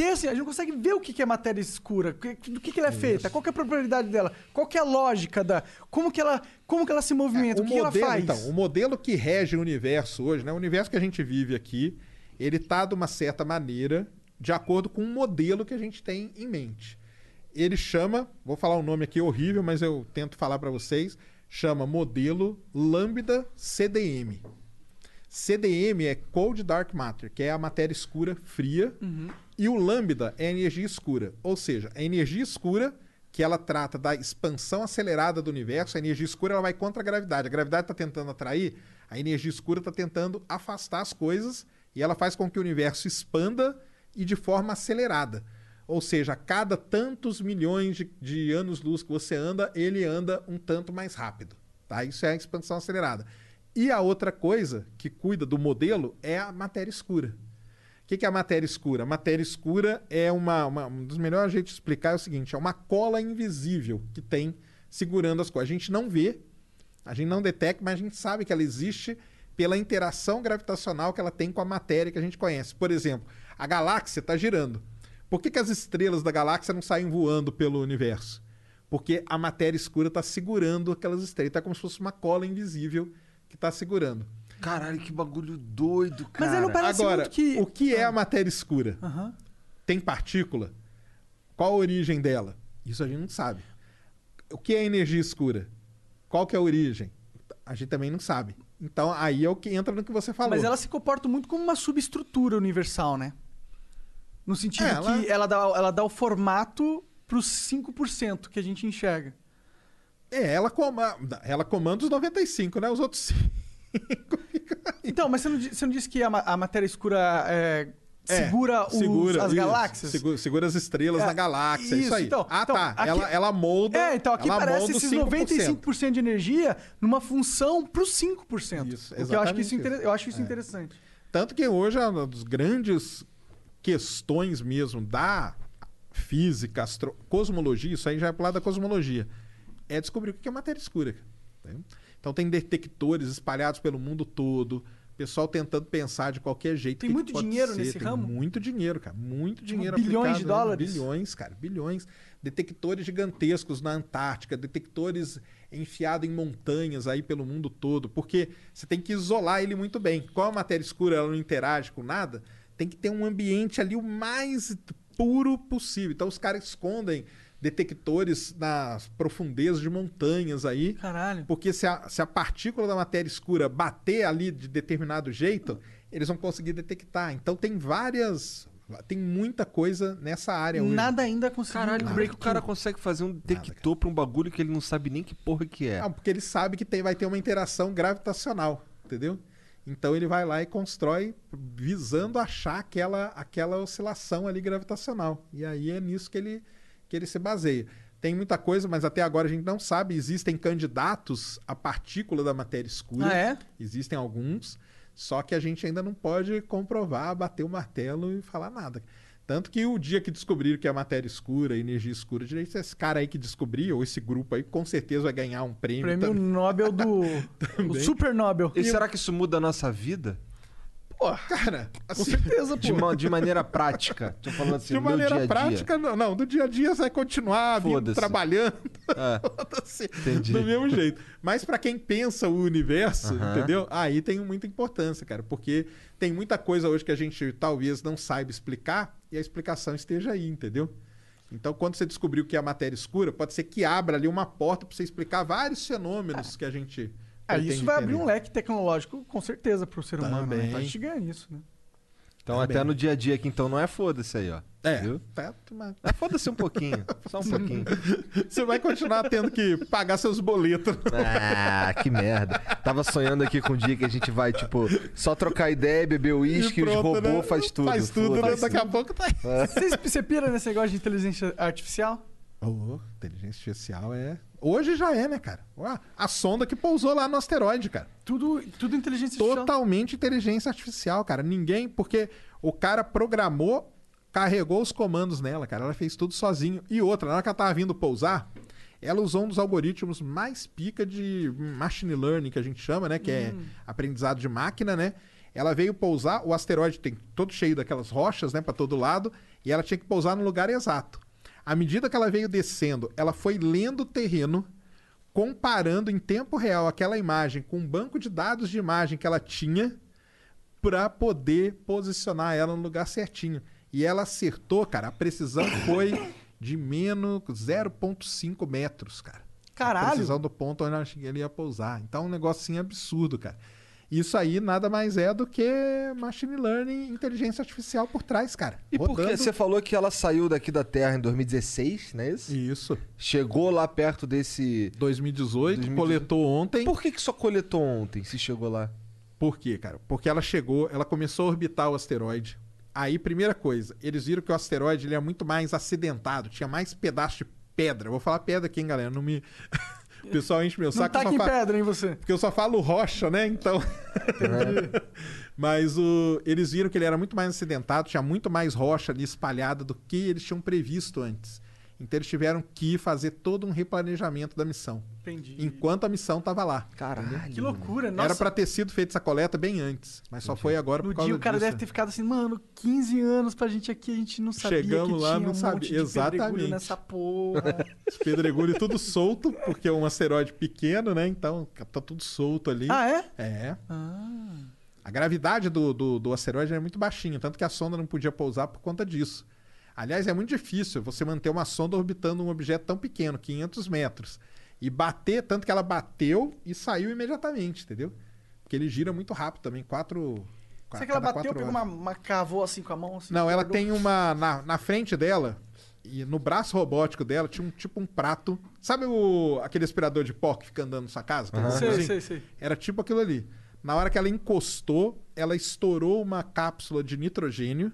ter, assim, a gente não consegue ver o que é matéria escura, do que, que ela é feita, qual que é a propriedade dela, qual é a lógica da, como que ela, como que ela se movimenta, o, que, que ela modelo, faz. então, o modelo que rege o universo hoje, né? O universo que a gente vive aqui, ele tá de uma certa maneira de acordo com um modelo que a gente tem em mente. Ele chama, vou falar um nome aqui horrível, mas eu tento falar para vocês, chama modelo Lambda CDM. CDM é Cold Dark Matter, que é a matéria escura fria, e o lambda é energia escura, ou seja, a energia escura que ela trata da expansão acelerada do universo, a energia escura ela vai contra a gravidade. A gravidade está tentando atrair, a energia escura está tentando afastar as coisas e ela faz com que o universo expanda e de forma acelerada. Ou seja, a cada tantos milhões de, de anos-luz que você anda, ele anda um tanto mais rápido. Tá? Isso é a expansão acelerada. E a outra coisa que cuida do modelo é a matéria escura. Que, que é a matéria escura? Matéria escura é uma, uma- Um dos melhores jeitos de explicar é o seguinte: é uma cola invisível que tem segurando as coisas. A gente não vê, a gente não detecta, mas a gente sabe que ela existe pela interação gravitacional que ela tem com a matéria que a gente conhece. Por exemplo, a galáxia está girando. Por que, que as estrelas da galáxia não saem voando pelo universo? Porque a matéria escura está segurando aquelas estrelas. Está como se fosse uma cola invisível que está segurando. Caralho, que bagulho doido, Mas cara. aí não parece Agora, muito que... o que é a matéria escura? Aham. Tem partícula? Qual a origem dela? Isso a gente não sabe. O que é energia escura? Qual que é a origem? A gente também não sabe. Então aí é o que entra no que você falou. Mas ela se comporta muito como uma subestrutura universal, né? No sentido É, ela- que ela dá, ela dá o formato pros 5% que a gente enxerga. É, ela comanda, ela comanda os 95, né? Os outros Então, mas você não, você não disse que a, ma- a matéria escura é, É, segura, os- segura, as isso. galáxias? Segura, segura as estrelas É, na galáxia, isso, isso, aí. então. ah, Então, tá. aqui- ela, ela molda. É, então aqui ela parece molda os esses 5%. 95% de energia numa função pros 5%. Isso, O que eu acho que isso, exatamente inter- eu acho isso É. interessante. Tanto que hoje é uma das grandes questões mesmo da física, astro... cosmologia, isso aí já é pro lado da cosmologia, é descobrir o que é matéria escura. cara, né? Então tem detectores espalhados pelo mundo todo, pessoal tentando pensar de qualquer jeito. Tem que muito que dinheiro ser, nesse tem ramo? Muito dinheiro, cara. Muito dinheiro bilhões aplicado, de né? dólares? Bilhões, cara, bilhões. Detectores gigantescos na Antártica, detectores enfiados em montanhas aí pelo mundo todo, porque você tem que isolar ele muito bem. Como a matéria escura ela não interage com nada, tem que ter um ambiente ali o mais puro possível. Então os caras escondem detectores nas profundezas de montanhas aí. Caralho. Porque se a, se a partícula da matéria escura bater ali de determinado jeito, eles vão conseguir detectar. Então tem várias Tem muita coisa nessa área hoje. Nada ainda conseguiu. Caralho, como é que o cara consegue fazer um detector pra um bagulho que ele não sabe nem que porra que é? Ah, porque ele sabe que tem, vai ter uma interação gravitacional, entendeu? Então ele vai lá e constrói visando achar aquela, aquela oscilação ali gravitacional. E aí é nisso que ele, que ele se baseia. Tem muita coisa, mas até agora a gente não sabe. Existem candidatos à partícula da matéria escura. Ah, é? Existem alguns. Só que a gente ainda não pode comprovar, bater o martelo e falar nada. Tanto que o dia que descobriram que a matéria escura, a energia escura, direito, esse cara aí que descobriu, ou esse grupo aí, com certeza vai ganhar um prêmio. Prêmio também. Nobel do. o Super Nobel. E será que isso muda a nossa vida? Pô, cara, Com assim, certeza, pô. De, ma- de maneira prática. Tô falando assim, de maneira dia a dia. prática, não, não. Do dia a dia você vai continuar vindo, trabalhando. É. Entendi. Do mesmo jeito. Mas pra quem pensa o universo, Aham. entendeu? Aí tem muita importância, cara. Porque tem muita coisa hoje que a gente talvez não saiba explicar e a explicação esteja aí, entendeu? Então, quando você descobriu que é a matéria escura, pode ser que abra ali uma porta pra você explicar vários fenômenos que a gente. Ah, isso vai abrir um leque tecnológico, com certeza, pro ser humano. Né? Também. A gente ganha nisso, né? Então Tá até bem. no dia a dia aqui, então não é foda-se aí, ó. É, Viu? tá, mas- É foda-se um pouquinho. Só um pouquinho. Você vai continuar tendo que pagar seus boletos. Ah, que merda. Tava sonhando aqui com o dia que a gente vai, tipo, só trocar ideia, beber uísque os robôs né? faz tudo. Faz tudo, né? Daqui a pouco tá aí. Vocês, você pira nesse negócio de inteligência artificial? Oh, inteligência artificial é. Hoje já é, né, cara? Ué, A sonda que pousou lá no asteroide, cara. Tudo, tudo inteligência artificial. Totalmente inteligência artificial, cara. Ninguém. Porque o cara programou, carregou os comandos nela, cara. Ela fez tudo sozinho. E outra, na hora que ela tava vindo pousar, ela usou um dos algoritmos mais pica de machine learning, que a gente chama, né? Que é aprendizado de máquina, né? Ela veio pousar, o asteroide tem todo cheio daquelas rochas, né, para todo lado, e ela tinha que pousar no lugar exato. À medida que ela veio descendo, ela foi lendo o terreno, comparando em tempo real aquela imagem com um banco de dados de imagem que ela tinha para poder posicionar ela no lugar certinho. E ela acertou, cara. A precisão foi de menos 0,5 metros, cara. A Caralho. precisão do ponto onde ela- ia pousar. Então, é um negocinho absurdo, cara. Isso aí nada mais é do que machine learning, inteligência artificial por trás, cara. E por que Rodando- você falou que ela saiu daqui da Terra em 2016, não é isso? Isso. Chegou lá perto desse. 2018, 2018. coletou ontem. Por que, que só coletou ontem, se chegou lá? Por quê, cara? Porque ela chegou, ela começou a orbitar o asteroide. Aí, primeira coisa, eles viram que o asteroide ele é muito mais acidentado, tinha mais pedaço de pedra. Eu vou falar pedra aqui, hein, galera? Não me. O pessoal enche meu Não saco. tá só aqui em falo- pedra, hein, você? Porque eu só falo rocha, né? Então. Mas o... eles viram que ele era muito mais acidentado, tinha muito mais rocha ali espalhada do que eles tinham previsto antes. Então eles tiveram que fazer todo um replanejamento da missão. Entendi. Enquanto a missão estava lá. Caralho. Que loucura, nossa. Era pra ter sido feita essa coleta bem antes, mas só foi agora No por causa dia o cara disso. deve ter ficado assim, mano, 15 anos pra gente aqui, a gente não sabia Chegamos que lá, tinha não um sabia. de Exatamente. pedregulho nessa porra. Os pedregulhos tudo solto, porque é um asteroide pequeno, né? Então tá tudo solto ali. ah, é? É. Ah. A gravidade do, do, do asteroide é muito baixinha, tanto que a sonda não podia pousar por conta disso. Aliás, é muito difícil você manter uma sonda orbitando um objeto tão pequeno, 500 metros. E bater, tanto que ela bateu e saiu imediatamente, entendeu? Porque ele gira muito rápido também, quatro... Será que ela bateu, pegou uma, uma cavou assim com a mão? Assim, Não, ela guardou? tem uma. Na, na frente dela, e no braço robótico dela, tinha um tipo um prato. Sabe o, aquele aspirador de pó que fica andando na sua casa? Aquele Sei, assim? sei, sei. Era tipo aquilo ali. Na hora que ela encostou, ela estourou uma cápsula de nitrogênio.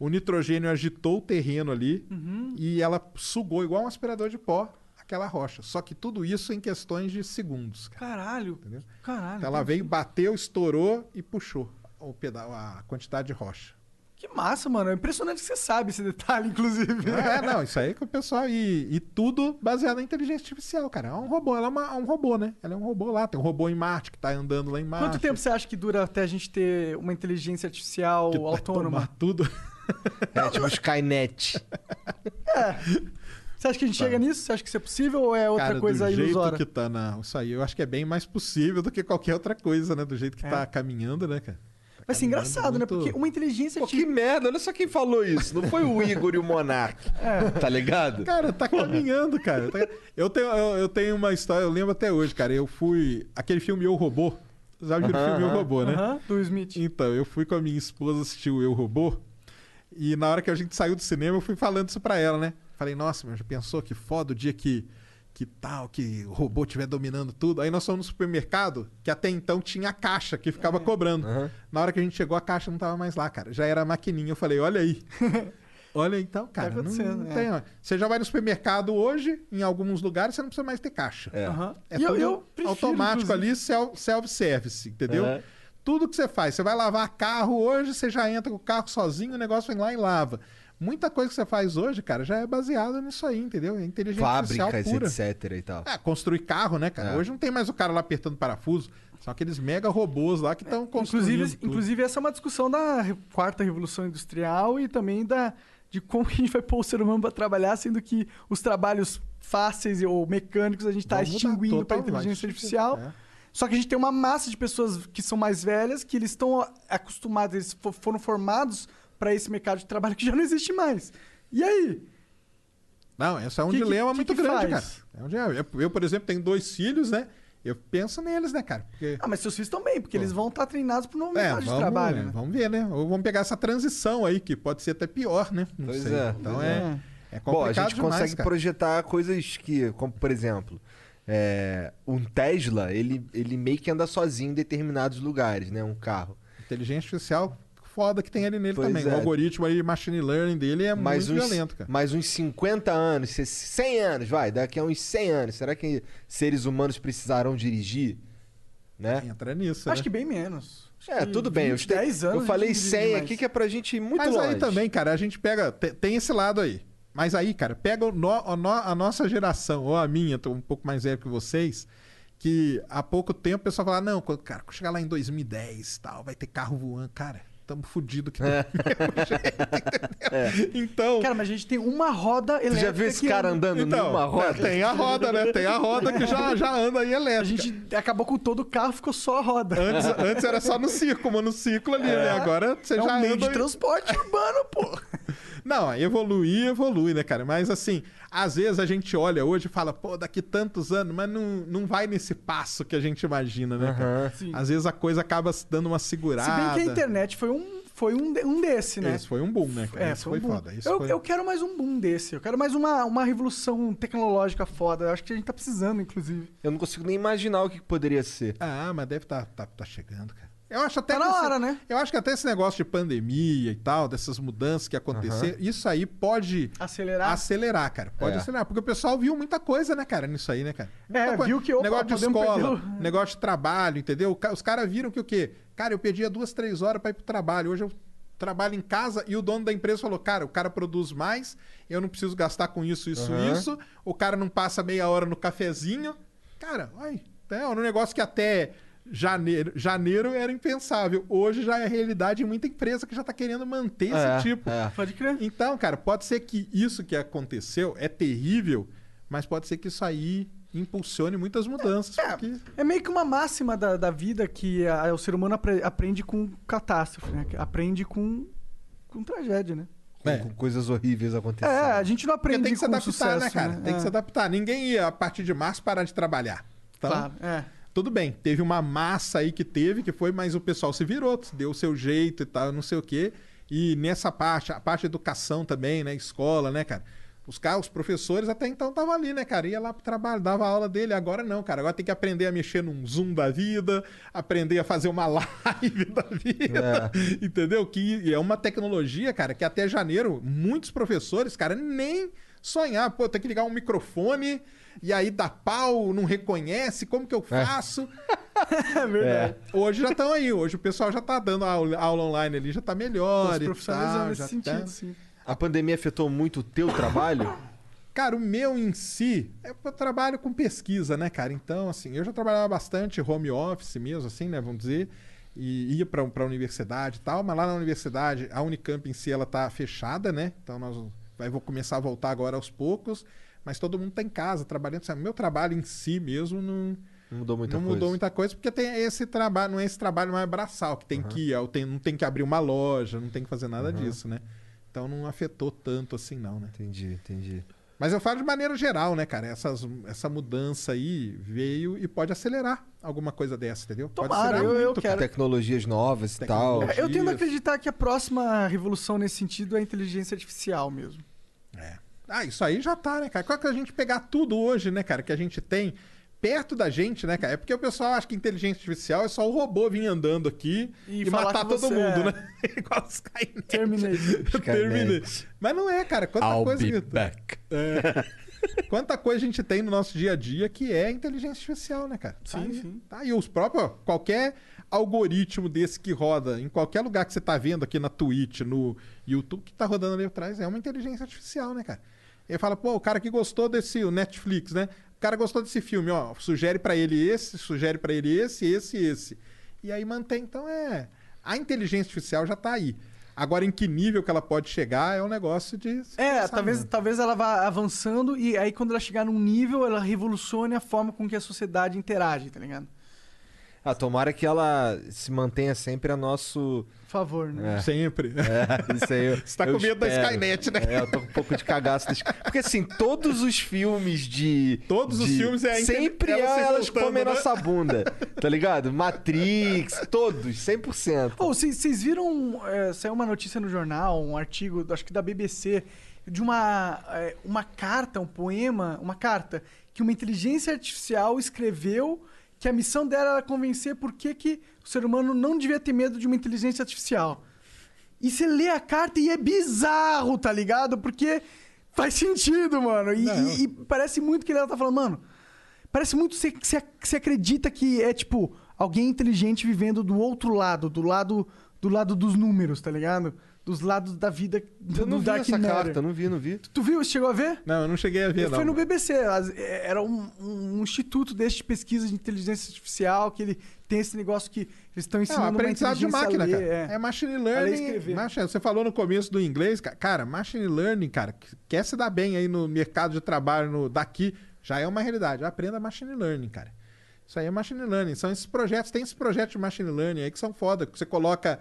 O nitrogênio agitou o terreno ali Uhum. e ela sugou igual um aspirador de pó aquela rocha. Só que tudo isso em questões de segundos. cara. Caralho. Entendeu? Caralho. Então ela veio, bateu, estourou e puxou o pedal, a quantidade de rocha. Que massa, mano. É impressionante que você sabe esse detalhe, inclusive. É, não, isso aí que o pessoal. E, e tudo baseado na inteligência artificial, cara. É um robô, ela é, uma- é um robô, né? Ela é um robô lá. Tem um robô em Marte que tá andando lá em Marte. Quanto tempo você acha que dura até a gente ter uma inteligência artificial que vai autônoma? tomar tudo. É tipo Skynet. Você acha que a gente chega nisso? Você acha que isso é possível ou é outra Cara, coisa do jeito ilusória? que tá na. Isso aí eu acho que é bem mais possível do que qualquer outra coisa, né? Do jeito que É. tá caminhando, né, cara? Vai ser engraçado, né? Porque uma inteligência Pô, que merda, olha só quem falou isso. Não foi o Igor e o Monark. Tá ligado? Cara, tá caminhando, cara. Tá- Eu, tenho, eu, eu tenho uma história, eu lembro até hoje, cara. Eu fui. Aquele filme Eu Robô. Já viu o filme Eu. Robô, né? Aham, do Smith. Então, eu fui com a minha esposa assistir o Eu Robô. E na hora que a gente saiu do cinema, eu fui falando isso pra ela, né? Falei, nossa, meu, já pensou que foda o dia que, que tal, que o robô estiver dominando tudo? Aí nós fomos no supermercado, que até então tinha a caixa que ficava cobrando. Na hora que a gente chegou, a caixa não tava mais lá, cara. Já era a maquininha. Eu falei, olha aí. olha então, cara. não, acontecendo, não é. tem. Você já vai no supermercado hoje, em alguns lugares, você não precisa mais ter caixa. É. Aham. É eu- tudo eu prefiro, automático inclusive. ali, self- self-service, entendeu? É. Tudo que você faz, você vai lavar carro hoje, você já entra com o carro sozinho, o negócio vem lá e lava. Muita coisa que você faz hoje, cara, já é baseada nisso aí, entendeu? É inteligência artificial Fábricas, etc e tal. É, construir carro, né, cara? É. Hoje não tem mais o cara lá apertando parafuso. São aqueles mega robôs lá que estão construindo. Inclusive, tudo. inclusive, essa é uma discussão da quarta revolução industrial e também da, de como a gente vai pôr o ser humano para trabalhar, sendo que os trabalhos fáceis ou mecânicos a gente está extinguindo para inteligência artificial. é. Só que a gente tem uma massa de pessoas que são mais velhas, que eles estão acostumados, eles fo- foram formados para esse mercado de trabalho que já não existe mais. E aí? Não, esse é um Que dilema que muito que grande, faz? cara. É um dilema. Eu, por exemplo, tenho dois filhos, né? Eu penso neles, né, cara? Porque Ah, mas seus filhos bem, porque eles vão estar treinados para o novo É, mercado de vamos, trabalho. né? vamos ver, né? Ou vamos pegar essa transição aí, que pode ser até pior, né? Não Pois sei. é, Então pois é, é complicado Bom, a gente demais, consegue cara. projetar coisas que, como por exemplo, é, um Tesla, ele, ele meio que anda sozinho em determinados lugares, né? Um carro. Inteligência artificial foda que tem ali nele Pois também. é. O algoritmo aí, machine learning dele é mais muito uns, violento, cara. mais uns 50 anos, 100 anos, vai, daqui a uns 100 anos, será que seres humanos precisarão dirigir? Né? Entra nisso, Acho né? que bem menos. Acho É, tudo bem. Eu, 20, 10 anos eu falei gente dirige 100 mais. aqui que é pra gente ir muito Mas longe. aí também, cara, a gente pega. te- Tem esse lado aí. Mas aí, cara, pega o no- a, no- a nossa geração, ou a minha, tô um pouco mais velho que vocês, que há pouco tempo o pessoal fala, não, quando, cara, chegar lá em 2010 tal, vai ter carro voando. Cara, tamo fudido que É. jeito, entendeu? Então. Cara, mas a gente tem uma roda elétrica. já viu esse cara anda. andando Então, numa roda? Tem a roda, né? Tem a roda que já, já anda aí A elétrica. gente acabou com todo o carro, ficou só a roda. Antes, antes era só no circo, monociclo ali, né? Agora você é já um meio anda de transporte urbano, pô. Não, evoluir, evolui, né, cara? Mas assim, às vezes a gente olha hoje e fala, pô, daqui tantos anos, mas não, não vai nesse passo que a gente imagina, né, cara? Sim. Às vezes a coisa acaba se dando uma segurada. Se bem que a internet foi um, foi um, um desse, né? Esse foi um boom, né, cara? É, Esse foi, um boom. foda. Isso eu, foi... eu quero mais um boom desse. Eu quero mais uma, uma revolução tecnológica foda. Eu acho que a gente tá precisando, inclusive. Eu não consigo nem imaginar o que que poderia ser. Ah, mas deve tá, tá, tá chegando, cara. Eu acho até Tá que na esse- hora, né? Eu acho que até esse negócio de pandemia e tal, dessas mudanças que aconteceram, isso aí pode Acelerar. acelerar, cara. Pode É. acelerar. Porque o pessoal viu muita coisa, né, cara, nisso aí, né, cara? É, coisa. viu que, opa, Negócio de escola, perder o- negócio de trabalho, entendeu? Os caras viram que o quê? Cara, eu perdia duas, três horas pra ir pro trabalho. Hoje eu trabalho em casa e o dono da empresa falou: cara, o cara produz mais, eu não preciso gastar com isso, isso, Aham. isso. O cara não passa meia hora no cafezinho. Cara, ai, é um negócio que até janeiro, janeiro era impensável. Hoje já é realidade em muita empresa que já tá querendo manter É, esse tipo. é. Pode crer. Então, cara, pode ser que isso que aconteceu é terrível, mas pode ser que isso aí impulsione muitas mudanças. É, porque- é meio que uma máxima da, da vida que a- o ser humano apre- aprende com catástrofe, né? Aprende com, com tragédia, né? Com, É. com coisas horríveis acontecendo. É, a gente não Porque aprende tem que se com adaptar, sucesso, né, cara? Tem É. que se adaptar. Ninguém ia, a partir de março, parar de trabalhar. Então, Claro, é. Tudo bem. Teve uma massa aí que teve, que foi, mas o pessoal se virou, deu o seu jeito e tal, não sei o quê. E nessa parte, a parte de educação também, né? Escola, né, cara? Os, caras, os professores até então estavam ali, né, cara? Ia lá pro trabalho, dava aula dele. Agora não, cara. Agora tem que aprender a mexer num Zoom da vida, aprender a fazer uma live da vida. Entendeu? Que é uma tecnologia, cara, que até janeiro, muitos professores, cara, nem sonhar. Pô, tem que ligar um microfone e aí dá pau, não reconhece, como que eu faço? É verdade. Hoje já estão aí, hoje o pessoal já tá dando aula, aula online ali, já tá melhor. Os profissionais tal, nesse já sentido, tá- sim. A pandemia afetou muito o teu trabalho? Cara, o meu em si, é eu trabalho com pesquisa, né, cara? Então, assim, eu já trabalhava bastante home office mesmo, assim, né, vamos dizer, e ia pra, pra universidade e tal, mas lá na universidade, a Unicamp em si, ela tá fechada, né? Então, nós vai, vou começar a voltar agora aos poucos, mas todo mundo tá em casa trabalhando. Sabe? Meu trabalho em si mesmo não, Não mudou muita não coisa. mudou muita coisa, porque tem esse trabalho, não é esse trabalho mais braçal, que tem que ir, tenho- não tem que abrir uma loja, não tem que fazer nada disso, né? Então não afetou tanto assim, não, né? Entendi, entendi. Mas eu falo de maneira geral, né, cara? Essas, essa mudança aí veio e pode acelerar alguma coisa dessa, entendeu? Pode Tomara, acelerar eu- eu muito, quero. Tecnologias novas e tal. Eu tendo a acreditar que a próxima revolução nesse sentido é a inteligência artificial mesmo. Ah, isso aí já tá, né, cara? Qual que a gente pegar tudo hoje, né, cara, que a gente tem perto da gente, né, cara? É porque o pessoal acha que inteligência artificial é só o robô vir andando aqui E e, matar todo mundo, é- né? Igual os Skynet. Terminator. Terminator. Mas não é, cara. Quanta I'll coisa be que... back. É. Quanta coisa a gente tem no nosso dia a dia que é inteligência artificial, né, cara? Tá Sim, aí, sim. Tá aí os próprios, ó, qualquer algoritmo desse que roda em qualquer lugar que você tá vendo aqui na Twitch, no YouTube, que tá rodando ali atrás, é uma inteligência artificial, né, cara? Ele fala, pô, o cara que gostou desse o Netflix, né? O cara gostou desse filme, ó, sugere pra ele esse, sugere pra ele esse, esse e esse. E aí mantém, então é, a inteligência artificial já tá aí. Agora em que nível que ela pode chegar é um negócio de É, talvez, mesmo. talvez ela vá avançando e aí quando ela chegar num nível, ela revolucione a forma com que a sociedade interage, tá ligado? Ah, tomara que ela se mantenha sempre a nosso. Por favor, né? É. Sempre. É, isso aí. eu- Você tá com medo da espero. Skynet, né? É, eu tô com um pouco de cagaço. Das... Porque assim, todos os filmes de. Todos os de- filmes é Sempre elas se elas voltando, comem né? nossa bunda. Tá ligado? Matrix, todos, 100%. Pô, vocês vocês viram, é, saiu uma notícia no jornal, um artigo, acho que da BBC, de uma, é, uma carta, um poema, uma carta, que uma inteligência artificial escreveu que a missão dela era convencer por que, que o ser humano não devia ter medo de uma inteligência artificial. E você lê a carta e é bizarro, tá ligado? Porque faz sentido, mano. E, Não. e- e parece muito que ela tá falando, mano. Parece muito você- que você acredita que é, tipo, alguém inteligente vivendo do outro lado, do lado do lado dos números, tá ligado? Dos lados da vida do, Eu não do vi Dark essa Matter. carta, não vi, não vi. Tu viu? Chegou a ver? Não, eu não cheguei a ver, não. Foi no BBC. é, Era um, um instituto desse de pesquisa de inteligência artificial, que ele tem esse negócio que eles estão É, ensinando um uma aprendizado de máquina, ler, cara. É. machine A ler e learning. escrever. Machine- você falou no começo do inglês, ca- cara, machine learning, cara, que- quer se dar bem aí no mercado de trabalho no, daqui, já é uma realidade. Aprenda machine learning, cara. Isso aí é machine learning. São esses projetos, tem esses projetos de machine learning aí que são foda, que você coloca,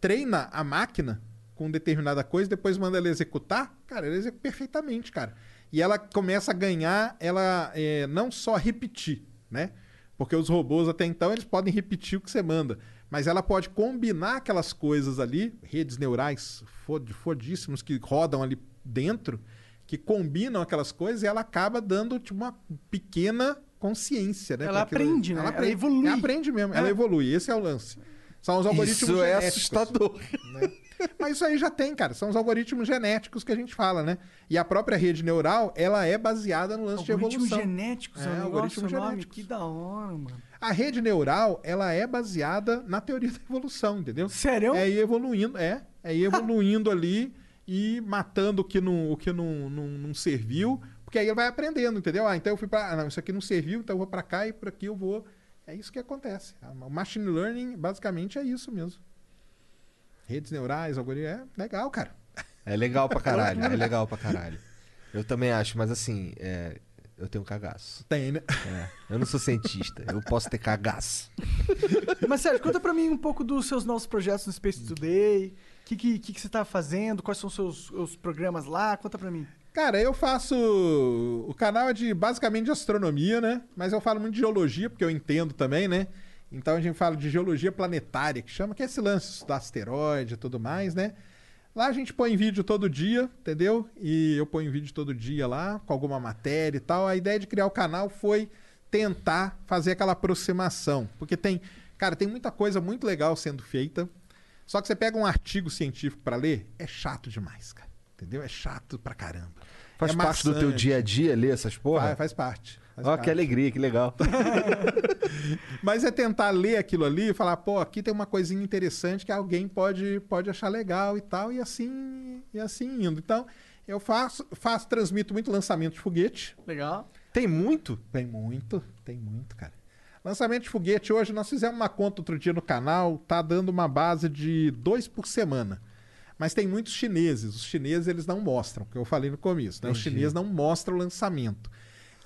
treina a máquina com determinada coisa, depois manda ela executar, cara, ela executa perfeitamente, cara. E ela começa a ganhar, ela eh, não só repetir, né? Porque os robôs até então eles podem repetir o que você manda, mas ela pode combinar aquelas coisas ali, redes neurais fod- fodíssimos que rodam ali dentro, que combinam aquelas coisas e ela acaba dando tipo, uma pequena consciência, né? Ela aquilo- aprende, né? Ela Ela aprende, evolui. Ela aprende mesmo, É. ela evolui. Esse é o lance. São os algoritmos Isso é genéticos. assustador. né? Mas isso aí já tem, cara. São os algoritmos genéticos que a gente fala, né? E a própria rede neural, ela é baseada no lance de Algoritmos evolução. genéticos, é, É, um algoritmos genéticos. que da hora, mano. A rede neural, ela é baseada na teoria da evolução, entendeu? Sério? É ir evoluindo, é. É ir evoluindo ali e matando o que não, o que não, não, não serviu, porque aí ele vai aprendendo, entendeu? Ah, então eu fui para, ah, não, isso aqui não serviu, então eu vou para cá e por aqui eu vou. É isso que acontece. O machine learning basicamente é isso mesmo. Redes neurais, algoritmo, é legal, cara. É legal pra caralho, é legal pra caralho. Eu também acho, mas assim, é, eu tenho cagaço. Tem, né? É, eu não sou cientista, eu posso ter cagaço. Mas Sérgio, conta pra mim um pouco dos seus novos projetos no Space Today. Que, que, que, que você tá fazendo? Quais são os seus os programas lá? Conta pra mim. Cara, eu faço. O canal é de basicamente de astronomia, né? Mas eu falo muito de geologia, porque eu entendo também, né? Então a gente fala de geologia planetária, que chama, que é esse lance do asteroide e tudo mais, né? Lá a gente põe vídeo todo dia, entendeu? E eu ponho vídeo todo dia lá, com alguma matéria e tal. A ideia de criar o canal foi tentar fazer aquela aproximação. Porque tem, cara, tem muita coisa muito legal sendo feita. Só que você pega um artigo científico pra ler, é chato demais, cara. Entendeu? É chato pra caramba. Faz É parte do teu maçante. dia a dia ler essas porra? Faz, faz parte. Ó, parte. que alegria, que legal. Mas é tentar ler aquilo ali e falar, pô, aqui tem uma coisinha interessante que alguém pode, pode achar legal e tal, e assim, e assim indo. Então, eu faço, faço, transmito muito lançamento de foguete. Legal. Tem muito? Tem muito, tem muito, cara. Lançamento de foguete hoje, nós fizemos uma conta outro dia no canal, tá dando uma base de dois por semana. Mas tem muitos chineses. Os chineses, eles não mostram, que eu falei no começo. Né? Os chineses não mostram o lançamento.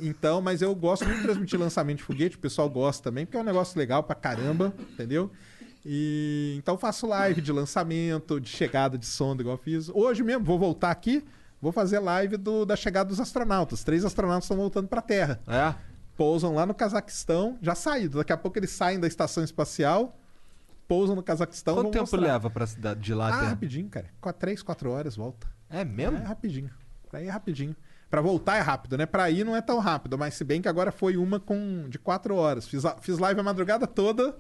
Então, mas eu gosto muito de transmitir lançamento de foguete, o pessoal gosta também, porque é um negócio legal pra caramba, entendeu? E então faço live de lançamento, de chegada de sonda, igual eu fiz. Hoje mesmo, vou voltar aqui, Vou fazer live do, da chegada dos astronautas. Três astronautas estão voltando pra Terra. É? Pousam lá no Cazaquistão, já saíram. Daqui a pouco eles saem da estação espacial, pousam no Cazaquistão. Quanto tempo mostrar. leva pra cidade de lá Ah, até? rapidinho, cara. Com três, quatro horas volta. É mesmo? É rapidinho. Pra ir é rapidinho. Pra voltar é rápido, né? Pra ir não é tão rápido, mas se bem que agora foi uma com de quatro horas. Fiz, fiz live a madrugada toda,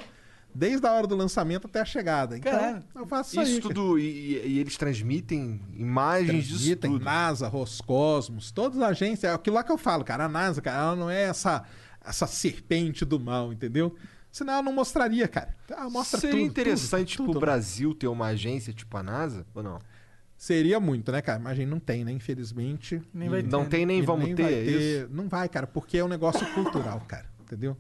desde a hora do lançamento até a chegada. Então, Caralho. eu faço isso, Isso aí. tudo. E, e- eles transmitem imagens disso Transmitem, tudo. NASA, Roscosmos, todas as agências. É aquilo lá que eu falo, cara. A NASA, cara, ela não é essa, essa serpente do mal, entendeu? Senão ela não mostraria, cara. Ela mostra Seria tudo, interessante tudo, pro tudo. Brasil ter uma agência tipo a NASA? Ou não? Seria muito, né, cara? Mas a gente não tem, né? Infelizmente. Nem vai ter, Não tem nem vamos nem ter, é ter. isso? Não vai, cara, porque é um negócio cultural, cara. Entendeu?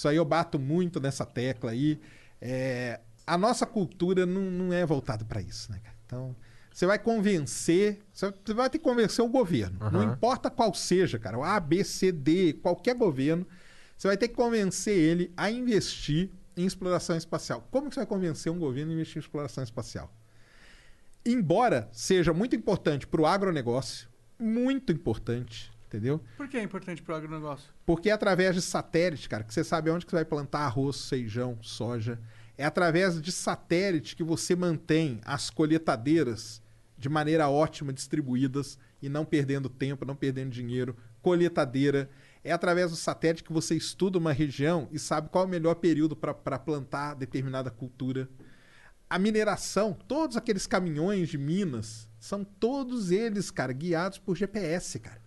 Isso aí eu bato muito nessa tecla aí. É, a nossa cultura não, não é voltada para isso, né, cara? Então, você vai convencer. Você vai ter que convencer o governo. Não Aham. importa qual seja, cara. O A, B, C, D, qualquer governo. Você vai ter que convencer ele a investir em exploração espacial. Como que você vai convencer um governo a investir em exploração espacial? embora seja muito importante para o agronegócio, muito importante, entendeu? Por que é importante pro agronegócio? Porque é através de satélite, cara, que você sabe onde que você vai plantar arroz, feijão, soja. É através de satélite que você mantém as colheitadeiras de maneira ótima distribuídas e não perdendo tempo, não perdendo dinheiro. Colheitadeira. É através do satélite que você estuda uma região e sabe qual é o melhor período para plantar determinada cultura. A mineração, todos aqueles caminhões de minas, são todos eles, cara, guiados por GPS, cara.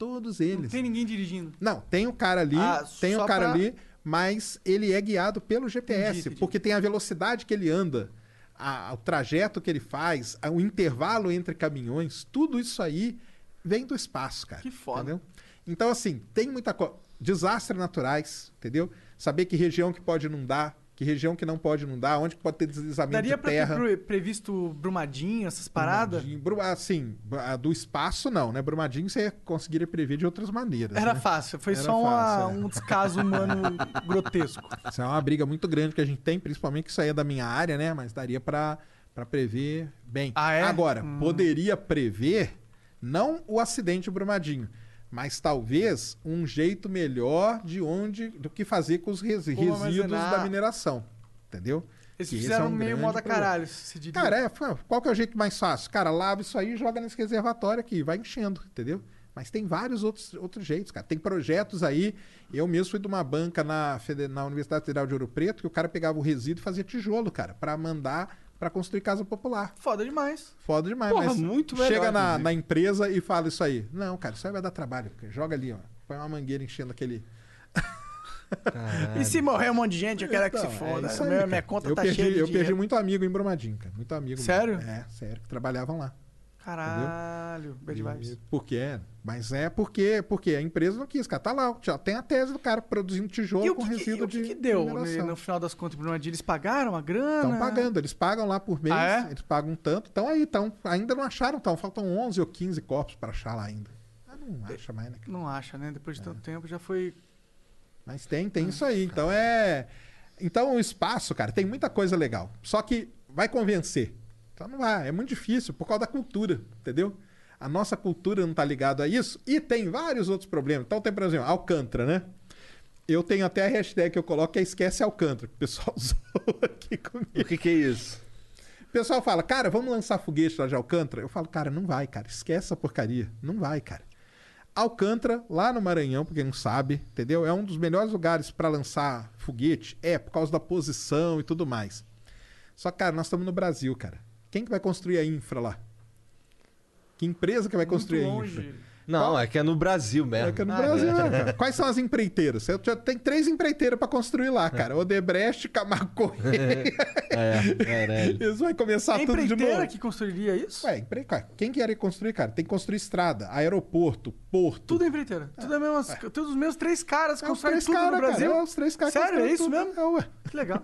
Todos eles. Não tem ninguém dirigindo. Não, tem o cara ali, Ah, tem o cara pra- ali, mas ele é guiado pelo GPS, Entendi, entendi. porque tem a velocidade que ele anda, a- o trajeto que ele faz, a- o intervalo entre caminhões, tudo isso aí vem do espaço, cara. Que foda. Entendeu? Então, assim, tem muita coisa. Desastres naturais, entendeu? Saber que região que pode inundar, que região que não pode inundar, onde pode ter deslizamento Daria de pra terra. ter pre- previsto Brumadinho, essas paradas? Brumadinho, Bru- Assim, do espaço não, né? Brumadinho você conseguiria prever de outras maneiras. Era né? fácil, foi Era só uma- fácil, é. um descaso humano grotesco. Isso é uma briga muito grande que a gente tem, principalmente que isso aí é da minha área, né? Mas daria pra prever bem. Ah, é? Agora, Hum. poderia prever não o acidente de Brumadinho, mas talvez um jeito melhor de onde do que fazer com os res- resíduos armazenar. da mineração. Entendeu? Eles Que fizeram é um meio moda caralho. Cara, é, qual que é o jeito mais fácil? Cara, lava isso aí e joga nesse reservatório aqui, vai enchendo, entendeu? Mas tem vários outros, outros jeitos, cara. Tem projetos aí. Eu mesmo fui de uma banca na, na Universidade Federal de Ouro Preto que o cara pegava o resíduo e fazia tijolo, cara, pra mandar pra construir casa popular. Foda demais. Foda demais, Porra, mas muito melhor, chega na, na empresa e fala isso aí. Não, cara, isso aí vai dar trabalho. Joga ali, ó. Põe uma mangueira enchendo aquele. E se morrer um monte de gente, eu quero que se Então, é foda. isso aí, minha, minha conta eu tá perdi, cheia de Eu dinheiro. perdi muito amigo em Brumadinho, cara. Muito amigo. mesmo. Sério? É, sério, que trabalhavam lá. Caralho, bad vibes. E- Porque é. Mas é porque, porque a empresa não quis, cara. Tá lá, já tem a tese do cara produzindo tijolo E com que, resíduo o que de. que deu de né, no final das contas, Brumadinho? Eles pagaram a grana? Estão pagando, eles pagam lá por mês, Ah, é? eles pagam um tanto. Então aí, tão, ainda não acharam, então, faltam 11 ou 15 corpos para achar lá ainda. Ah, não acha mais, né? cara? Não acha, né? Depois É. de tanto tempo já foi. Mas tem, tem isso aí. Então é. Então o espaço, cara, tem muita coisa legal. Só que vai convencer. Então não vai. É muito difícil por causa da cultura, entendeu? A nossa cultura não tá ligada a isso. E tem vários outros problemas. Então tem, por exemplo, Alcântara, né? Eu tenho até a hashtag que eu coloco que é esquece Alcântara. que O pessoal usou aqui comigo. O que, que é isso? O pessoal fala, cara, vamos lançar foguete lá de Alcântara? Eu falo, cara, não vai, cara. Esquece essa porcaria. Não vai, cara. Alcântara, lá no Maranhão, pra quem não sabe, entendeu? É um dos melhores lugares para lançar foguete. É, por causa da posição e tudo mais. Só cara, nós estamos no Brasil, cara. Quem que vai construir a infra lá? Que empresa que vai construir a infra? Não, é que é no Brasil mesmo. É que é no Ah, Brasil, é. né, cara? Quais são as empreiteiras? Eu já tenho três empreiteiras para construir lá, cara. Odebrecht, Camargo Correia. É, caralho. Eles vão começar É tudo de empreiteira novo. que construiria isso? Ué, empre... cara, quem quer construir, cara? Tem que construir estrada, aeroporto, porto. Tudo é empreiteira. Tudo é mesmo. Todos os meus três caras É os constroem três tudo caras, no Brasil. cara. É os três caras que Sério, é isso tudo. mesmo? É, ué. Que legal.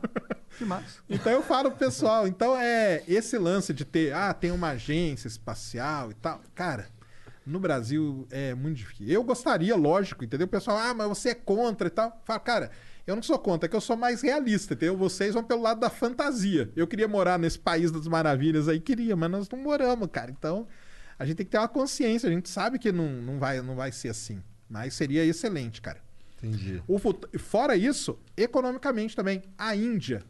que massa. Então eu falo pro pessoal, então é esse lance de ter, ah, tem uma agência espacial e tal. Cara, no Brasil é muito difícil. Eu gostaria, lógico, entendeu? O pessoal, ah, mas você é contra e tal. Fala, cara, eu não sou contra, é que eu sou mais realista, entendeu? Vocês vão pelo lado da fantasia. Eu queria morar nesse país das maravilhas aí, queria, mas nós não moramos, cara. Então, A gente tem que ter uma consciência, a gente sabe que não, não, vai, não vai ser assim. Mas seria excelente, cara. Entendi. O fut- Fora isso, economicamente também, a Índia.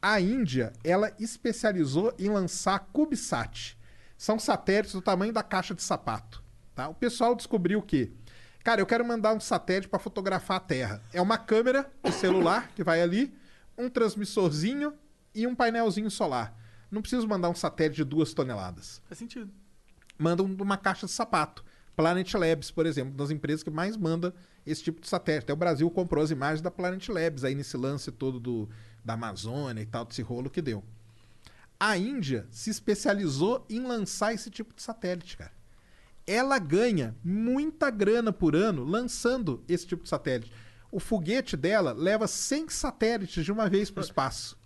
A Índia, ela especializou em lançar CubeSat. São satélites do tamanho da caixa de sapato. Tá? O pessoal descobriu que, cara, eu quero mandar um satélite para fotografar a Terra. É uma câmera de celular que vai ali, um transmissorzinho e um painelzinho solar. Não preciso mandar um satélite de duas toneladas Faz sentido. mandam uma caixa de sapato. Planet Labs, por exemplo, das empresas que mais manda esse tipo de satélite. Até o Brasil comprou as imagens da Planet Labs aí nesse lance todo do, da Amazônia e tal, desse rolo que deu. A Índia se especializou em lançar esse tipo de satélite, cara. Ela ganha muita grana por ano lançando esse tipo de satélite. O foguete dela leva 100 satélites de uma vez para o espaço.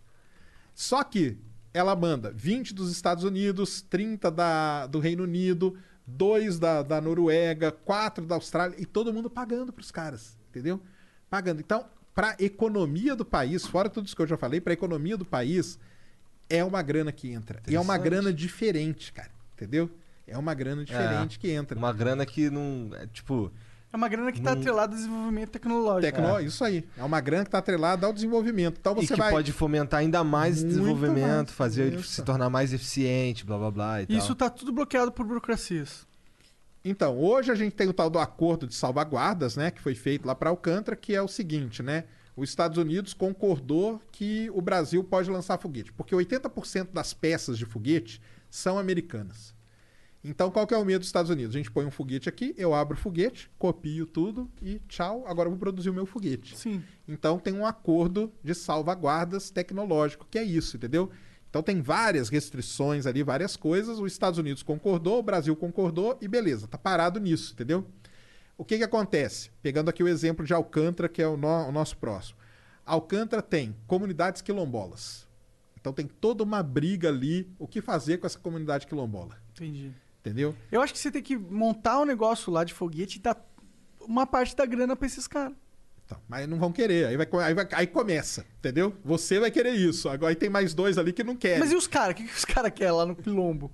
Só que ela manda 20 dos Estados Unidos, 30 da, do Reino Unido, 2 da, da Noruega, 4 da Austrália, e todo mundo pagando para os caras, entendeu? Pagando. Então, para a economia do país, fora tudo isso que eu já falei, para a economia do país, é uma grana que entra. E é uma grana diferente, cara, entendeu? É uma grana diferente É, que entra. Uma grana que não. É, tipo. É uma grana que tá Hum. atrelada ao desenvolvimento tecnológico. Tecno... Isso aí. É uma grana que está atrelada ao desenvolvimento. Então e você que vai. pode fomentar ainda mais Muito desenvolvimento, mais, fazer ele se tornar mais eficiente, blá blá blá e tal. Isso tá tudo bloqueado por burocracias. Então, hoje a gente tem o tal do acordo de salvaguardas, né, que foi feito lá para Alcântara, que é o seguinte, né? Os Estados Unidos concordou que o Brasil pode lançar foguete, porque 80% das peças de foguete são americanas. Então, qual que é o medo dos Estados Unidos? A gente põe um foguete aqui, eu abro o foguete, copio tudo e tchau, agora eu vou produzir o meu foguete. Sim. Então tem um acordo de salvaguardas tecnológico, que é isso, entendeu? Então tem várias restrições ali, várias coisas. Os Estados Unidos concordou, o Brasil concordou e beleza, tá parado nisso, entendeu? O que que acontece? Pegando aqui o exemplo de Alcântara, que é o, no- o nosso próximo. Alcântara tem comunidades quilombolas. Então tem toda uma briga ali, o que fazer com essa comunidade quilombola, Entendi. entendeu? Eu acho que você tem que montar um negócio lá de foguete e dar uma parte da grana pra esses caras. Então, mas não vão querer, aí, vai, aí, vai- aí começa, entendeu? Você vai querer isso, agora aí tem mais dois ali que não querem. Mas e os caras? O que, que os caras querem lá no Quilombo?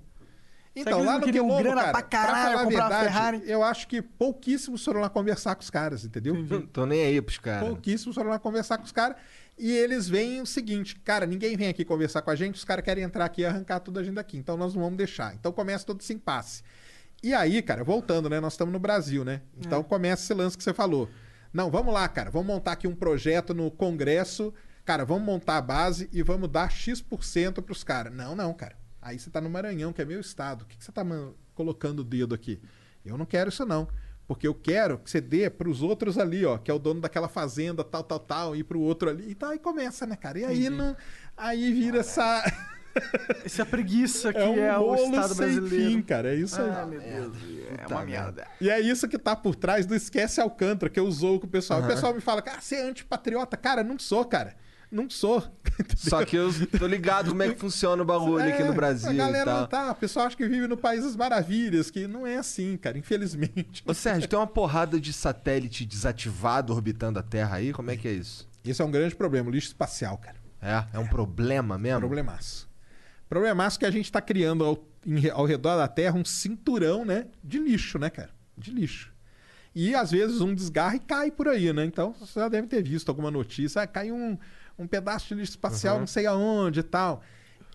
Então, lá no queriam Quilombo, grana cara, pra caralho, falar a comprar verdade, Ferrari? eu acho que pouquíssimos foram lá conversar com os caras, entendeu? Não tô nem aí pros caras. Pouquíssimos foram lá conversar com os caras. E eles veem o seguinte, cara, ninguém vem aqui conversar com a gente, os caras querem entrar aqui e arrancar tudo a gente daqui. Então nós não vamos deixar. Então começa todo esse impasse. E aí, cara, voltando, né? Nós estamos no Brasil, né? Então É. começa esse lance que você falou. Não, vamos lá, cara, vamos montar aqui um projeto no Congresso. Cara, vamos montar a base e vamos dar X% pros caras. Não, não, cara. Aí você tá no Maranhão, que é meu estado. O que, que você tá man- colocando o dedo aqui? Eu não quero isso, não. Porque eu quero que você dê pros outros ali, ó, que é o dono daquela fazenda, tal, tal, tal, e pro outro ali. E tá, aí começa, né, cara? E aí não. Aí vira essa. Essa preguiça que É é, um o bolo Estado sem brasileiro. fim, cara. É isso aí. Ah, meu Deus. É uma merda. E é isso que tá por trás do Esquece Alcântara, que eu usou com o pessoal. O Aham. pessoal me fala, cara, você é antipatriota? Cara, não sou, cara. Não sou. Só que eu tô ligado como é que funciona o bagulho aqui É, no Brasil A e galera tal. não tá. O pessoal acha que vive no País das Maravilhas, que não é assim, cara, infelizmente. Ô Sérgio, tem uma porrada de satélite desativado orbitando a Terra aí? Como é que é isso? Isso é um grande problema, lixo espacial, cara. É? É um problema mesmo? Problemaço. Problemaço que a gente tá criando ao, em ao redor da Terra um cinturão, né? De lixo, né, cara? De lixo. E às vezes um desgarra e cai por aí, né? Então você já deve ter visto alguma notícia. Ah, cai um, um pedaço de lixo espacial, Uhum. não sei aonde e tal.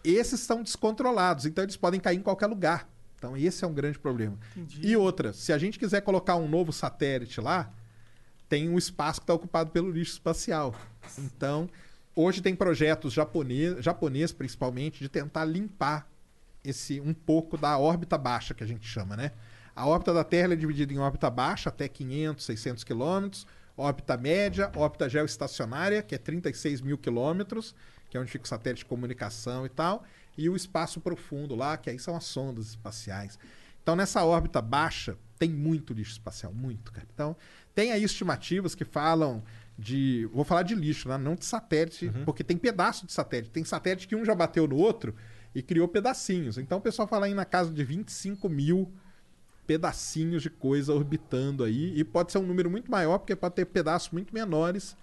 Esses são descontrolados, então eles podem cair em qualquer lugar. Então esse é um grande problema. E outra, se a gente quiser colocar um novo satélite lá, tem um espaço que está ocupado pelo lixo espacial. Então, hoje tem projetos japonês, japonês principalmente, de tentar limpar esse um pouco da órbita baixa que a gente chama, né? A órbita da Terra é dividida em órbita baixa, até 500, 600 quilômetros, órbita média, órbita geoestacionária, que é 36 mil quilômetros, que é onde fica o satélite de comunicação e tal, e o espaço profundo lá, que aí são as sondas espaciais. Então, nessa órbita baixa, tem muito lixo espacial, muito, cara. Então, tem aí estimativas que falam de. Vou falar de lixo, né? não de satélite, porque tem pedaço de satélite. Tem satélite que um já bateu no outro e criou pedacinhos. Então, o pessoal fala aí na casa de 25 mil pedacinhos de coisa orbitando aí. E pode ser um número muito maior, porque pode ter pedaços muito menores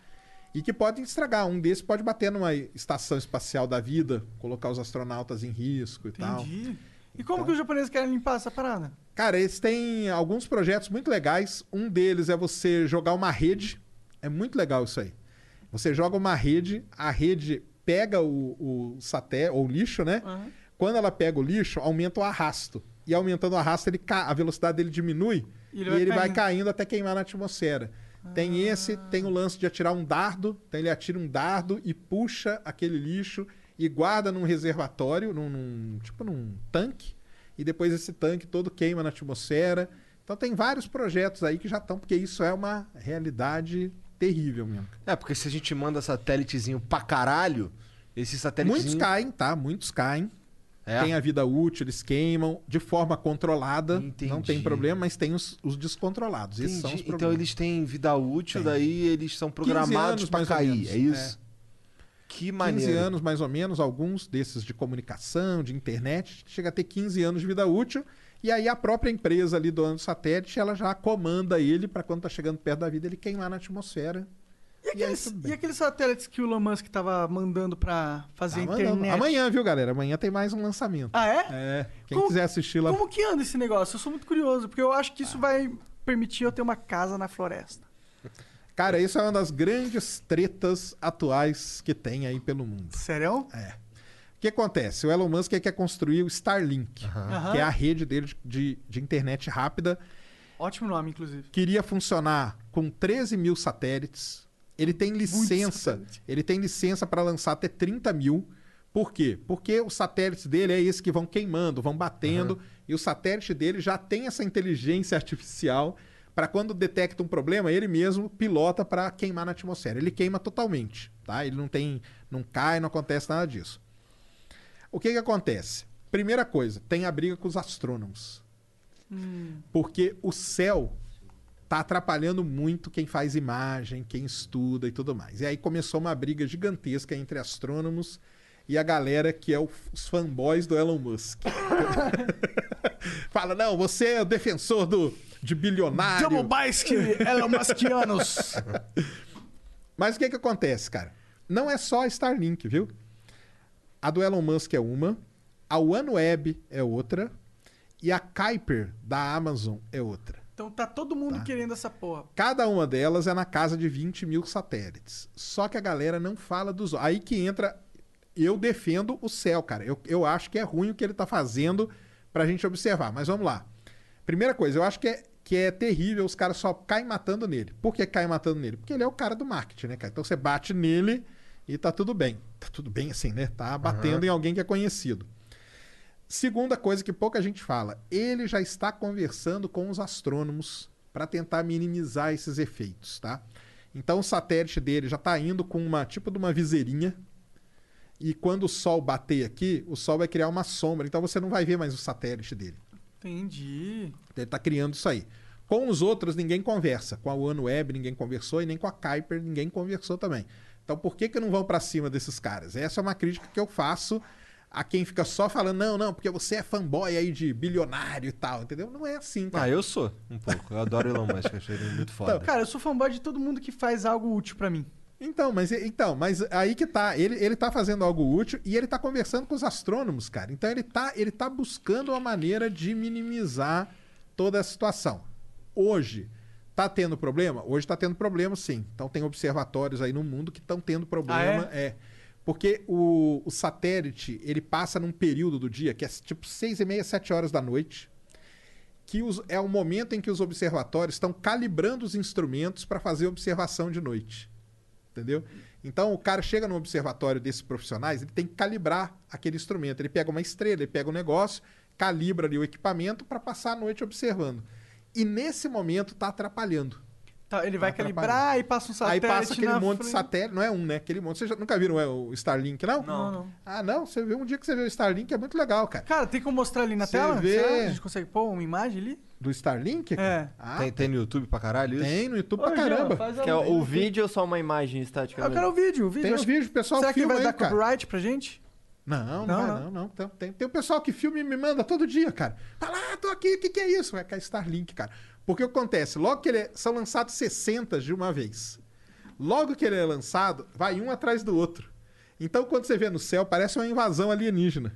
e que podem estragar. Um desses pode bater numa estação espacial da vida, colocar os astronautas em risco e tal. Entendi. E como que os japoneses querem limpar essa parada? Cara, eles têm alguns projetos muito legais. Um deles é você jogar uma rede. É muito legal isso aí. Você joga uma rede, a rede pega o, o satélite, ou o lixo, né? Quando ela pega o lixo, aumenta o arrasto. E aumentando o arrasto, ele ca- a velocidade dele diminui E e ele ele, vai vai, caindo. caindo até queimar na atmosfera. Tem esse, tem o lance de atirar um dardo. Então ele atira um dardo e puxa aquele lixo e guarda num reservatório, num, num- tipo num tanque. E depois esse tanque todo queima na atmosfera. Então tem vários projetos aí que já estão, porque isso é uma realidade terrível mesmo. É, porque se a gente manda satélitezinho pra caralho, esse satélitezinho... Muitos caem, tá? Muitos caem. É? Tem a vida útil, eles queimam de forma controlada. Não tem Entendi. problema, mas tem os, os descontrolados. Esses são os Entendi. problemas. Então eles têm vida útil, Tem. daí eles são 15 programados ou cair, é isso? Que 15 maneiro. anos, mais ou menos, alguns desses de comunicação, de internet, chega a ter 15 anos de vida útil. E aí a própria empresa ali do ano satélite, ela já comanda ele para quando tá chegando perto da vida, ele queimar na atmosfera. E aqueles, e aqueles satélites que o Elon Musk tava mandando pra fazer Tá internet? mandando. Amanhã, viu, galera? Amanhã tem mais um lançamento. Ah, é? É. Quem Como- quiser assistir lá. Como que anda esse negócio? Eu sou muito curioso, porque eu acho que isso vai permitir eu ter uma casa na floresta. Cara, isso é uma das grandes tretas atuais que tem aí pelo mundo. Sério? É. O que acontece? O Elon Musk quer construir o Starlink, Aham. que é a rede dele de- de, de internet rápida. Ótimo nome, inclusive. Queria funcionar com 13 mil satélites. Ele tem licença. Ele tem licença para lançar até 30 mil. Por quê? Porque os satélites dele é esses que vão queimando, vão batendo, e o satélite dele já tem essa inteligência artificial para quando detecta um problema, ele mesmo pilota para queimar na atmosfera. Ele queima totalmente, tá? Ele não tem, não cai, não acontece nada disso. O que que acontece? Primeira coisa, tem a briga com os astrônomos. Porque o céu tá atrapalhando muito quem faz imagem, quem estuda e tudo mais. E aí começou uma briga gigantesca entre astrônomos e a galera que é o- os fanboys do Elon Musk. Fala, não, você é o defensor do, de bilionário. Double Bice Elon Muskianos. Mas o que que acontece, cara? Não é só a Starlink, viu? A do Elon Musk é uma, a OneWeb é outra e a Kuiper da Amazon é outra. Então tá todo mundo querendo essa porra. Cada uma delas é na casa de 20 mil satélites. Só que a galera não fala dos. Aí que entra. Eu defendo o céu, cara. Eu, eu acho que é ruim o que ele tá fazendo pra gente observar. Mas vamos lá. Primeira coisa, eu acho que é, que é terrível os caras só caem matando nele. Por que caem matando nele? Porque ele é o cara do marketing, né, cara? Então você bate nele e tá tudo bem. Tá tudo bem assim, né? Tá batendo em alguém que é conhecido. Segunda coisa que pouca gente fala, ele já está conversando com os astrônomos para tentar minimizar esses efeitos, tá? Então o satélite dele já está indo com uma tipo de uma viseirinha e quando o sol bater aqui, o sol vai criar uma sombra, então você não vai ver mais o satélite dele. Entendi. Ele está criando isso aí. Com os outros ninguém conversa, com a OneWeb ninguém conversou e nem com a Kuiper ninguém conversou também. Então por que que não vão para cima desses caras? Essa é uma crítica que eu faço a quem fica só falando, não, não, porque você é fanboy aí de bilionário e tal, entendeu? Não é assim, cara. Ah, eu sou, um pouco. Eu adoro Elon Musk, achei ele muito foda. Cara, eu sou fanboy de todo mundo que faz algo útil pra mim. Então, mas então, mas aí que tá, ele, ele tá fazendo algo útil e ele tá conversando com os astrônomos, cara. Então ele tá, ele tá buscando uma maneira de minimizar toda a situação. Hoje tá tendo problema? Hoje tá tendo problema, sim. Então tem observatórios aí no mundo que estão tendo problema, Ah, é? Porque o, o satélite, ele passa num período do dia que é tipo seis e meia, sete horas da noite, que os- é o momento em que os observatórios estão calibrando os instrumentos para fazer observação de noite. Entendeu? Então o cara chega no observatório desses profissionais, ele tem que calibrar aquele instrumento. Ele pega uma estrela, ele pega um negócio, calibra ali o equipamento para passar a noite observando. E nesse momento está atrapalhando. Tá, ele vai Tá calibrar e passa um Aí satélite passa aquele na monte de frente. satélite, não é um, né? Aquele monte. Vocês já nunca viram é, o Starlink, não? Não, não. Ah, não. Você vê um dia que você vê o Starlink, é muito legal, cara. Cara, tem como mostrar ali na Você tela? vê- Será? A gente consegue pôr uma imagem ali? Do Starlink? É. Ah, tem, tem no YouTube pra caralho isso? tem no YouTube Ô, pra caramba. Que é o aí. vídeo ou só uma imagem estática? Eu mesmo? quero o vídeo, o vídeo. Tem um vídeo, o pessoal Será que vai aí, dar cara. copyright pra gente? Não, não, Não, vai, não. não, não. Tem, tem, o pessoal que filma e me manda todo dia, cara. Fala, ah, tô aqui, o que, que é isso? Vai cair Starlink, cara. Porque o que acontece? Logo que ele é, são lançados 60 de uma vez. Logo que ele é lançado, vai um atrás do outro. Então, quando você vê no céu, parece uma invasão alienígena.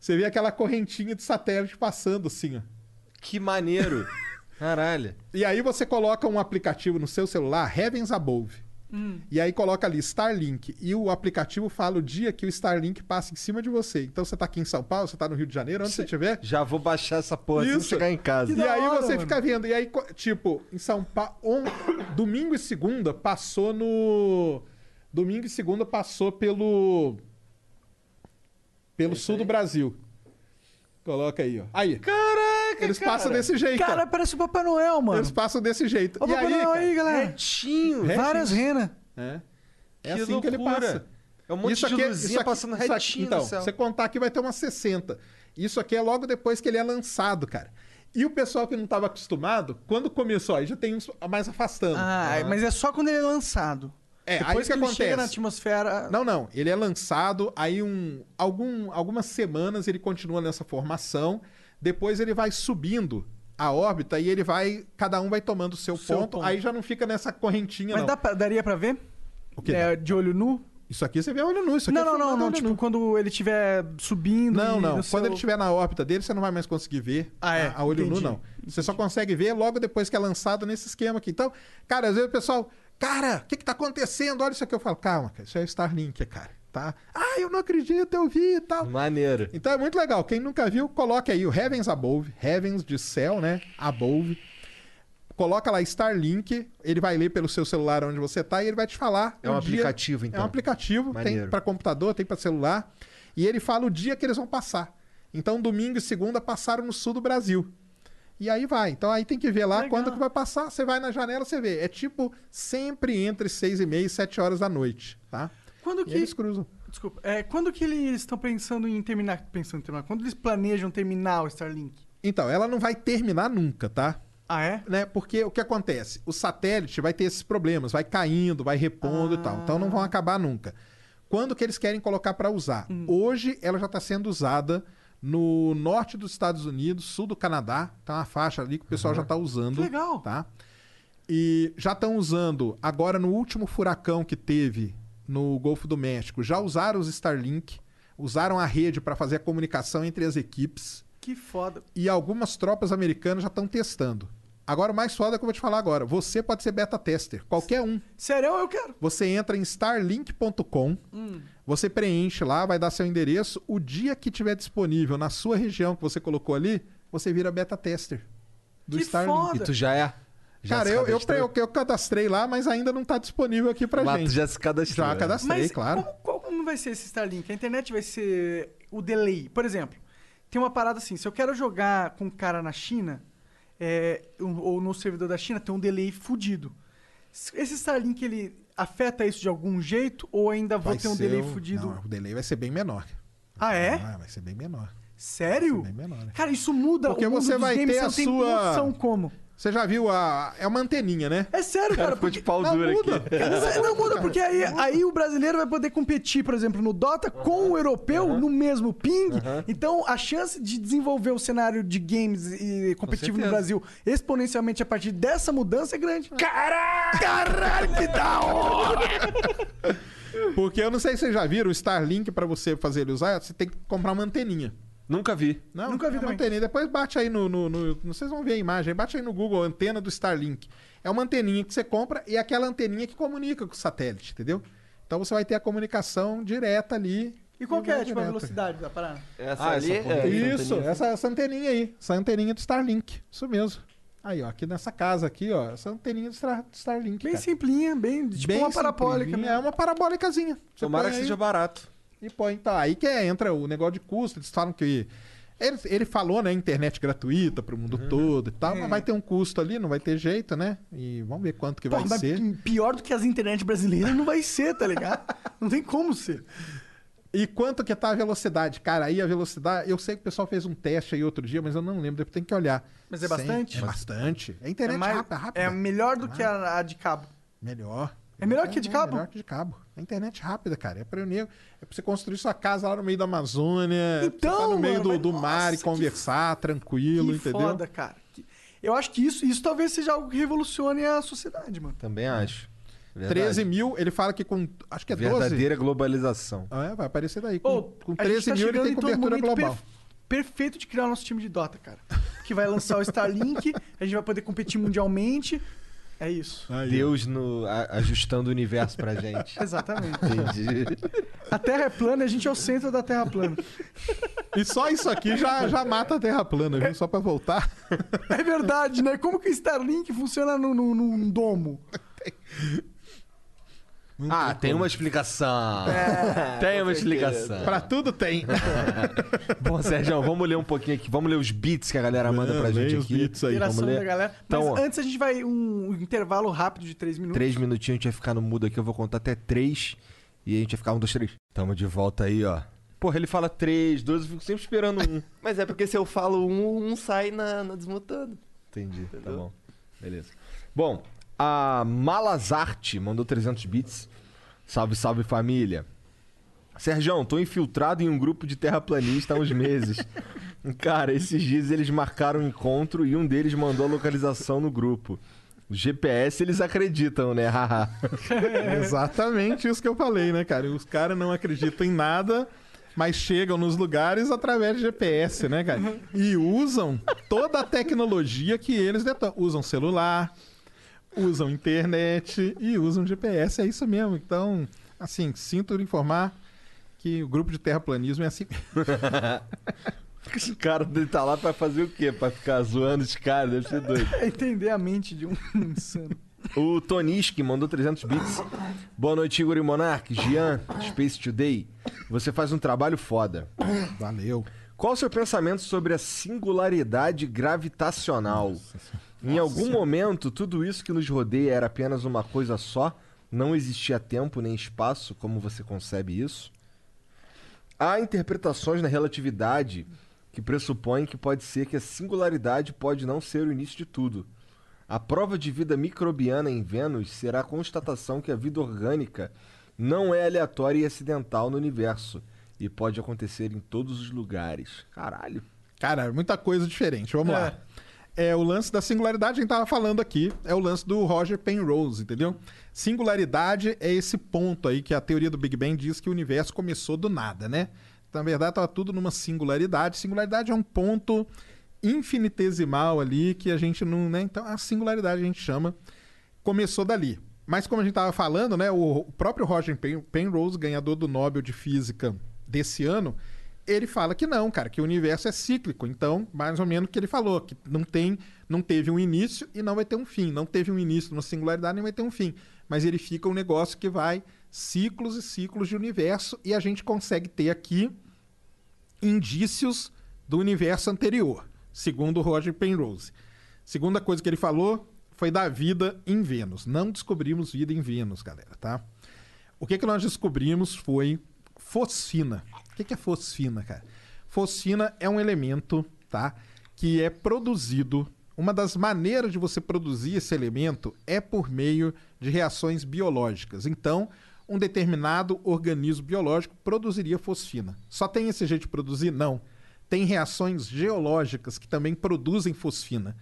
Você vê aquela correntinha de satélite passando assim, ó. Que maneiro. Caralho. E aí você coloca um aplicativo no seu celular, Heavens Above. E aí coloca ali Starlink. E o aplicativo fala o dia que o Starlink passa em cima de você. Então você tá aqui em São Paulo, você tá no Rio de Janeiro, onde você estiver. Já vou baixar essa porra que Isso. chegar em casa. E aí você fica vendo. E aí, tipo, em São Paulo. domingo e segunda passou no. Domingo e segunda passou pelo. Pelo sul do Brasil. Coloca aí, ó. Aí. Caraca, Eles cara. passam desse jeito. Cara, parece o Papai Noel, mano. Eles passam desse jeito. Ó, o e Papai aí, Noel aí, galera. Retinho. Retinho. Várias renas. É. É Que assim que ele loucura. passa. É um monte de aqui- luzinha passando isso aqui- retinho Então, no céu. você contar aqui vai ter umas 60. Isso aqui é logo depois que ele é lançado, cara. E o pessoal que não estava acostumado, quando começou, aí já tem uns mais afastando. Ah, mas é só quando ele é lançado. É, Depois aí que, que ele acontece. chega na atmosfera. Não, não. Ele é lançado, aí um, algum, algumas semanas ele continua nessa formação. Depois ele vai subindo a órbita e ele vai. Cada um vai tomando o seu, Seu ponto, ponto. Aí já não fica nessa correntinha, Mas dá pra- daria pra ver? O quê? É, de olho nu? Isso aqui você vê olho nu. Isso aqui Não, é não, não, não. Tipo, nu. quando ele estiver subindo. Não, não. Quando seu- ele estiver na órbita dele, você não vai mais conseguir ver Ah, é? a, a olho nu, Entendi. não. Você só consegue ver logo depois que é lançado nesse esquema aqui. Então, cara, às vezes o pessoal, cara, o que, que tá acontecendo? Olha isso aqui. Eu falo, calma, cara, isso é Starlink, cara. Tá? Ah, eu não acredito, eu vi e tal. Maneiro. Então é muito legal. Quem nunca viu, coloque aí o Heavens Above, Heavens de céu, né? Above. Coloca lá Starlink, ele vai ler pelo seu celular onde você tá e ele vai te falar. É um dia- aplicativo, É então. um aplicativo, tem Maneiro. para computador, tem para celular. E ele fala o dia que eles vão passar. Então, domingo e segunda passaram no sul do Brasil. E aí vai. Então aí tem que ver lá Legal. quando que vai passar. Você vai na janela, você vê. É tipo sempre entre seis e meia e sete horas da noite, tá? Quando E que. eles cruzam. Desculpa. É, quando que eles estão pensando em terminar? Pensando em terminar? Quando eles planejam terminar o Starlink? Então, ela não vai terminar nunca, tá? Ah, é? né? Porque o que acontece? O satélite vai ter esses problemas, vai caindo, vai repondo e tal. Então não vão acabar nunca. Quando que eles querem colocar para usar? Hoje ela já está sendo usada no norte dos Estados Unidos, sul do Canadá. Tá uma faixa ali que o pessoal já está usando. Que legal. Tá? E já estão usando agora no último furacão que teve no Golfo do México. Já usaram os Starlink, usaram a rede para fazer a comunicação entre as equipes Que foda. e algumas tropas americanas já estão testando. Agora, o mais foda é que eu vou te falar agora. Você pode ser beta tester, qualquer um. Sério, eu quero. Você entra em starlink.com, você preenche lá, vai dar seu endereço. O dia que tiver disponível na sua região que você colocou ali, você vira beta tester do Que Starlink. foda. E tu já é? Já Cara, eu, eu, eu, eu cadastrei lá, mas ainda não está disponível aqui pra Mas gente. tu já se cadastrou. Já né? cadastrei, Mas claro. Como, como vai ser esse Starlink? A internet vai ser o delay. Por exemplo, tem uma parada assim: se eu quero jogar com um cara na China, é, ou no servidor da China, tem um delay fudido. Esse Starlink, ele afeta isso de algum jeito? Ou ainda vou Vai ter um delay o- fudido? Não, o delay vai ser bem menor. Ah, é? Ah, vai ser bem menor. Sério? Bem menor. Cara, isso muda Porque o mundo você dos vai games, ter você a não tem sua- noção como. Você já viu a. É uma anteninha, né? É sério, cara. Ficou porque- de pau Não, duro muda. aqui. Não, não muda, porque aí, aí o brasileiro vai poder competir, por exemplo, no Dota com o europeu no mesmo ping. Então, a chance de desenvolver o cenário de games e competitivo no. Brasil exponencialmente a partir dessa mudança é grande. Caralho! Caralho, que da hora! Porque eu não sei se vocês já viram o Starlink pra você fazer ele usar, você tem que comprar uma anteninha. Nunca vi. Não, Nunca vi é uma também. anteninha. Depois bate aí no, no, no- Vocês vão ver a imagem. Bate aí no Google, antena do Starlink. É uma anteninha que você compra e é aquela anteninha que comunica com o satélite, entendeu? Então você vai ter a comunicação direta ali. E qual que é, vai tipo, a velocidade da parada? Essa Ah, ali essa é... Isso, essa, essa anteninha aí. Essa anteninha do Starlink. Isso mesmo. Aí, ó, aqui nessa casa aqui, ó, essa anteninha do Star- do Starlink. Bem cara. simplinha, bem, tipo Bem uma parabólica. né? É uma parabólicazinha. Você Tomara que aí seja barato. E põe, então, aí que é, entra o negócio de custo. Eles falam que. Ele, ele falou, né, internet gratuita pro mundo Uhum. todo e tal, É. mas vai ter um custo ali, não vai ter jeito, né? E vamos ver quanto que vai ser. pior do que as internet brasileiras não vai ser, tá ligado? não tem como ser. E quanto que tá a velocidade? Cara, aí a velocidade. Eu sei que o pessoal fez um teste aí outro dia, mas eu não lembro, depois tem que olhar. Mas é bastante? É bastante. É internet é, mais- rápida, rápida. é melhor do que a, a de cabo. Melhor. É melhor que a de cabo? Melhor que de cabo. É internet rápida, cara. É pra, nego, é pra você construir sua casa lá no meio da Amazônia. Então, tá no meio mano, do, do mar e nossa, que conversar tranquilo, que entendeu? foda, cara. Eu acho que isso, isso talvez seja algo que revolucione a sociedade, mano. Também acho. Verdade. 13 mil, ele fala que com. Acho que é 12. Verdadeira globalização. Ah, é, vai aparecer daí. Com, Ô, com a gente 13 tá mil ele tem cobertura momento global. perfe- perfeito de criar o nosso time de Dota, cara. Que vai lançar o Starlink, a gente vai poder competir mundialmente. É isso. Aí. Deus no, a- ajustando o universo pra gente. Exatamente. Entendi. A Terra é plana e a gente é o centro da Terra plana. E só isso aqui já, já mata a Terra plana, viu? Só pra voltar. É verdade, né? Como que o Starlink funciona num, num- num domo? Ah, tem uma explicação. tem uma explicação. Pra tudo tem. Bom, Sérgio, vamos ler um pouquinho aqui. Vamos ler os beats que a galera manda pra Leia gente os aqui. beats aí. Vamos ler. da galera. Então, Mas antes a gente vai um intervalo rápido de três minutos. Três minutinhos, a gente vai ficar no mudo aqui. Eu vou contar até três. E a gente vai ficar um, dois, três. Tamo de volta aí, ó. Porra, ele fala três, dois, eu fico sempre esperando um. Mas é porque se eu falo um, um sai na, na desmutando. Entendi, tá Entendeu? bom. Beleza. Bom, a Malazarte mandou 300 bits. Salve, salve família. Serjão, tô infiltrado em um grupo de terraplanista há uns meses. Cara, esses dias eles marcaram um encontro e um deles mandou a localização no grupo. O GPS eles acreditam, né? Haha. Exatamente isso que eu falei, né, cara? Os caras não acreditam em nada, mas chegam nos lugares através de GPS, né, cara? E usam toda a tecnologia que eles detonam. Usam celular, usam internet e usam GPS. É isso mesmo. Então, assim, sinto informar que o grupo de terraplanismo é assim. Esse cara dele tá lá pra fazer o quê? Pra ficar zoando os caras? Deve ser doido. É entender a mente de um insano. O Toniski mandou 300 bits. Boa noite, Igor e Monark. Gian, Space Today. Você faz um trabalho foda. Valeu. Qual o seu pensamento sobre a singularidade gravitacional? Em algum momento, tudo isso que nos rodeia era apenas uma coisa só? Não existia tempo nem espaço, como você concebe isso? Há interpretações na relatividade que pressupõem que pode ser que a singularidade pode não ser o início de tudo. A prova de vida microbiana em Vênus será a constatação que a vida orgânica não é aleatória e acidental no universo e pode acontecer em todos os lugares. Caralho. Cara, muita coisa diferente. Vamos É. lá. É o lance da singularidade, a gente tava falando aqui, é o lance do Roger Penrose, entendeu? Singularidade é esse ponto aí que a teoria do Big Bang diz que o universo começou do nada, né? Então, na verdade, tava tudo numa singularidade. Singularidade é um ponto infinitesimal ali que a gente não, né? Então, a singularidade a gente chama começou dali. Mas como a gente tava falando, né, o próprio Roger Pen- Penrose, ganhador do Nobel de Física desse ano, ele fala que não, cara, que o universo é cíclico. Então, mais ou menos o que ele falou, que não tem, não teve um início e não vai ter um fim. Não teve um início numa singularidade nem vai ter um fim. Mas ele fica um negócio que vai ciclos e ciclos de universo e a gente consegue ter aqui indícios do universo anterior, segundo Roger Penrose. Segunda coisa que ele falou foi da vida em Vênus. Não descobrimos vida em Vênus, galera, tá? O que, que nós descobrimos foi fosfina. O que, é fosfina, cara? Fosfina é um elemento, tá? Que é produzido. Uma das maneiras de você produzir esse elemento é por meio de reações biológicas. Então, um determinado organismo biológico produziria fosfina. Só tem esse jeito de produzir? Não. Tem reações geológicas que também produzem fosfina.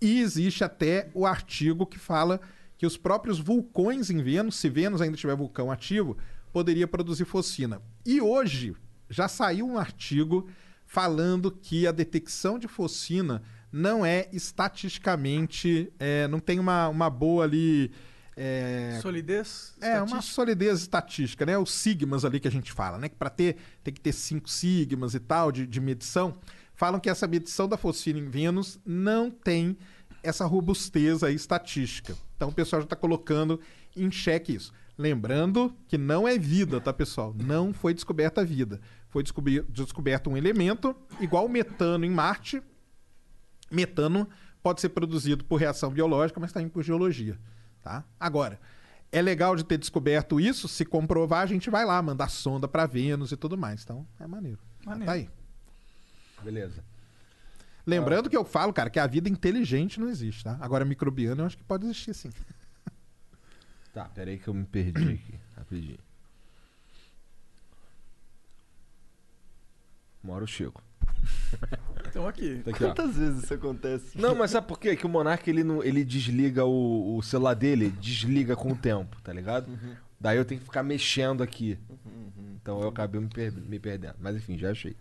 E existe até o artigo que fala que os próprios vulcões em Vênus, se Vênus ainda tiver vulcão ativo, poderia produzir fosfina. E hoje já saiu um artigo falando que a detecção de fosfina não é estatisticamente, é, não tem uma, uma boa ali. é, Solidez? é, uma solidez estatística, né? Os sigmas ali que a gente fala, né? Que para ter, tem que ter cinco sigmas e tal de, de medição. Falam que essa medição da fosfina em Vênus não tem essa robustez aí estatística. Então o pessoal já está colocando em xeque isso. Lembrando que não é vida, tá, pessoal? Não foi descoberta a vida. Foi descobri- descoberto um elemento igual o metano em Marte. Metano pode ser produzido por reação biológica, mas também por geologia. Tá? Agora, é legal de ter descoberto isso. Se comprovar, a gente vai lá, mandar sonda para Vênus e tudo mais. Então, é maneiro. Maneiro. Tá aí. Beleza. Lembrando que eu falo, cara, que a vida inteligente não existe, tá? Agora, microbiana eu acho que pode existir sim. Tá, peraí que eu me perdi aqui. Rapidinho. Uma hora eu chego. Então aqui. Tá aqui, ó. Quantas vezes isso acontece? Não, mas sabe por quê? Que o Monark ele, não, ele desliga o, o celular dele, desliga com o tempo, tá ligado? Daí eu tenho que ficar mexendo aqui. Então eu acabei me, per- me perdendo. Mas enfim, já achei.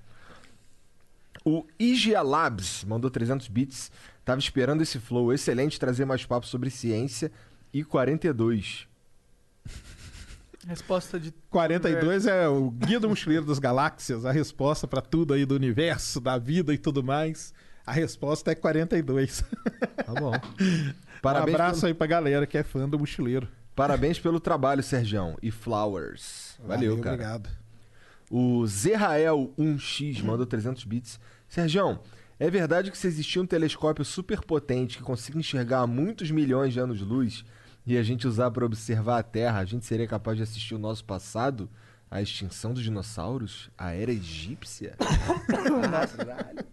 O IGA Labs mandou 300 bits. Tava esperando esse flow. Excelente trazer mais papo sobre ciência. E 42. Resposta de. 42 é o Guia do Mochileiro das Galáxias, a resposta pra tudo aí do universo, da vida e tudo mais. A resposta é 42. Tá bom. um Parabéns abraço pelo- aí pra galera que é fã do Mochileiro. Parabéns pelo trabalho, Sergião. E Flowers. Valeu, cara. Obrigado. O Zerrael 1x mandou 300 bits. Sergião, é verdade que se existia um telescópio super potente que consiga enxergar muitos milhões de anos-luz e a gente usar para observar a Terra, a gente seria capaz de assistir o nosso passado? A extinção dos dinossauros? A era egípcia? Caralho.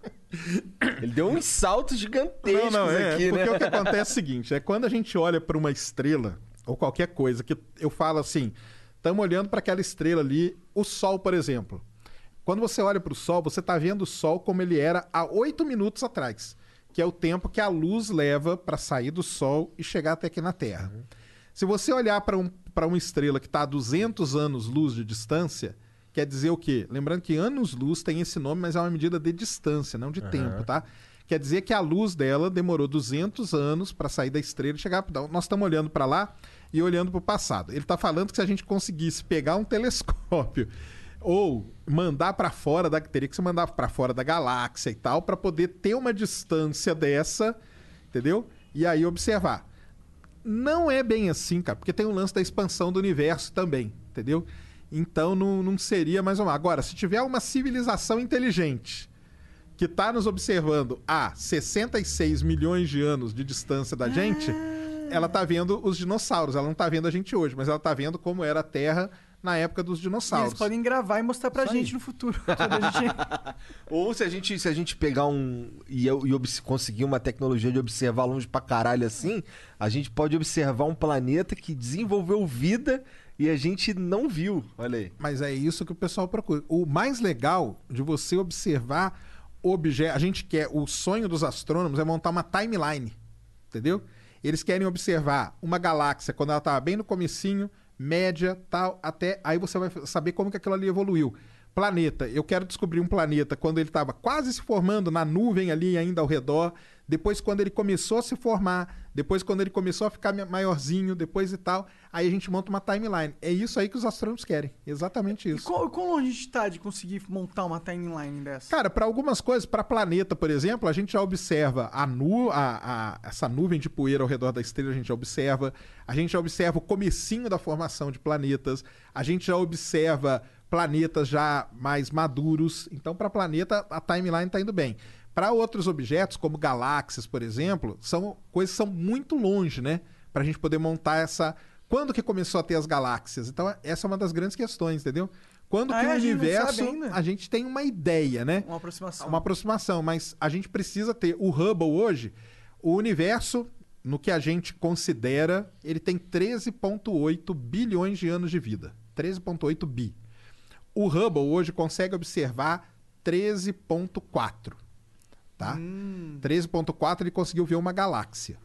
Ele deu uns saltos gigantescos Não, não, é, aqui, porque né? o que acontece é o seguinte, é quando a gente olha pra uma estrela ou qualquer coisa que eu falo assim, estamos olhando pra aquela estrela ali, o Sol, por exemplo. Quando você olha pro Sol, você tá vendo o Sol como ele era há oito minutos atrás, que é o tempo que a luz leva pra sair do Sol e chegar até aqui na Terra. Se você olhar para um, pra uma estrela que está a 200 anos-luz de distância, quer dizer o quê? Lembrando que anos-luz tem esse nome, mas é uma medida de distância, não de Aham. tempo, tá? Quer dizer que a luz dela demorou 200 anos para sair da estrela e chegar. Então, Nós estamos olhando para lá e olhando para o passado. Ele está falando que se a gente conseguisse pegar um telescópio ou mandar para fora da teria que se mandar para fora da galáxia e tal para poder ter uma distância dessa, entendeu? E aí observar. Não é bem assim, cara, porque tem o lance da expansão do universo também, entendeu? Então não, não seria mais uma. Agora, se tiver uma civilização inteligente que está nos observando a 66 milhões de anos de distância da gente, ela tá vendo os dinossauros. Ela não tá vendo a gente hoje, mas ela tá vendo como era a Terra na época dos E dinossauros. eles podem gravar e mostrar pra Isso gente aí. no futuro. Gente... Ou se a gente, se a gente pegar um. e, eu- e conseguir uma tecnologia de observar longe pra caralho assim, a gente pode observar um planeta que desenvolveu vida e a gente não viu. Olha aí. Mas é isso que o pessoal procura. O mais legal de você observar objetos. A gente quer. O sonho dos astrônomos é montar uma timeline. Entendeu? Eles querem observar uma galáxia quando ela estava bem no comecinho, média, tal, até. Aí você vai saber como que aquilo ali evoluiu. Planeta. Eu quero descobrir um planeta quando ele estava quase se formando na nuvem ali ainda ao redor. Depois, quando ele começou a se formar. Depois, quando ele começou a ficar ma- maiorzinho. Depois e tal. Aí a gente monta uma timeline. É isso aí que os astrônomos querem. Exatamente isso. Qual, quão longe a gente tá de conseguir montar uma timeline dessa? Cara, para algumas coisas, para planeta, por exemplo, a gente já observa a nu, a, a- essa nuvem de poeira ao redor da estrela, a gente já observa. A gente já observa o comecinho da formação de planetas. A gente já observa planetas já mais maduros. Então, para planeta, a timeline está indo bem. Para outros objetos, como galáxias, por exemplo, são coisas que são muito longe, né? Para a gente poder montar essa. Quando que começou a ter as galáxias? Então, essa é uma das grandes questões, entendeu? Quando Ah, que é? o não universo. A gente tem uma ideia, né? Uma aproximação. Uma aproximação, mas a gente precisa ter o Hubble hoje, o universo, no que a gente considera, ele tem 13,8 bilhões de anos de vida. 13,8 bi. O Hubble hoje consegue observar 13,4. Tá? Hum. 13,4 ele conseguiu ver uma galáxia.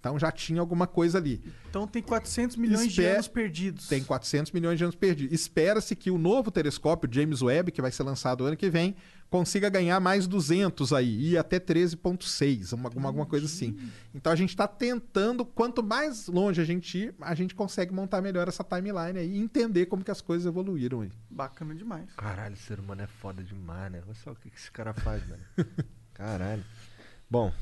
Então já tinha alguma coisa ali. Então tem 400 milhões de anos perdidos. Tem 400 milhões de anos perdidos. Espera-se que o novo telescópio James Webb, que vai ser lançado ano que vem, consiga ganhar mais 200 aí, e até 13.6, uma- alguma, alguma coisa assim. Então a gente está tentando, quanto mais longe a gente ir, a gente consegue montar melhor essa timeline aí e entender como que as coisas evoluíram aí. Bacana demais. Caralho, o ser humano é foda demais, né? Olha só o que que esse cara faz, mano. Caralho. Bom.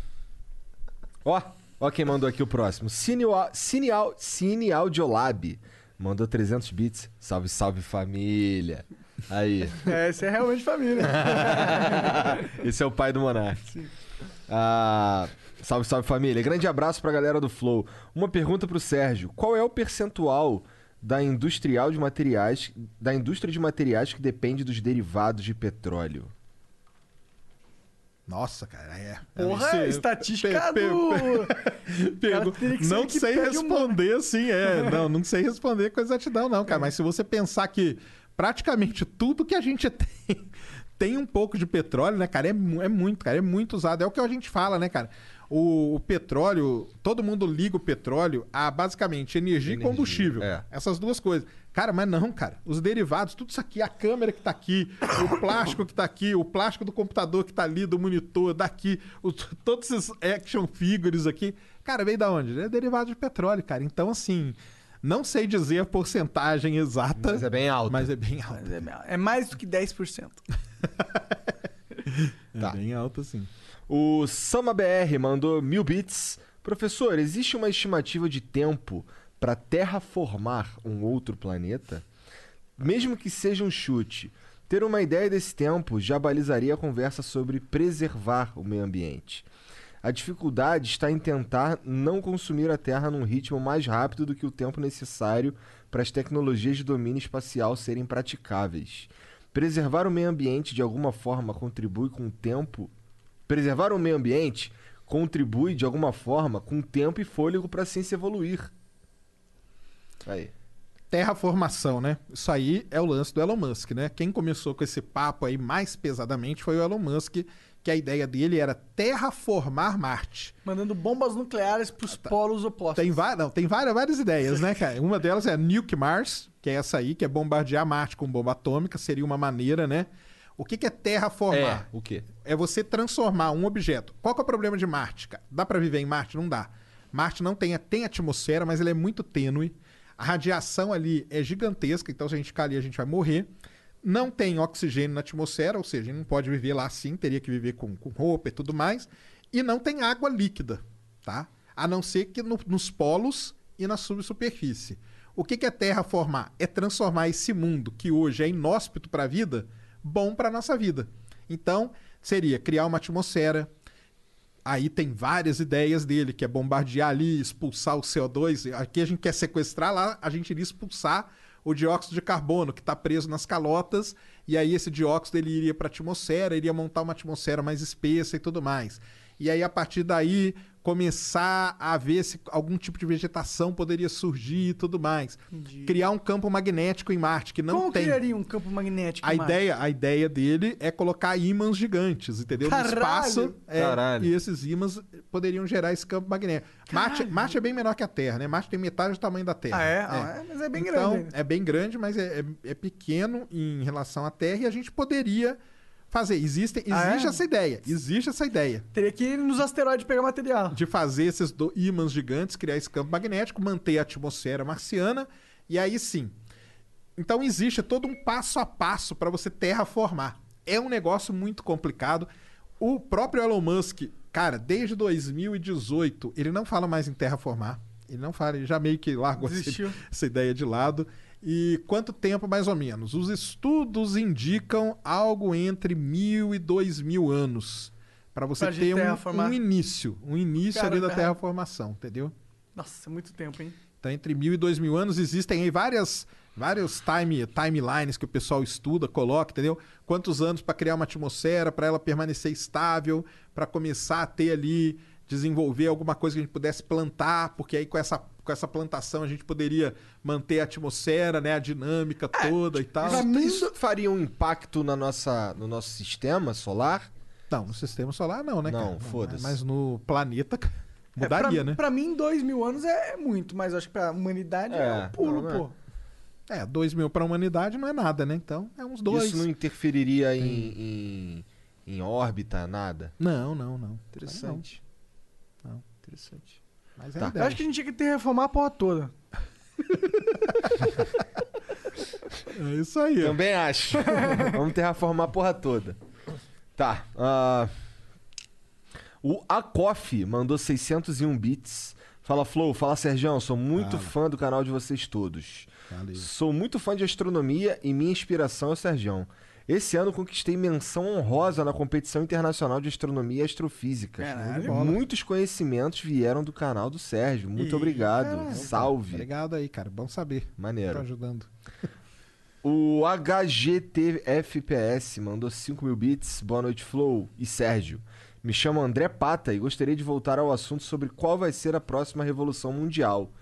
Ó, ó quem mandou aqui o próximo. Cine, Cine, Cine Audiolab. Mandou 300 bits. Salve, salve família. Aí. É, esse é realmente família. Esse é o pai do Monark. Ah, salve, salve família. Grande abraço pra galera do Flow. Uma pergunta pro Sérgio: qual é o percentual da industrial de materiais, da indústria de materiais que depende dos derivados de petróleo? Nossa, cara, é. Porra, Esse- estatística pe- pe- que ser Não sei responder assim, é. Não, não sei responder com exatidão, não, cara. Mas se você pensar que praticamente tudo que a gente tem tem um pouco de petróleo, né, cara? É, é muito, cara. É muito usado. É o que a gente fala, né, cara? O, o petróleo, todo mundo liga o petróleo a basicamente energia, Energia, e combustível. é. Essas duas coisas. Cara, mas não, cara. Os derivados, tudo isso aqui, a câmera que tá aqui, o plástico que tá aqui, o plástico do computador que tá ali, do monitor, daqui, o- todos esses action figures aqui. Cara, veio da onde? É derivado de petróleo, cara. Então, assim, não sei dizer a porcentagem exata. Mas é bem alto. Mas é bem alto. É mais do que 10%. É Tá. bem alto, sim. O Sama BR mandou mil bits. Professor, existe uma estimativa de tempo para terraformar um outro planeta? Mesmo que seja um chute, ter uma ideia desse tempo já balizaria a conversa sobre preservar o meio ambiente. A dificuldade está em tentar não consumir a Terra num ritmo mais rápido do que o tempo necessário para as tecnologias de domínio espacial serem praticáveis. Preservar o meio ambiente de alguma forma contribui com o tempo. Preservar o meio ambiente contribui de alguma forma com tempo e fôlego para a ciência evoluir. Aí. Terraformação, né? Isso aí é o lance do Elon Musk, né? Quem começou com esse papo aí mais pesadamente foi o Elon Musk, que a ideia dele era terraformar Marte. Mandando bombas nucleares pros polos opostos. Tem, não, tem várias, várias ideias, né, cara? Uma delas é Nuke Mars, que é essa aí, que é bombardear Marte com bomba atômica, seria uma maneira, né? O que, que é terraformar? É, o quê? É você transformar um objeto. Qual que é o problema de Marte, cara? Dá pra viver em Marte? Não dá. Marte não tem, tem atmosfera, mas ela é muito tênue. A radiação ali é gigantesca, então se a gente ficar ali, a gente vai morrer. Não tem oxigênio na atmosfera, ou seja, a não pode viver lá assim, teria que viver com, com roupa e tudo mais. E não tem água líquida, tá? A não ser que no- nos polos e na subsuperfície. O que, que é terraformar? É transformar esse mundo que hoje é inóspito para a vida, bom para nossa vida. Então, seria criar uma atmosfera. Aí tem várias ideias dele, que é bombardear ali, expulsar o CO2. Aqui a gente quer sequestrar, lá a gente iria expulsar o dióxido de carbono, que está preso nas calotas, e aí esse dióxido ele iria para a atmosfera, iria montar uma atmosfera mais espessa e tudo mais. E aí, a partir daí, começar a ver se algum tipo de vegetação poderia surgir e tudo mais. Criar um campo magnético em Marte, que não Como tem. criaria um campo magnético? A em Marte? ideia, a ideia dele é colocar ímãs gigantes, entendeu? Caralho! No espaço. é, Caralho. E esses ímãs poderiam gerar esse campo magnético. Marte, Marte é bem menor que a Terra, né? Marte tem metade do tamanho da Terra. Ah, é? Ah, é? Mas é bem então, grande ainda. É bem grande, mas é, é- é pequeno em relação à Terra e a gente poderia fazer. Existe, existe Ah, é? essa ideia. Existe essa ideia. Teria que ir nos asteroides pegar material. De fazer esses ímãs gigantes, criar esse campo magnético, manter a atmosfera marciana, e aí sim. Então existe todo um passo a passo para você terraformar. É um negócio muito complicado. O próprio Elon Musk, cara, desde 2018, ele não fala mais em terraformar. Ele não fala, ele já meio que largou Desistiu. essa ideia de lado. E quanto tempo mais ou menos? Os estudos indicam algo entre mil e dois mil anos para você Pra ter um, um início, um início ali da Cara, terraformação, entendeu? Nossa, é muito tempo, hein? Então, entre mil e dois mil anos existem aí várias, vários time, timelines que o pessoal estuda, coloca, entendeu? Quantos anos para criar uma atmosfera, para ela permanecer estável, para começar a ter ali, desenvolver alguma coisa que a gente pudesse plantar, porque aí com essa, com essa plantação a gente poderia manter a atmosfera, né, a dinâmica toda e tal. Isso, isso faria um impacto na nossa, no nosso sistema solar? Não, no sistema solar não, né, Não, foda-se. Mas no planeta É, mudaria, pra, né? Pra mim, dois mil anos é muito, mas acho que pra humanidade é, É, um pulo, não, não é. pô. É, dois mil para a humanidade não é nada, né? Então, é uns dois. Isso não interferiria em, em, em órbita, nada? Não, não, não. Interessante. Não. Interessante. Mas é Tá. a Eu ideia. acho que a gente tinha que ter reformar a porra toda. É isso aí. ó. Também acho. Vamos terraformar a porra toda. Tá. ah, o Akoff mandou 601 bits. Fala, Flow. Fala, Sergião. Sou muito fã do canal de vocês todos. Valeu. Sou muito fã de astronomia e minha inspiração é o Sergião. Esse ano conquistei menção honrosa na competição internacional de astronomia e astrofísica. Caralho. Muitos conhecimentos vieram do canal do Sérgio. Muito Ih, obrigado. caralho. Salve. Obrigado aí, cara. Bom saber. Maneiro. ajudando. O HGTFPS mandou 5 mil bits. Boa noite, Flow e Sérgio. Me chamo André Pata e gostaria de voltar ao assunto sobre qual vai ser a próxima revolução mundial.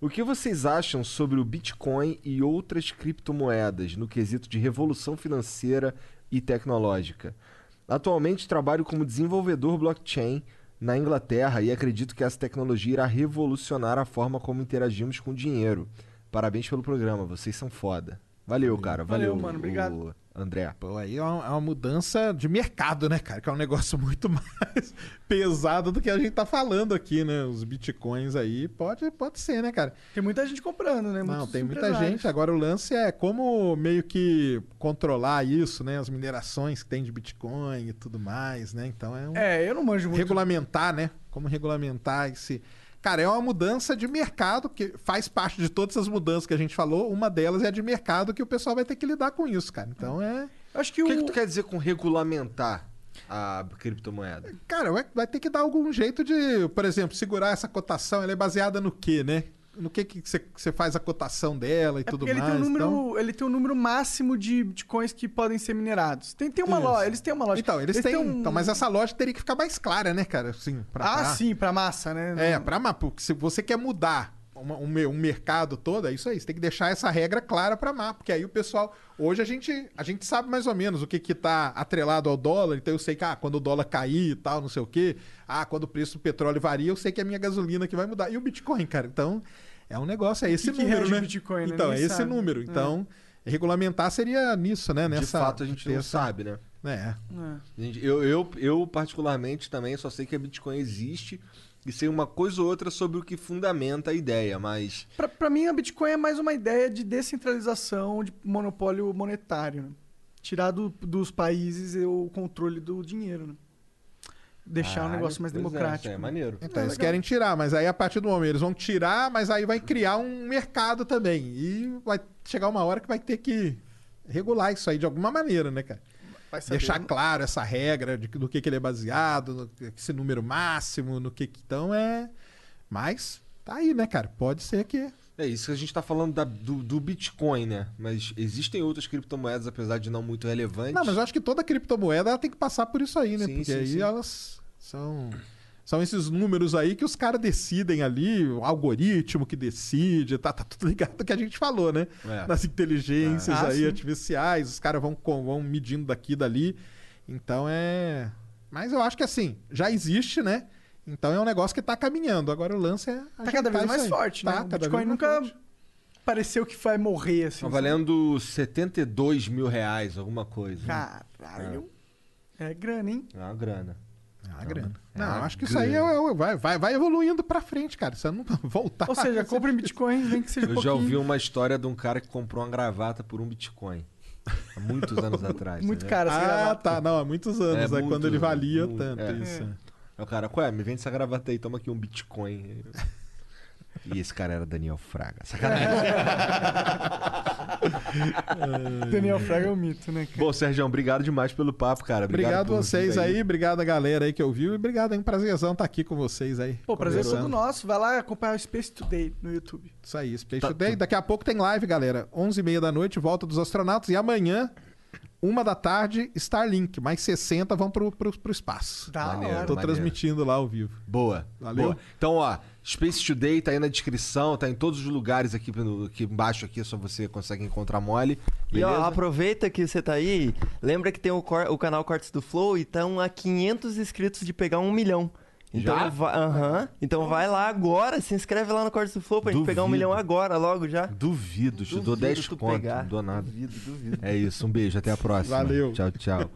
O que vocês acham sobre o Bitcoin e outras criptomoedas no quesito de revolução financeira e tecnológica? Atualmente trabalho como desenvolvedor blockchain na Inglaterra e acredito que essa tecnologia irá revolucionar a forma como interagimos com dinheiro. Parabéns pelo programa, vocês são foda. Valeu, cara. Valeu, Valeu, mano, obrigado. André. Pô, aí é uma, é uma mudança de mercado, né, cara? Que é um negócio muito mais pesado do que a gente tá falando aqui, né? Os bitcoins aí, pode, pode ser, né, cara? Tem muita gente comprando, né? Não, Muitos tem muita gente. Agora o lance é como meio que controlar isso, né? As minerações que tem de Bitcoin e tudo mais, né? Então é um. É, eu não manjo muito. Regulamentar, né? Como regulamentar esse. Cara, é uma mudança de mercado que faz parte de todas as mudanças que a gente falou. Uma delas é de mercado que o pessoal vai ter que lidar com isso, cara. Então é. Acho que O o. que, que tu quer dizer com regulamentar a criptomoeda? Cara, vai, vai ter que dar algum jeito de, por exemplo, segurar essa cotação. Ela é baseada no quê, né? No que que você faz a cotação dela e É tudo porque ele mais. tem, um número, então... ele tem um número máximo de bitcoins que podem ser minerados. Tem, tem uma loja, eles têm uma loja. Então, eles, têm. um- Então, mas essa loja teria que ficar mais clara, né, cara? Assim, pra, Ah, pra- sim, pra massa, né? É, pra ma- porque se você quer mudar uma- um, um mercado todo, é isso aí. Você tem que deixar essa regra clara pra má, porque aí o pessoal. Hoje a gente, a gente sabe mais ou menos o que que tá atrelado ao dólar, então eu sei que ah, quando o dólar cair e tal, não sei o quê. Ah, quando o preço do petróleo varia, eu sei que é a minha gasolina que vai mudar. E o Bitcoin, cara? Então, é um negócio, é esse que número, o né? Bitcoin, né? Então, é esse sabe. número. É. Então, regulamentar seria nisso, né? Nessa, de fato, a gente não essa- sabe, né? É. É. Eu, eu, eu, particularmente, também só sei que a Bitcoin existe e sei uma coisa ou outra sobre o que fundamenta a ideia, mas. Pra, pra mim, a Bitcoin é mais uma ideia de descentralização de monopólio monetário. Né? Tirar do- dos países o controle do dinheiro. Né? Deixar o Caralho, negócio mais pois é, democrático. aí é maneiro. Então, É, eles legal. querem tirar, mas aí a partir do momento eles vão tirar, mas aí vai criar um mercado também. E vai chegar uma hora que vai ter que regular isso aí de alguma maneira, né, cara? Vai saber. Deixar claro essa regra de, que- do que, que ele é baseado, no, esse número máximo, no que. que- Então é. Mas tá aí, né, cara? Pode ser que. É isso que a gente tá falando da- do, do Bitcoin, né? Mas existem outras criptomoedas, apesar de não muito relevantes. Não, mas eu acho que toda criptomoeda ela tem que passar por isso aí, né? Sim, Porque sim, aí sim. elas são. São esses números aí que os caras decidem ali, o algoritmo que decide, tá, tá tudo ligado que a gente falou, né? É. Nas inteligências Ah, aí sim. artificiais, os caras vão, vão medindo daqui e dali. Então é. Mas eu acho que assim, já existe, né? Então é um negócio que tá caminhando. Agora o lance é. Tá cada vez mais aí. forte, tá, né? O cada Bitcoin vez mais nunca forte. pareceu que vai morrer assim. Tá valendo 72 mil reais, alguma coisa. sabe? Caralho. É grana, hein? É uma grana. Ah, grana. É Não, acho que isso aí é- é- vai, vai, vai evoluindo pra frente, cara. Você não voltar. Ou seja, compra em Bitcoin, nem que seja Eu um já ouvi uma história de um cara que comprou uma gravata por um Bitcoin. Há muitos anos atrás. Muito né? caro essa Ah, gravata. tá. Não, há muitos anos. É, É, muito, quando ele valia muito, tanto. é. Isso. É. O cara, ué, me vende essa gravata aí, toma aqui um Bitcoin. E esse cara era Daniel Fraga. Sacanagem. Daniel Fraga é um mito, né, cara? Bom, Sérgio, obrigado demais pelo papo, cara. Obrigado, por vocês vir aí. obrigado a galera aí que ouviu. E obrigado, é um prazerzão estar aqui com vocês aí. Pô, prazer é todo nosso. Vai lá acompanhar o Space Today no YouTube. Isso aí, Space Tá Today. Daqui a pouco tem live, galera. 11h30 da noite, volta dos astronautas. E amanhã, uma da tarde, Starlink. Mais 60 vão pro, pro, pro espaço. Da Maneiro. Tô maneiro. transmitindo lá ao vivo. Boa. Valeu. Boa. Então, ó, Space Today tá aí na descrição, tá em todos os lugares aqui, no- aqui embaixo aqui, só você consegue encontrar mole. E ó, Beleza? aproveita que você tá aí, lembra que tem o, cor- o canal Cortes do Flow e estão a 500 inscritos de pegar um milhão. Então, Já? vai, então vai lá agora, se inscreve lá no Cortes do Flow pra gente pegar um Duvido. milhão agora, logo já. Duvido, te dou Duvido 10 tu conto, pegar. não dou nada. Duvido, duvido. É isso, um beijo, até a próxima. Valeu. Tchau, tchau.